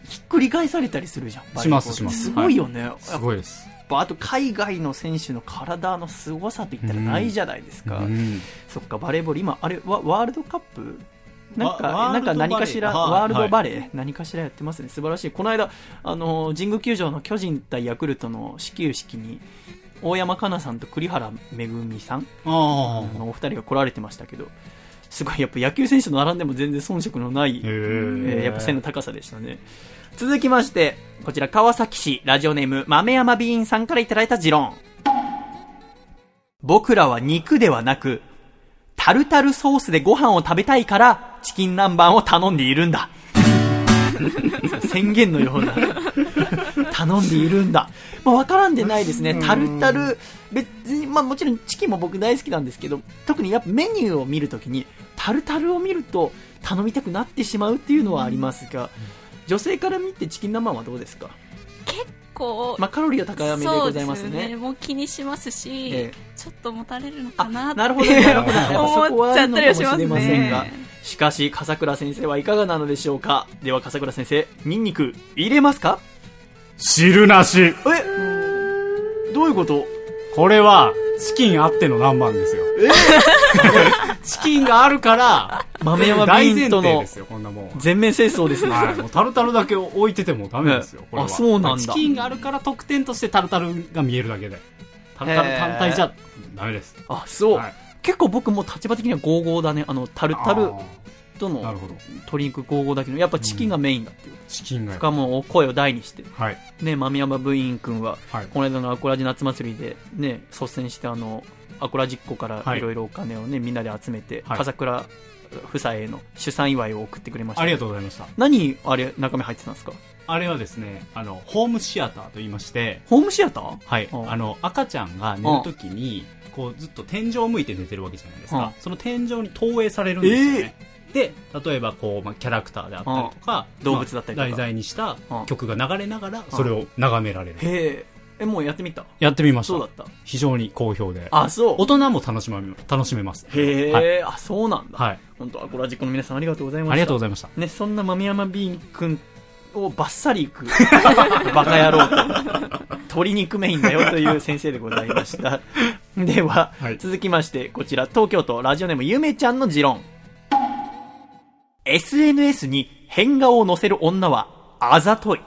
Speaker 1: ひっくり返されたりするじゃん。
Speaker 2: しますします
Speaker 1: すごいよね。
Speaker 2: すごいです。
Speaker 1: ぱあと海外の選手の体の凄さといったらないじゃないですか。
Speaker 2: うん
Speaker 1: そっか、バレーボール、今、あれ、ワワールドカップ？なんか、なんか何かしら、ワールドバレー、何かしらやってますね。素晴らしい。この間、あの、神宮球場の巨人対ヤクルトの始球式に、大山かなさんと栗原めぐみさん
Speaker 2: あ
Speaker 1: のお二人が来られてましたけど、すごい、やっぱ野球選手と並んでも全然遜色のない、え
Speaker 2: ー
Speaker 1: ーやっぱ背の高さでしたね。続きまして、こちら川崎市ラジオネーム豆山ビーンさんからいただいた持論。僕らは肉ではなく、タルタルソースでご飯を食べたいから、チキン南蛮を頼んでいるんだ。(laughs) 宣言のような。頼んでいるんだ。まあ、わからんでないですね。タルタル、別に、まあもちろんチキンも僕大好きなんですけど、特にやっぱメニューを見るときに、タルタルを見ると頼みたくなってしまうっていうのはありますが、女性から見てチキン南蛮はどうですか？
Speaker 3: 結構、
Speaker 1: まあカロリーは高めでございます
Speaker 3: そう
Speaker 1: ね。
Speaker 3: ですもう気にしますし、
Speaker 1: ええ。
Speaker 3: ちょっと持たれるのかなって
Speaker 1: なるほど、なるほど。(laughs) やっぱそこはあるのかもしれません
Speaker 3: 思っちゃったりはし
Speaker 1: が
Speaker 3: ますね。
Speaker 1: しかし、笠倉先生はいかがなのでしょうか？では、笠倉先生、ニンニク入れますか？
Speaker 2: 汁なし。
Speaker 1: え？どういうこと？
Speaker 2: これは、チキンあっての南蛮ですよ。(laughs) チキンがあるから、
Speaker 1: 豆山ビーンとの
Speaker 2: 提ですよ、こんなもんは。
Speaker 1: 全面戦争ですね。
Speaker 2: はい、もうタルタルだけ置いててもダメですよ、これは。
Speaker 1: あそうなんだ
Speaker 2: チキンがあるから特典としてタルタルが見えるだけで。タルタル単体じゃダメです。
Speaker 1: あ、そう。
Speaker 2: はい
Speaker 1: 結構僕も立場的には55だね。あの、タルタル
Speaker 2: あ
Speaker 1: との。鶏肉55だけど、やっぱチキンがメインだっていう。
Speaker 2: チキンが。
Speaker 1: しかも声を大にして。
Speaker 2: はい。
Speaker 1: ね、豆山部員君は、
Speaker 2: はい。
Speaker 1: この間のアコラジ夏祭りで、ね、率先してあの、アコラジっ子から
Speaker 2: はい
Speaker 1: いろいろお金をね、みんなで集めて、
Speaker 2: はい
Speaker 1: 笠倉夫妻への出産祝いを送ってくれました。
Speaker 2: ありがとうございました。
Speaker 1: 何、あれ、中身入ってたんですか？
Speaker 2: あれはですね、あの、ホームシアターと言いまして、
Speaker 1: ホームシアター？
Speaker 2: はい。
Speaker 1: うん
Speaker 2: あの、赤ちゃんが寝るときに、こう、ずっと天井を向いて寝てるわけじゃないです
Speaker 1: うん
Speaker 2: か。その天井に投影されるんですよね。で、例えばこう、まあ、キャラクターであったりとか、
Speaker 1: 動物だったりとか
Speaker 2: まあ題材にした
Speaker 1: うん
Speaker 2: 曲が流れながら、それを眺められる。
Speaker 1: へえ。え、もうやってみた？
Speaker 2: やってみました。
Speaker 1: そうだった？
Speaker 2: 非常に好評で。
Speaker 1: あ、そう。
Speaker 2: 大人も楽しま楽しめます。
Speaker 1: へえ、
Speaker 2: はい。
Speaker 1: あ、そうなんだ。
Speaker 2: はい。
Speaker 1: 本当アコラジックの皆さんありがとうございました。
Speaker 2: ありがとうございました。
Speaker 1: ね、そんな豆山ビーン君をバッサリいく、(laughs) バカ野郎と、鶏肉メインだよという先生でございました。(laughs) では、
Speaker 2: はい
Speaker 1: 続きまして、こちら、東京都ラジオネームゆめちゃんの持論。SNS に変顔を載せる女は、あざとい。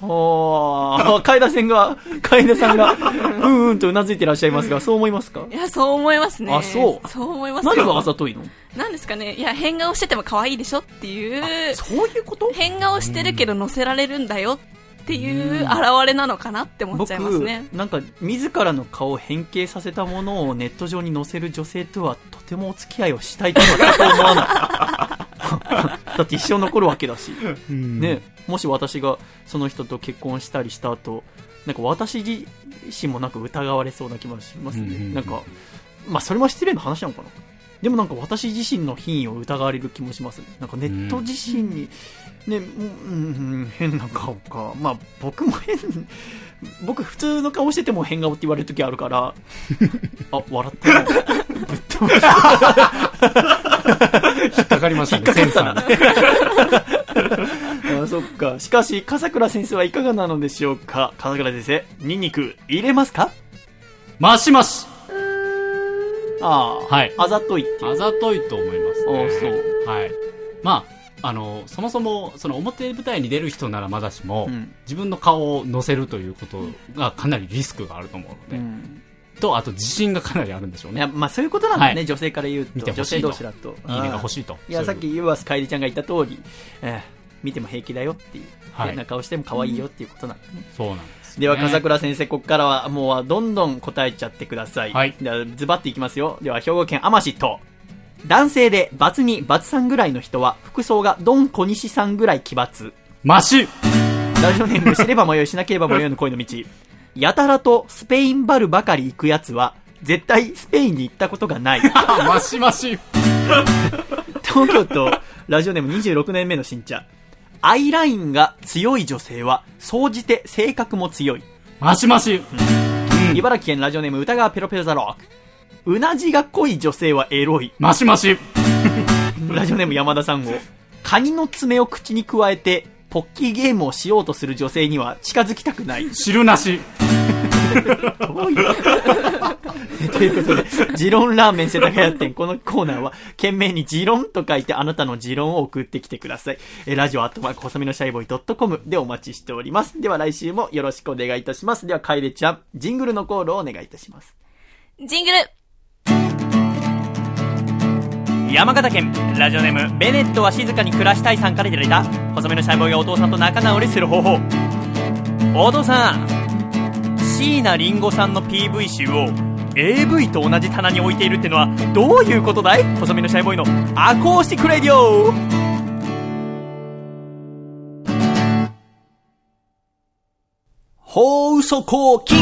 Speaker 1: おー、(laughs) 海田さんが、海田さんが、うんうんとうなずいてらっしゃいますが、そう思いますか？
Speaker 3: いや、そう思いますね。
Speaker 1: あそう
Speaker 3: そう思いますよ。
Speaker 1: 何があざといの？
Speaker 3: なんですかね。いや、変顔してても可愛いでしょっていう、
Speaker 1: そういうこと？
Speaker 3: 変顔してるけど乗せられるんだよっていう現れなのかなって思っちゃいますね。
Speaker 1: なんか自らの顔を変形させたものをネット上に載せる女性とはとてもお付き合いをしたいとは思わない。(laughs) だって一生残るわけだし、ね、もし私がその人と結婚したりした後なんか私自身もなんか疑われそうな気もしますね、
Speaker 2: うんうんうん
Speaker 1: なんかまあそれも失礼な話なのかな。でもなんか私自身の品位を疑われる気もしますね。なんかネット自身に、ね、うん、うん変な顔か。まあ、僕も変、僕普通の顔してても変顔って言われる時あるから、(laughs) あ、笑ったな。ぶっ飛ばした。
Speaker 2: 引っかかりましたね、センサーに。
Speaker 1: あそっか。しかし、笠倉先生はいかがなのでしょうか？笠倉先生、ニンニク入れますか？
Speaker 2: マシマシ
Speaker 1: ああ、
Speaker 2: はい
Speaker 1: あざといって。
Speaker 2: あざといと思いますね。
Speaker 1: あそう
Speaker 2: はい。まあ、あの、そもそも、その表舞台に出る人ならまだしも、
Speaker 1: うん
Speaker 2: 自分の顔を乗せるということがかなりリスクがあると思うので、
Speaker 1: うん
Speaker 2: と、あと自信がかなりあるんでしょうね。
Speaker 1: いや、まあそういうことなんだね、
Speaker 2: はい
Speaker 1: 女性から言うと。女性同士だと。
Speaker 2: いいねが
Speaker 1: あ
Speaker 2: 欲しいと。
Speaker 1: いや、さっき、ユアスカエリちゃんが言った通り、えー見ても平気だよっていう。
Speaker 2: はい
Speaker 1: 変な顔しても可愛いよっていうことなんだね。
Speaker 2: そうなんです、
Speaker 1: では、笠倉先生、ここからはもうどんどん答えちゃってください。
Speaker 2: はい
Speaker 1: では、ズバッていきますよ。では、兵庫県天市と、男性でバツ2、バツ3ぐらいの人は、服装がドン小西さんぐらい奇抜。
Speaker 2: マシ
Speaker 1: ラジオネーム、知れば迷い、しなければ迷いの恋の道。やたらとスペインバルばかり行くやつは、絶対スペインに行ったことがない。(laughs)
Speaker 2: マシマシ。
Speaker 1: 東京都ラジオネーム26年目の新茶。アイラインが強い女性は、総じて性格も強い。
Speaker 2: マシマシ。
Speaker 1: 茨城県ラジオネーム歌川ペロペロザロック。うなじが濃い女性はエロい。
Speaker 2: マシマシ。
Speaker 1: ラジオネーム山田さんを。カニの爪を口に加えて、ポッキーゲームをしようとする女性には近づきたくない。
Speaker 2: 汁なし。
Speaker 1: どういう (laughs) ということで、ジロンラーメン世田谷店、このコーナーは、懸命にジロンと書いてあなたのジロンを送ってきてください。え、ラジオアットマーク細身のシャイボーイ .com でお待ちしております。では来週もよろしくお願いいたします。では、カエレちゃん、ジングルのコールをお願いいたします。
Speaker 3: ジングル
Speaker 1: 山形県ラジオネームベネットは静かに暮らしたいさんからいただいた細めのシャイボーイがお父さんと仲直りする方法。お父さん椎名林檎さんの PV 集を AV と同じ棚に置いているってのはどういうことだい?細身のシャイボーイのアコースティックレディオ。放送後記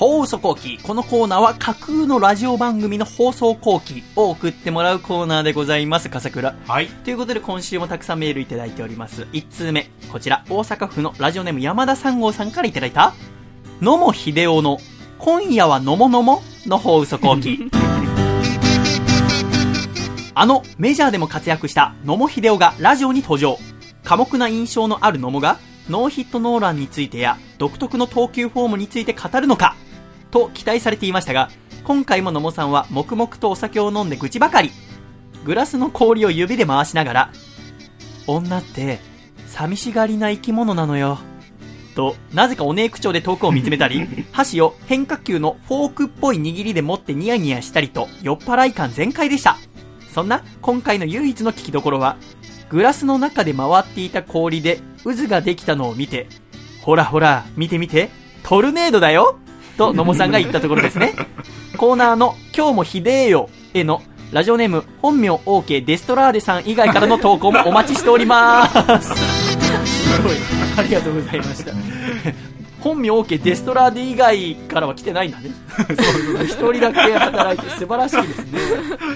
Speaker 1: 放送後記。このコーナーは架空のラジオ番組の放送後記を送ってもらうコーナーでございます。笠倉。
Speaker 2: はい。
Speaker 1: ということで今週もたくさんメールいただいております。1通目。こちら、大阪府のラジオネーム山田三号さんからいただいた、野茂秀夫の今夜はのものもの放送後期。(laughs) あのメジャーでも活躍した野茂秀夫がラジオに登場。寡黙な印象のある野茂がノーヒットノーランについてや独特の投球フォームについて語るのかと期待されていましたが、今回も野茂さんは黙々とお酒を飲んで愚痴ばかり。グラスの氷を指で回しながら、女って寂しがりな生き物なのよ。と、なぜかおねえ口調で遠くを見つめたり、(laughs) 箸を変化球のフォークっぽい握りで持ってニヤニヤしたりと、酔っ払い感全開でした。そんな今回の唯一の聞きどころは、グラスの中で回っていた氷で渦ができたのを見て、ほらほら、見て見て、トルネードだよと野茂さんが言ったところですね。コーナーの今日もひでえよへのラジオネーム本名 OK デストラーデさん以外からの投稿もお待ちしております。すごい。ありがとうございました。本名 OK デストラーデ以外からは来てないんだね。一人だけ働いて素晴らしいですね。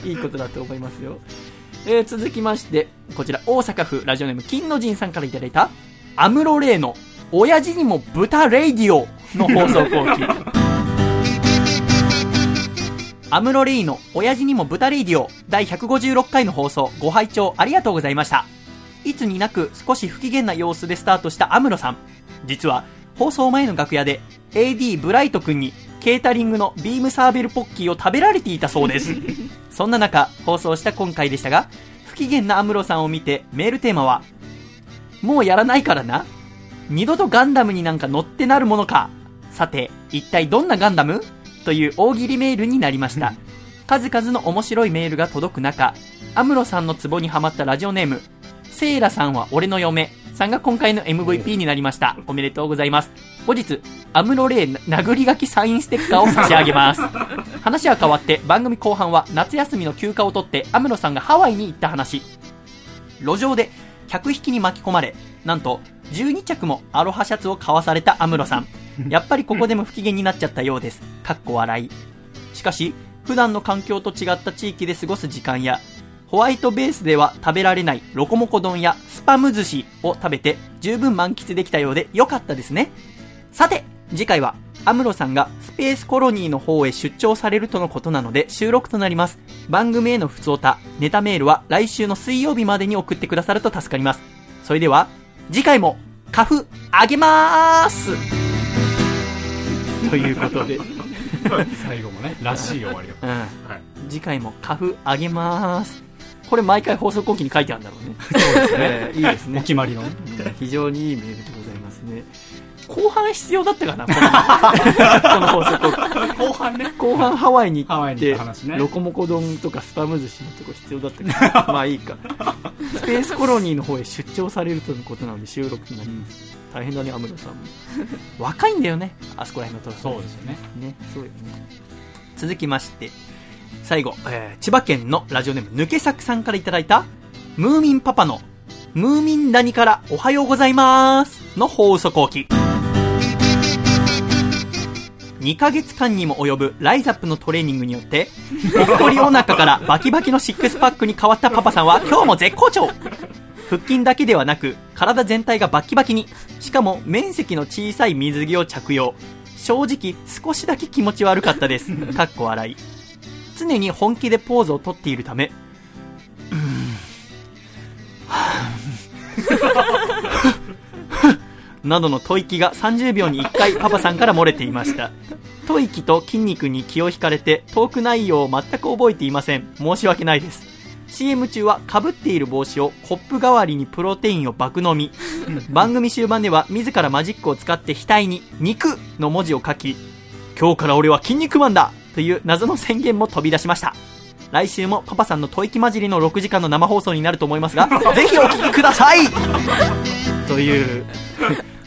Speaker 1: いいことだと思いますよ。えー続きまして、こちら大阪府ラジオネーム金の神さんからいただいた、アムロレイの親父にもぶたレイディオの放送後記。アムロレイの親父にもぶたレイディオ第156回の放送ご拝聴ありがとうございました。いつになく少し不機嫌な様子でスタートしたアムロさん。実は放送前の楽屋で AD ブライト君にケータリングのビームサーベルポッキーを食べられていたそうです。(laughs) そんな中、放送した今回でしたが、不機嫌なアムロさんを見てメールテーマは、もうやらないからな。二度とガンダムになんか乗ってなるものか。さて、一体どんなガンダム？という大喜利メールになりました。数々の面白いメールが届く中、アムロさんのツボにはまったラジオネーム、セイラさんは俺の嫁さんが今回の MVP になりました。おめでとうございます。後日、アムロレイ殴り書きサインステッカーを差し上げます。話は変わって番組後半は夏休みの休暇を取ってアムロさんがハワイに行った話。路上で客引きに巻き込まれ、なんと12着もアロハシャツを買わされたアムロさん。(laughs) やっぱりここでも不機嫌になっちゃったようです。かっこ笑い。しかし、普段の環境と違った地域で過ごす時間や、ホワイトベースでは食べられないロコモコ丼やスパム寿司を食べて十分満喫できたようで良かったですね。さて、次回はアムロさんがスペースコロニーの方へ出張されるとのことなので収録となります。番組への普通歌、ネタメールは来週の水曜日までに送ってくださると助かります。それでは、次回も、カフ、あげまーすということで、
Speaker 2: 最後もね、らしい終わりを。
Speaker 1: うん。
Speaker 2: はい。
Speaker 1: 次回もカフあげまーす。これ毎回放送後期に書いてあるんだろうね。
Speaker 2: そうですね。(laughs)
Speaker 1: えーいいです
Speaker 2: お
Speaker 1: ね。
Speaker 2: 決まりのね。
Speaker 1: うん非常にいいメールでございますね。後半必要だったかなこの (laughs) この放送後
Speaker 2: 半ね。
Speaker 1: 後半ハワイに
Speaker 2: ハワイに行
Speaker 1: 行って、
Speaker 2: った話ね
Speaker 1: ロコモコ丼とかスパム寿司のとこ必要だったかな (laughs) まあいいか。スペースコロニーの方へ出張されるとのことなので収録となります。大変だね、アムロさんも。若いんだよね、あそこら辺のと
Speaker 2: そうですよね。
Speaker 1: ね、そうよね。続きまして、最後、えー千葉県のラジオネーム、抜け作さんからいただいた、ムーミンパパの、ムーミン谷からおはようございますの放送後期。2ヶ月間にも及ぶライザップのトレーニングによって、ぽっこりお腹からバキバキのシックスパックに変わったパパさんは今日も絶好調腹筋だけではなく、体全体がバキバキに、しかも面積の小さい水着を着用。正直、少しだけ気持ち悪かったです。かっこ笑い。常に本気でポーズをとっているため、うんはぁなどの吐息が30秒に1回パパさんから漏れていました。吐息と筋肉に気を引かれてトーク内容を全く覚えていません。申し訳ないです。CM 中は被っている帽子をコップ代わりにプロテインを爆飲み。番組終盤では自らマジックを使って額に肉の文字を書き、今日から俺は筋肉マンだという謎の宣言も飛び出しました。来週もパパさんの吐息混じりの6時間の生放送になると思いますが、ぜひお聞きくださいという、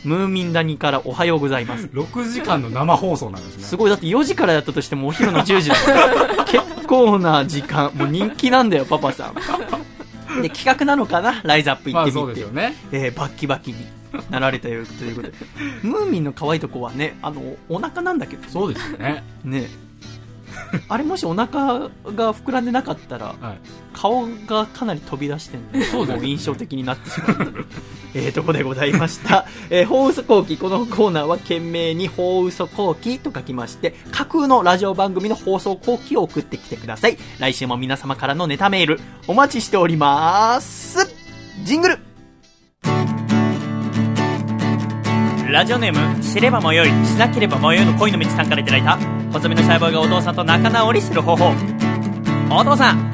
Speaker 1: ムーミン谷からおはようございます。
Speaker 2: 6時間の生放送なんですね。
Speaker 1: すごい、だって4時からやったとしてもお昼の10時だよ (laughs) 結構な時間、もう人気なんだよ、パパさん。で、企画なのかな？ライズアップ行
Speaker 2: まあ
Speaker 1: ってみて。
Speaker 2: そうですよね。
Speaker 1: えーバッキバキになられたよということで。ムーミンの可愛いとこはね、あの、お腹なんだけど、
Speaker 2: そうですよね。
Speaker 1: ね。(laughs) あれもしお腹が膨らんでなかったら、
Speaker 2: はい。
Speaker 1: 顔がかなり飛び出してんで、(laughs)
Speaker 2: そうです
Speaker 1: もう印象的になってしまう。えーとこでございました。(laughs) えー、法嘘後期。このコーナーは懸命に法嘘後期と書きまして、架空のラジオ番組の放送後期を送ってきてください。来週も皆様からのネタメール、お待ちしております。ジングルラジオネーム、知れば迷い、しなければ迷いの恋の道さんからいただいた、細身のシャイボーイがお父さんと仲直りする方法。お父さん、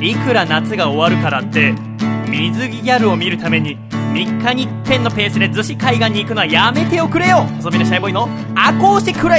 Speaker 1: いくら夏が終わるからって水着ギャルを見るために3日に1遍のペースで逗子海岸に行くのはやめておくれよ細身のシャイボーイのアコースティックラ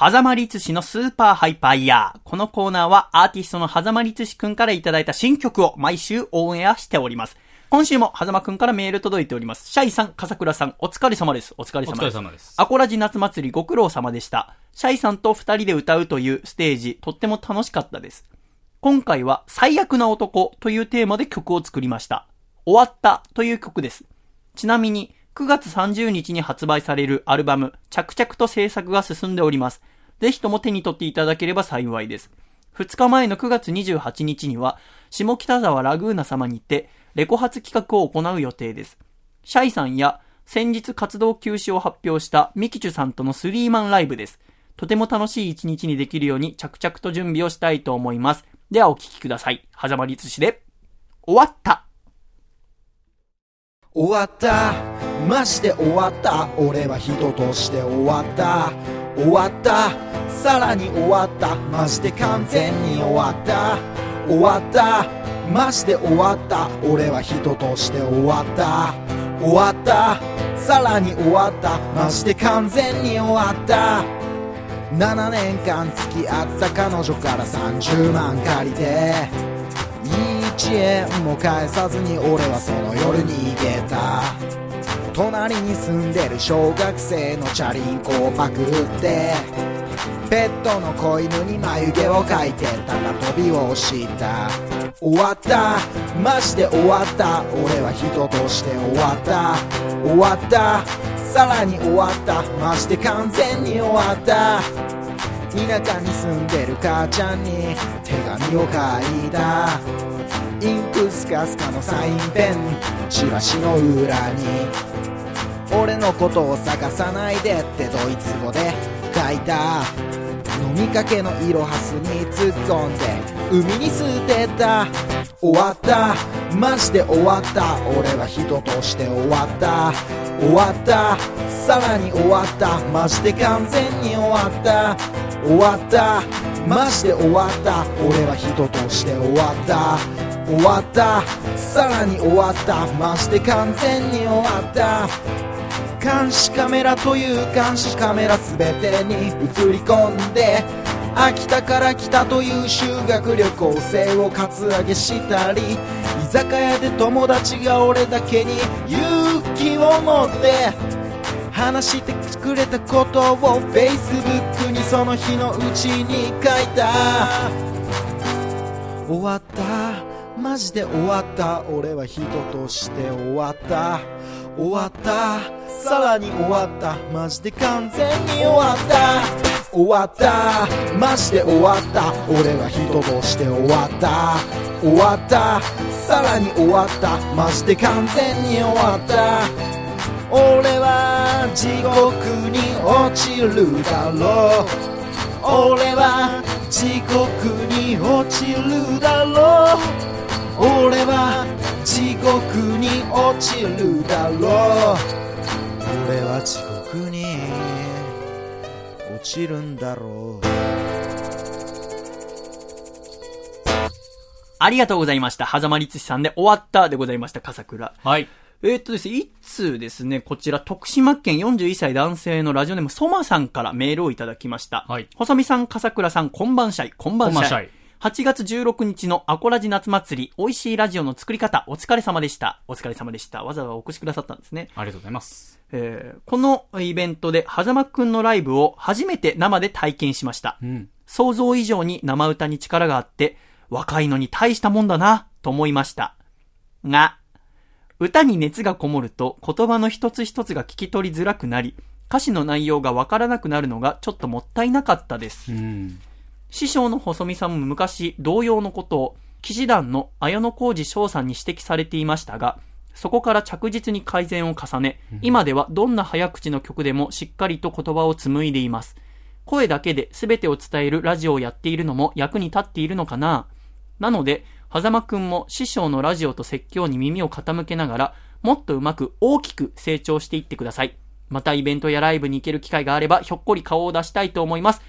Speaker 1: 狭間律師のスーパーハイパーイヤー。このコーナーはアーティストの狭間律師くんからいただいた新曲を毎週オンエアしております。今週も狭間くんからメール届いております。シャイさん、笠倉さん、お疲れ様です。お疲れ
Speaker 2: お疲
Speaker 1: 様です。
Speaker 2: れ様です。
Speaker 1: アコラジ夏祭りご苦労様でした。シャイさんと二人で歌うというステージ、とっても楽しかったです。今回は最悪な男というテーマで曲を作りました。終わったという曲です。ちなみに、9月30日に発売されるアルバム、着々と制作が進んでおります。ぜひとも手に取っていただければ幸いです。2日前の9月28日には、下北沢ラグーナ様にて、レコ発企画を行う予定です。シャイさんや、先日活動休止を発表したミキチュさんとのスリーマンライブです。とても楽しい一日にできるように着々と準備をしたいと思います。ではお聞きください。はざまりつしで、終わった
Speaker 12: 終わった。マジで終わった。俺は人として終わった。終わった。さらに終わった。マジで完全に終わった。終わった。マジで終わった。俺は人として終わった。終わった。さらに終わった。マジで完全に終わった。7年間付き合った彼女から30万借りて。1円も返さずに俺はその夜に逃げた。隣に住んでる小学生のチャリンコをパクって。ペットの子犬に眉毛を描いて高跳びをした。終わった。マジで終わった。俺は人として終わった。終わった。さらに終わった。マジで完全に終わった。田舎に住んでる母ちゃんに手紙を書いた。インクスカスカのサインペンチラシの裏に。俺のことを探さないでってドイツ語で書いた。飲みかけのイロハスに突っ込んで海に捨てた。終わった。マジで終わった。俺は人として終わった。終わった。さらに終わった。マジで完全に終わった。終わった。マジで終わった。俺は人として終わった。終わった。さらに終わった。マジで完全に終わった。監視カメラという監視カメラ全てに映り込んで秋田から来たという修学旅行生をカツアゲしたり居酒屋で友達が俺だけに勇気を持って話してくれたことを Facebook にその日のうちに書いた。終わった。マジで終わった。俺は人として終わった。終わった。さらに終わった。マジで完全に終わった。終わった。マジで終わった。俺は人として終わった。終わった。さらに終わった。マジで完全に終わった。俺は地獄に落ちるだろう。俺は地獄に落ちるだろう。俺は地獄に落ちるだろう俺は地獄に落ちるんだろう
Speaker 1: ありがとうございました。はざまりつしさんで終わったでございました、笠倉。
Speaker 2: はい。
Speaker 1: えーっとですね、一通ですね、こちら、徳島県41歳男性のラジオネーム、ソマさんからメールをいただきました。
Speaker 2: はい
Speaker 1: 細見さん、笠倉さん、こんばんしゃい、こんばんしゃい。
Speaker 2: こんばんしゃい
Speaker 1: 8月16日のアコラジ夏祭り、美味しいラジオの作り方、お疲れ様でした。お疲れ様でした。わざわざお越しくださったんですね。
Speaker 2: ありがとうございます。
Speaker 1: えーこのイベントで、はざまくんのライブを初めて生で体験しました。
Speaker 2: うん。
Speaker 1: 想像以上に生歌に力があって、若いのに大したもんだな、と思いました。が、歌に熱がこもると言葉の一つ一つが聞き取りづらくなり、歌詞の内容がわからなくなるのがちょっともったいなかったです。
Speaker 2: うん。
Speaker 1: 師匠の細見さんも昔同様のことを騎士団の綾野浩二翔さんに指摘されていましたが、そこから着実に改善を重ね、今ではどんな早口の曲でもしっかりと言葉を紡いでいます。声だけで全てを伝えるラジオをやっているのも役に立っているのかななので、狭間くんも師匠のラジオと説教に耳を傾けながら、もっとうまく大きく成長していってください。またイベントやライブに行ける機会があれば、ひょっこり顔を出したいと思います。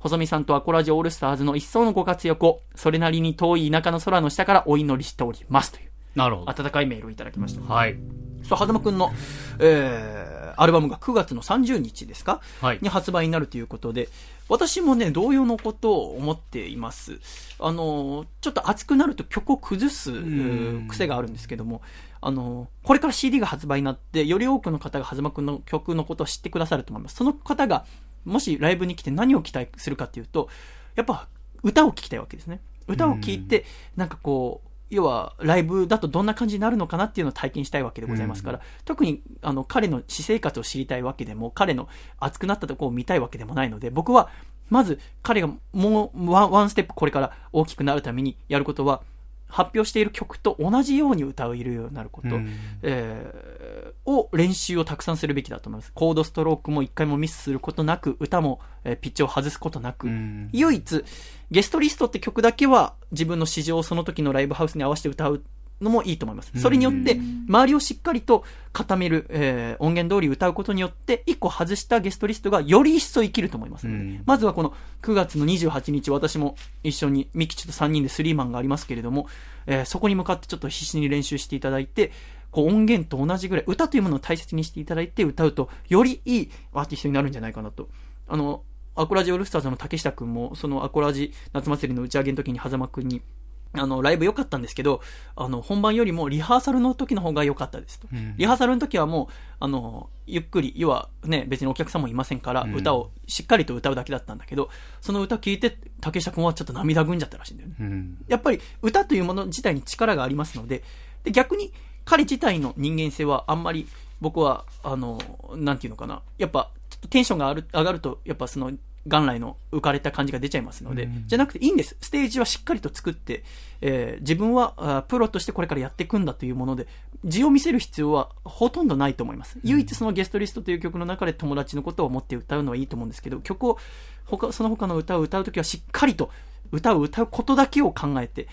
Speaker 1: 細見さんとアコラジオールスターズの一層のご活躍を、それなりに遠い田舎の空の下からお祈りしております。という、
Speaker 2: なるほど。
Speaker 1: 温かいメールをいただきました。
Speaker 2: はい。
Speaker 1: そう、はざまくんの、えー、アルバムが9月の30日ですか？
Speaker 2: はい
Speaker 1: に発売になるということで、私もね、同様のことを思っています。あの、ちょっと熱くなると曲を崩す
Speaker 2: ん
Speaker 1: 癖があるんですけども、あの、これから CD が発売になって、より多くの方がはざまくんの曲のことを知ってくださると思います。その方が、もしライブに来て何を期待するかっていうと、やっぱ歌を聴きたいわけですね。歌を聴いて、なんかこう、要は、ライブだとどんな感じになるのかなっていうのを体験したいわけでございますから、特に、あの、彼の私生活を知りたいわけでも、彼の熱くなったところを見たいわけでもないので、僕は、まず、彼がもうワン、ワンステップこれから大きくなるためにやることは、発表している曲と同じように歌えるようになること、
Speaker 2: うん。
Speaker 1: えーを練習をたくさんするべきだと思います。コードストロークも一回もミスすることなく、歌も、えーピッチを外すことなく、
Speaker 2: うん。
Speaker 1: 唯一、ゲストリストって曲だけは自分の市場をその時のライブハウスに合わせて歌うのもいいと思います。それによって、周りをしっかりと固める、えー音源通り歌うことによって、一個外したゲストリストがより一層生きると思いますので、
Speaker 2: うん
Speaker 1: まずはこの9月の28日、私も一緒にミキチと3人でスリーマンがありますけれども、えーそこに向かってちょっと必死に練習していただいて、こう音源と同じぐらい、歌というものを大切にしていただいて歌うと、よりいいアーティストになるんじゃないかなと。あの、アコラジオールスターズの竹下くんも、そのアコラジ夏祭りの打ち上げの時に狭間くんに、あの、ライブ良かったんですけど、あの、本番よりもリハーサルの時の方が良かったですと。
Speaker 2: うん
Speaker 1: リハーサルの時はもう、あの、ゆっくり、要はね、別にお客さんもいませんから、
Speaker 2: うん
Speaker 1: 歌をしっかりと歌うだけだったんだけど、その歌聞いて、竹下くんはちょっと涙ぐんじゃったらしいんだよね。
Speaker 2: うん。
Speaker 1: やっぱり歌というもの自体に力がありますので、で逆に彼自体の人間性はあんまり僕は、あの、なんていうのかな、やっぱちょっとテンションがある上がると、やっぱその元来の浮かれた感じが出ちゃいますので、
Speaker 2: うん
Speaker 1: じゃなくていいんです。ステージはしっかりと作って、えー自分はあプロとしてこれからやっていくんだというもので、字を見せる必要はほとんどないと思います。唯一そのゲストリストという曲の中で友達のことを思って歌うのはいいと思うんですけど、曲を、他、その他の歌を歌うときはしっかりと歌を歌うことだけを考えて、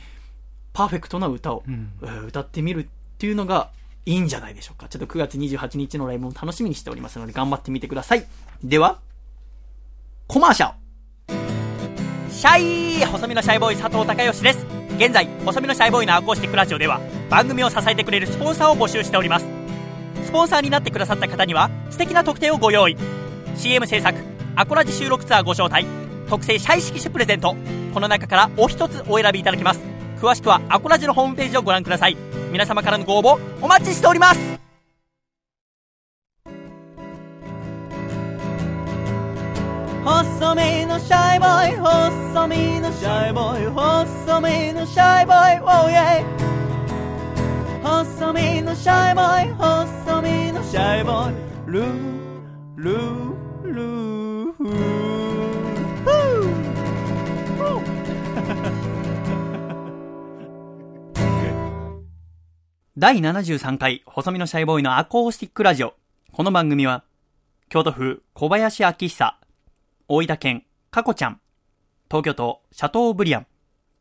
Speaker 1: パーフェクトな歌を、歌ってみるっていうのがいいんじゃないでしょうか。ちょっと9月28日のライブも楽しみにしておりますので頑張ってみてください。では、コマーシャル。シャイ細身のシャイボーイ佐藤孝義です。
Speaker 13: 現在細身のシャイボーイのアコースティックラジオでは番組を支えてくれるスポンサーを募集しております。スポンサーになってくださった方には素敵な特典をご用意。CM 制作アコラジ収録ツアーご招待特製シャイ色紙プレゼントこの中からお一つお選びいただけます。詳しくはアコラジのホームページをご覧ください。皆様からのご応募お待ちしております。
Speaker 7: 細身のシャイボーイ細身のシャイボーイ細身のシャイボーイ Oh yeah 細身のシャイボーイ細身のシャイボーイ。ルールールー。フ
Speaker 1: 第73回、細身のシャイボーイのアコースティックラジオ。この番組は、京都府小林明久、大分県かこちゃん、東京都シャトーブリアン、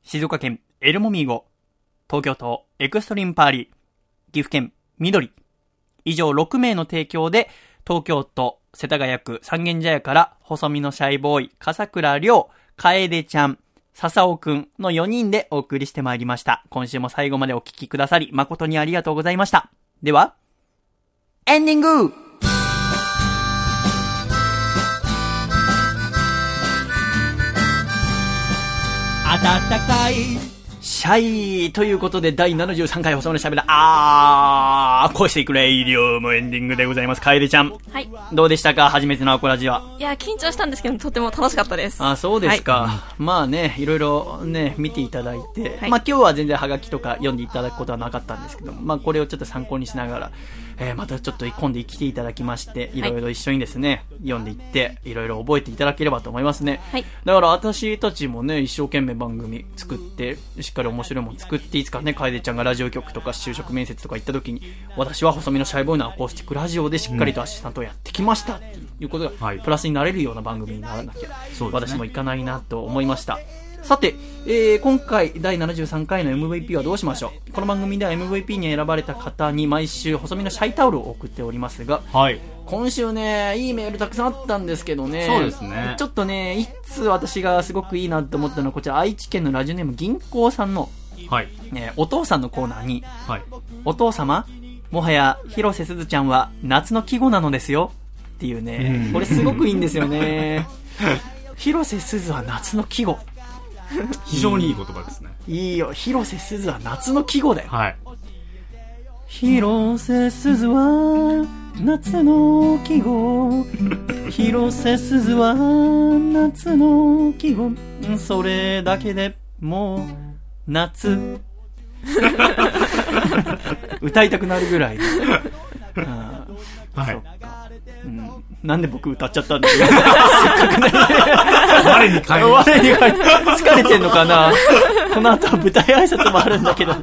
Speaker 1: 静岡県エルモミーゴ、東京都エクストリームパーリー、岐阜県緑、以上6名の提供で、東京都世田谷区三軒茶屋から細身のシャイボーイ、笠倉亮、楓ちゃん、笹尾くんの4人でお送りしてまいりました。今週も最後までお聞きくださり、誠にありがとうございました。では、エンディング!
Speaker 7: 暖かい
Speaker 1: シャイということで、第73回細身のしゃべら、あー、恋していくレイディオもエンディングでございます。楓ちゃん。
Speaker 3: はい。
Speaker 1: どうでしたか？初めてのアコラジは。
Speaker 3: いや、緊張したんですけど、とても楽しかったです。
Speaker 1: あ、そうですか。まあね、いろいろね、見ていただいて、
Speaker 3: はい
Speaker 1: まあ今日は全然ハガキとか読んでいただくことはなかったんですけど、まあこれをちょっと参考にしながら、えーまたちょっと今度来ていただきまして、いろいろ一緒にですね、読んでいって、いろいろ覚えていただければと思いますね。
Speaker 3: はい。
Speaker 1: だから私たちもね、一生懸命番組作って、しっかり面白いもの作って、いつかね、楓ちゃんがラジオ局とか就職面接とか行った時に、私は細身のシャイボーイのアコースティックラジオでしっかりとアシスタントをやってきましたっていうことが、
Speaker 2: はい
Speaker 1: プラスになれるような番組にならなきゃ、
Speaker 2: そうですね
Speaker 1: 私もいかないなと思いました。さて、えー今回第73回の MVP はどうしましょう？この番組では MVP に選ばれた方に毎週細身のシャイタオルを送っておりますが、
Speaker 2: はい。
Speaker 1: 今週ね、いいメールたくさんあったんですけどね。
Speaker 2: そうですね
Speaker 1: ちょっとね、いつ私がすごくいいなと思ったのは、こちら愛知県のラジオネーム銀行さんの、
Speaker 2: はい。
Speaker 1: ね、お父さんのコーナーに、
Speaker 2: はい。
Speaker 1: お父様、もはや広瀬すずちゃんは夏の季語なのですよ。っていうね
Speaker 2: う、ん
Speaker 1: これすごくいいんですよね。(laughs) 広瀬すずは夏の季語。(laughs)
Speaker 2: 非常にいい言葉ですね。
Speaker 1: いいよ、広瀬すずは夏の季語だよ。
Speaker 2: はい。
Speaker 1: 広瀬すずは夏の季語。(laughs) 広瀬すずは夏の季語。それだけでもう夏。(laughs) 歌いたくなるぐらい、
Speaker 2: はい
Speaker 1: うん、なんで僕歌っちゃったんだよ。(laughs)
Speaker 2: 我に返りまし
Speaker 1: 我に返り疲れてんのかな。この後は舞台挨拶もあるんだけど、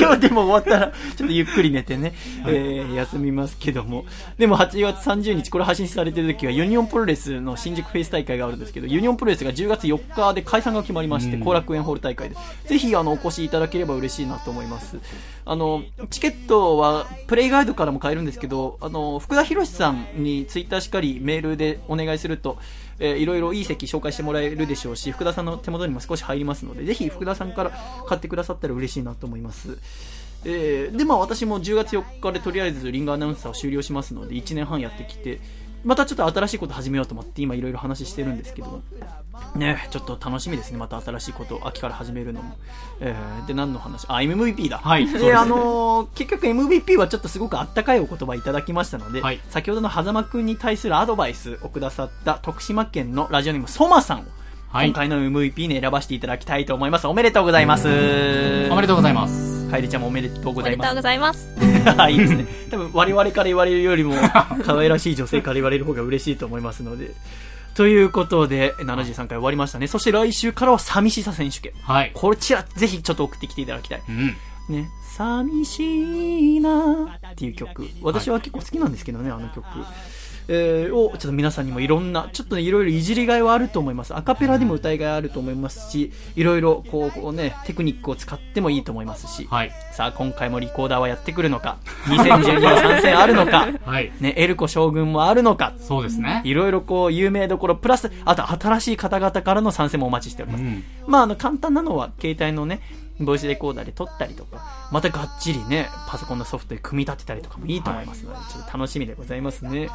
Speaker 1: 今日でも終わったら、ちょっとゆっくり寝てね、えー休みますけども。でも8月30日、これ配信されてる時はユニオンプロレスの新宿フェイス大会があるんですけど、ユニオンプロレスが10月4日で解散が決まりまして、
Speaker 2: うん
Speaker 1: 後楽園ホール大会で。ぜひ、あの、お越しいただければ嬉しいなと思います。あの、チケットは、プレイガイドからも買えるんですけど、あの、福田博さんにツイッターしかりメールでお願いすると、えーいろいろいい席紹介してもらえるでしょうし、福田さんの手元にも少し入りますので、ぜひ福田さんから買ってくださったら嬉しいなと思います。えーで、まあ私も10月4日でとりあえずリングアナウンサーを終了しますので、1年半やってきて、またちょっと新しいこと始めようと思って今いろいろ話してるんですけども、ね、ちょっと楽しみですね。また新しいことを秋から始めるのも。えーで、何の話？あ、MVP だ。
Speaker 2: はいです
Speaker 1: で、あのー結局 MVP はちょっとすごくあったかいお言葉いただきましたので、
Speaker 2: はい
Speaker 1: 先ほどの狭間くんに対するアドバイスをくださった徳島県のラジオネームソマさんを、
Speaker 2: はい
Speaker 1: 今回の MVP に選ばせていただきたいと思います。おめでとうございます。
Speaker 2: おめでとうございます。
Speaker 1: かえりちゃんもおめでとうご
Speaker 3: おめでとう
Speaker 1: ざいます。
Speaker 3: ございます。
Speaker 1: いいですね。多分我々から言われるよりも、可愛らしい女性から言われる方が嬉しいと思いますので。ということで、73回終わりましたね。そして来週からは寂しさ選手権。
Speaker 2: はい。
Speaker 1: こちら、ぜひちょっと送ってきていただきたい。
Speaker 2: うん。
Speaker 1: ね。寂しいなっていう曲。私は結構好きなんですけどね、あの曲。えーを、ちょっと皆さんにもいろんな、ちょっとね、いろいろいじりがいはあると思います。アカペラでも歌いがいあると思いますし、いろいろこうこうね、テクニックを使ってもいいと思いますし、
Speaker 2: はい。
Speaker 1: さあ、今回もリコーダーはやってくるのか、2012の参戦あるのか、
Speaker 2: はい。
Speaker 1: ね、エルコ将軍もあるのか、
Speaker 2: そうですね。
Speaker 1: いろいろこう、有名どころ、プラス、あと新しい方々からの参戦もお待ちしております。
Speaker 2: うん。
Speaker 1: まあ、あの、簡単なのは、携帯のね、ボイスレコーダーで撮ったりとか、またがっちりね、パソコンのソフトで組み立てたりとかもいいと思いますので、ちょっと楽しみでございますね。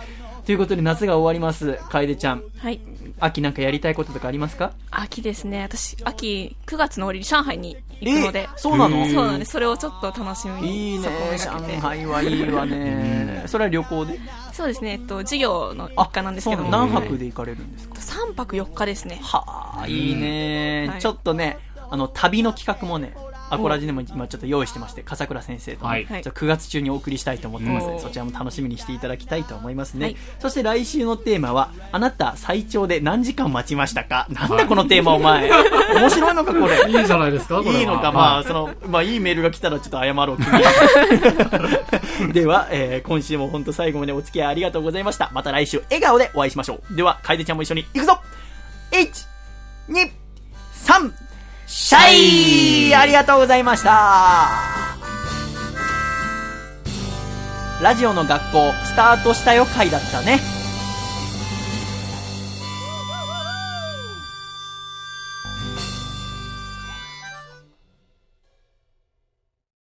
Speaker 1: ということで夏が終わります。楓ちゃん、
Speaker 3: はい。
Speaker 1: 秋なんかやりたいこととかありますか？
Speaker 3: 秋ですね。私、秋、9月の終わりに上海に行くので。
Speaker 1: えそうなの？
Speaker 3: そうなんです。それをちょっと楽しみに。
Speaker 1: いいね上海はいいわね。(laughs) それは旅行で？
Speaker 3: そうですね。えっと、授業の一環なんですけど。
Speaker 1: 何泊で行かれるんですか
Speaker 3: ？3泊4日ですね。
Speaker 1: はあ、いいね、
Speaker 3: はい
Speaker 1: ちょっとね、あの、旅の企画もね、アコラジでも今ちょっと用意してまして、笠倉先生とね、
Speaker 2: はい
Speaker 1: ちょっと9月中にお送りしたいと思ってますので、
Speaker 3: うん
Speaker 1: そちらも楽しみにしていただきたいと思いますね。
Speaker 3: はい
Speaker 1: そして来週のテーマは、あなた最長で何時間待ちましたか？(laughs) なんだこのテーマお前。(laughs) 面白いのかこれ？
Speaker 2: いいじゃないですかこれはい
Speaker 1: いのか、まあ、その、まあ、いいメールが来たらちょっと謝ろう、君 (laughs) では、えー今週も本当最後までお付き合いありがとうございました。また来週、笑顔でお会いしましょう。では、楓ちゃんも一緒に行くぞ !1、2、3、シャイありがとうございましたラジオの学校、スタートしたよ回だったね。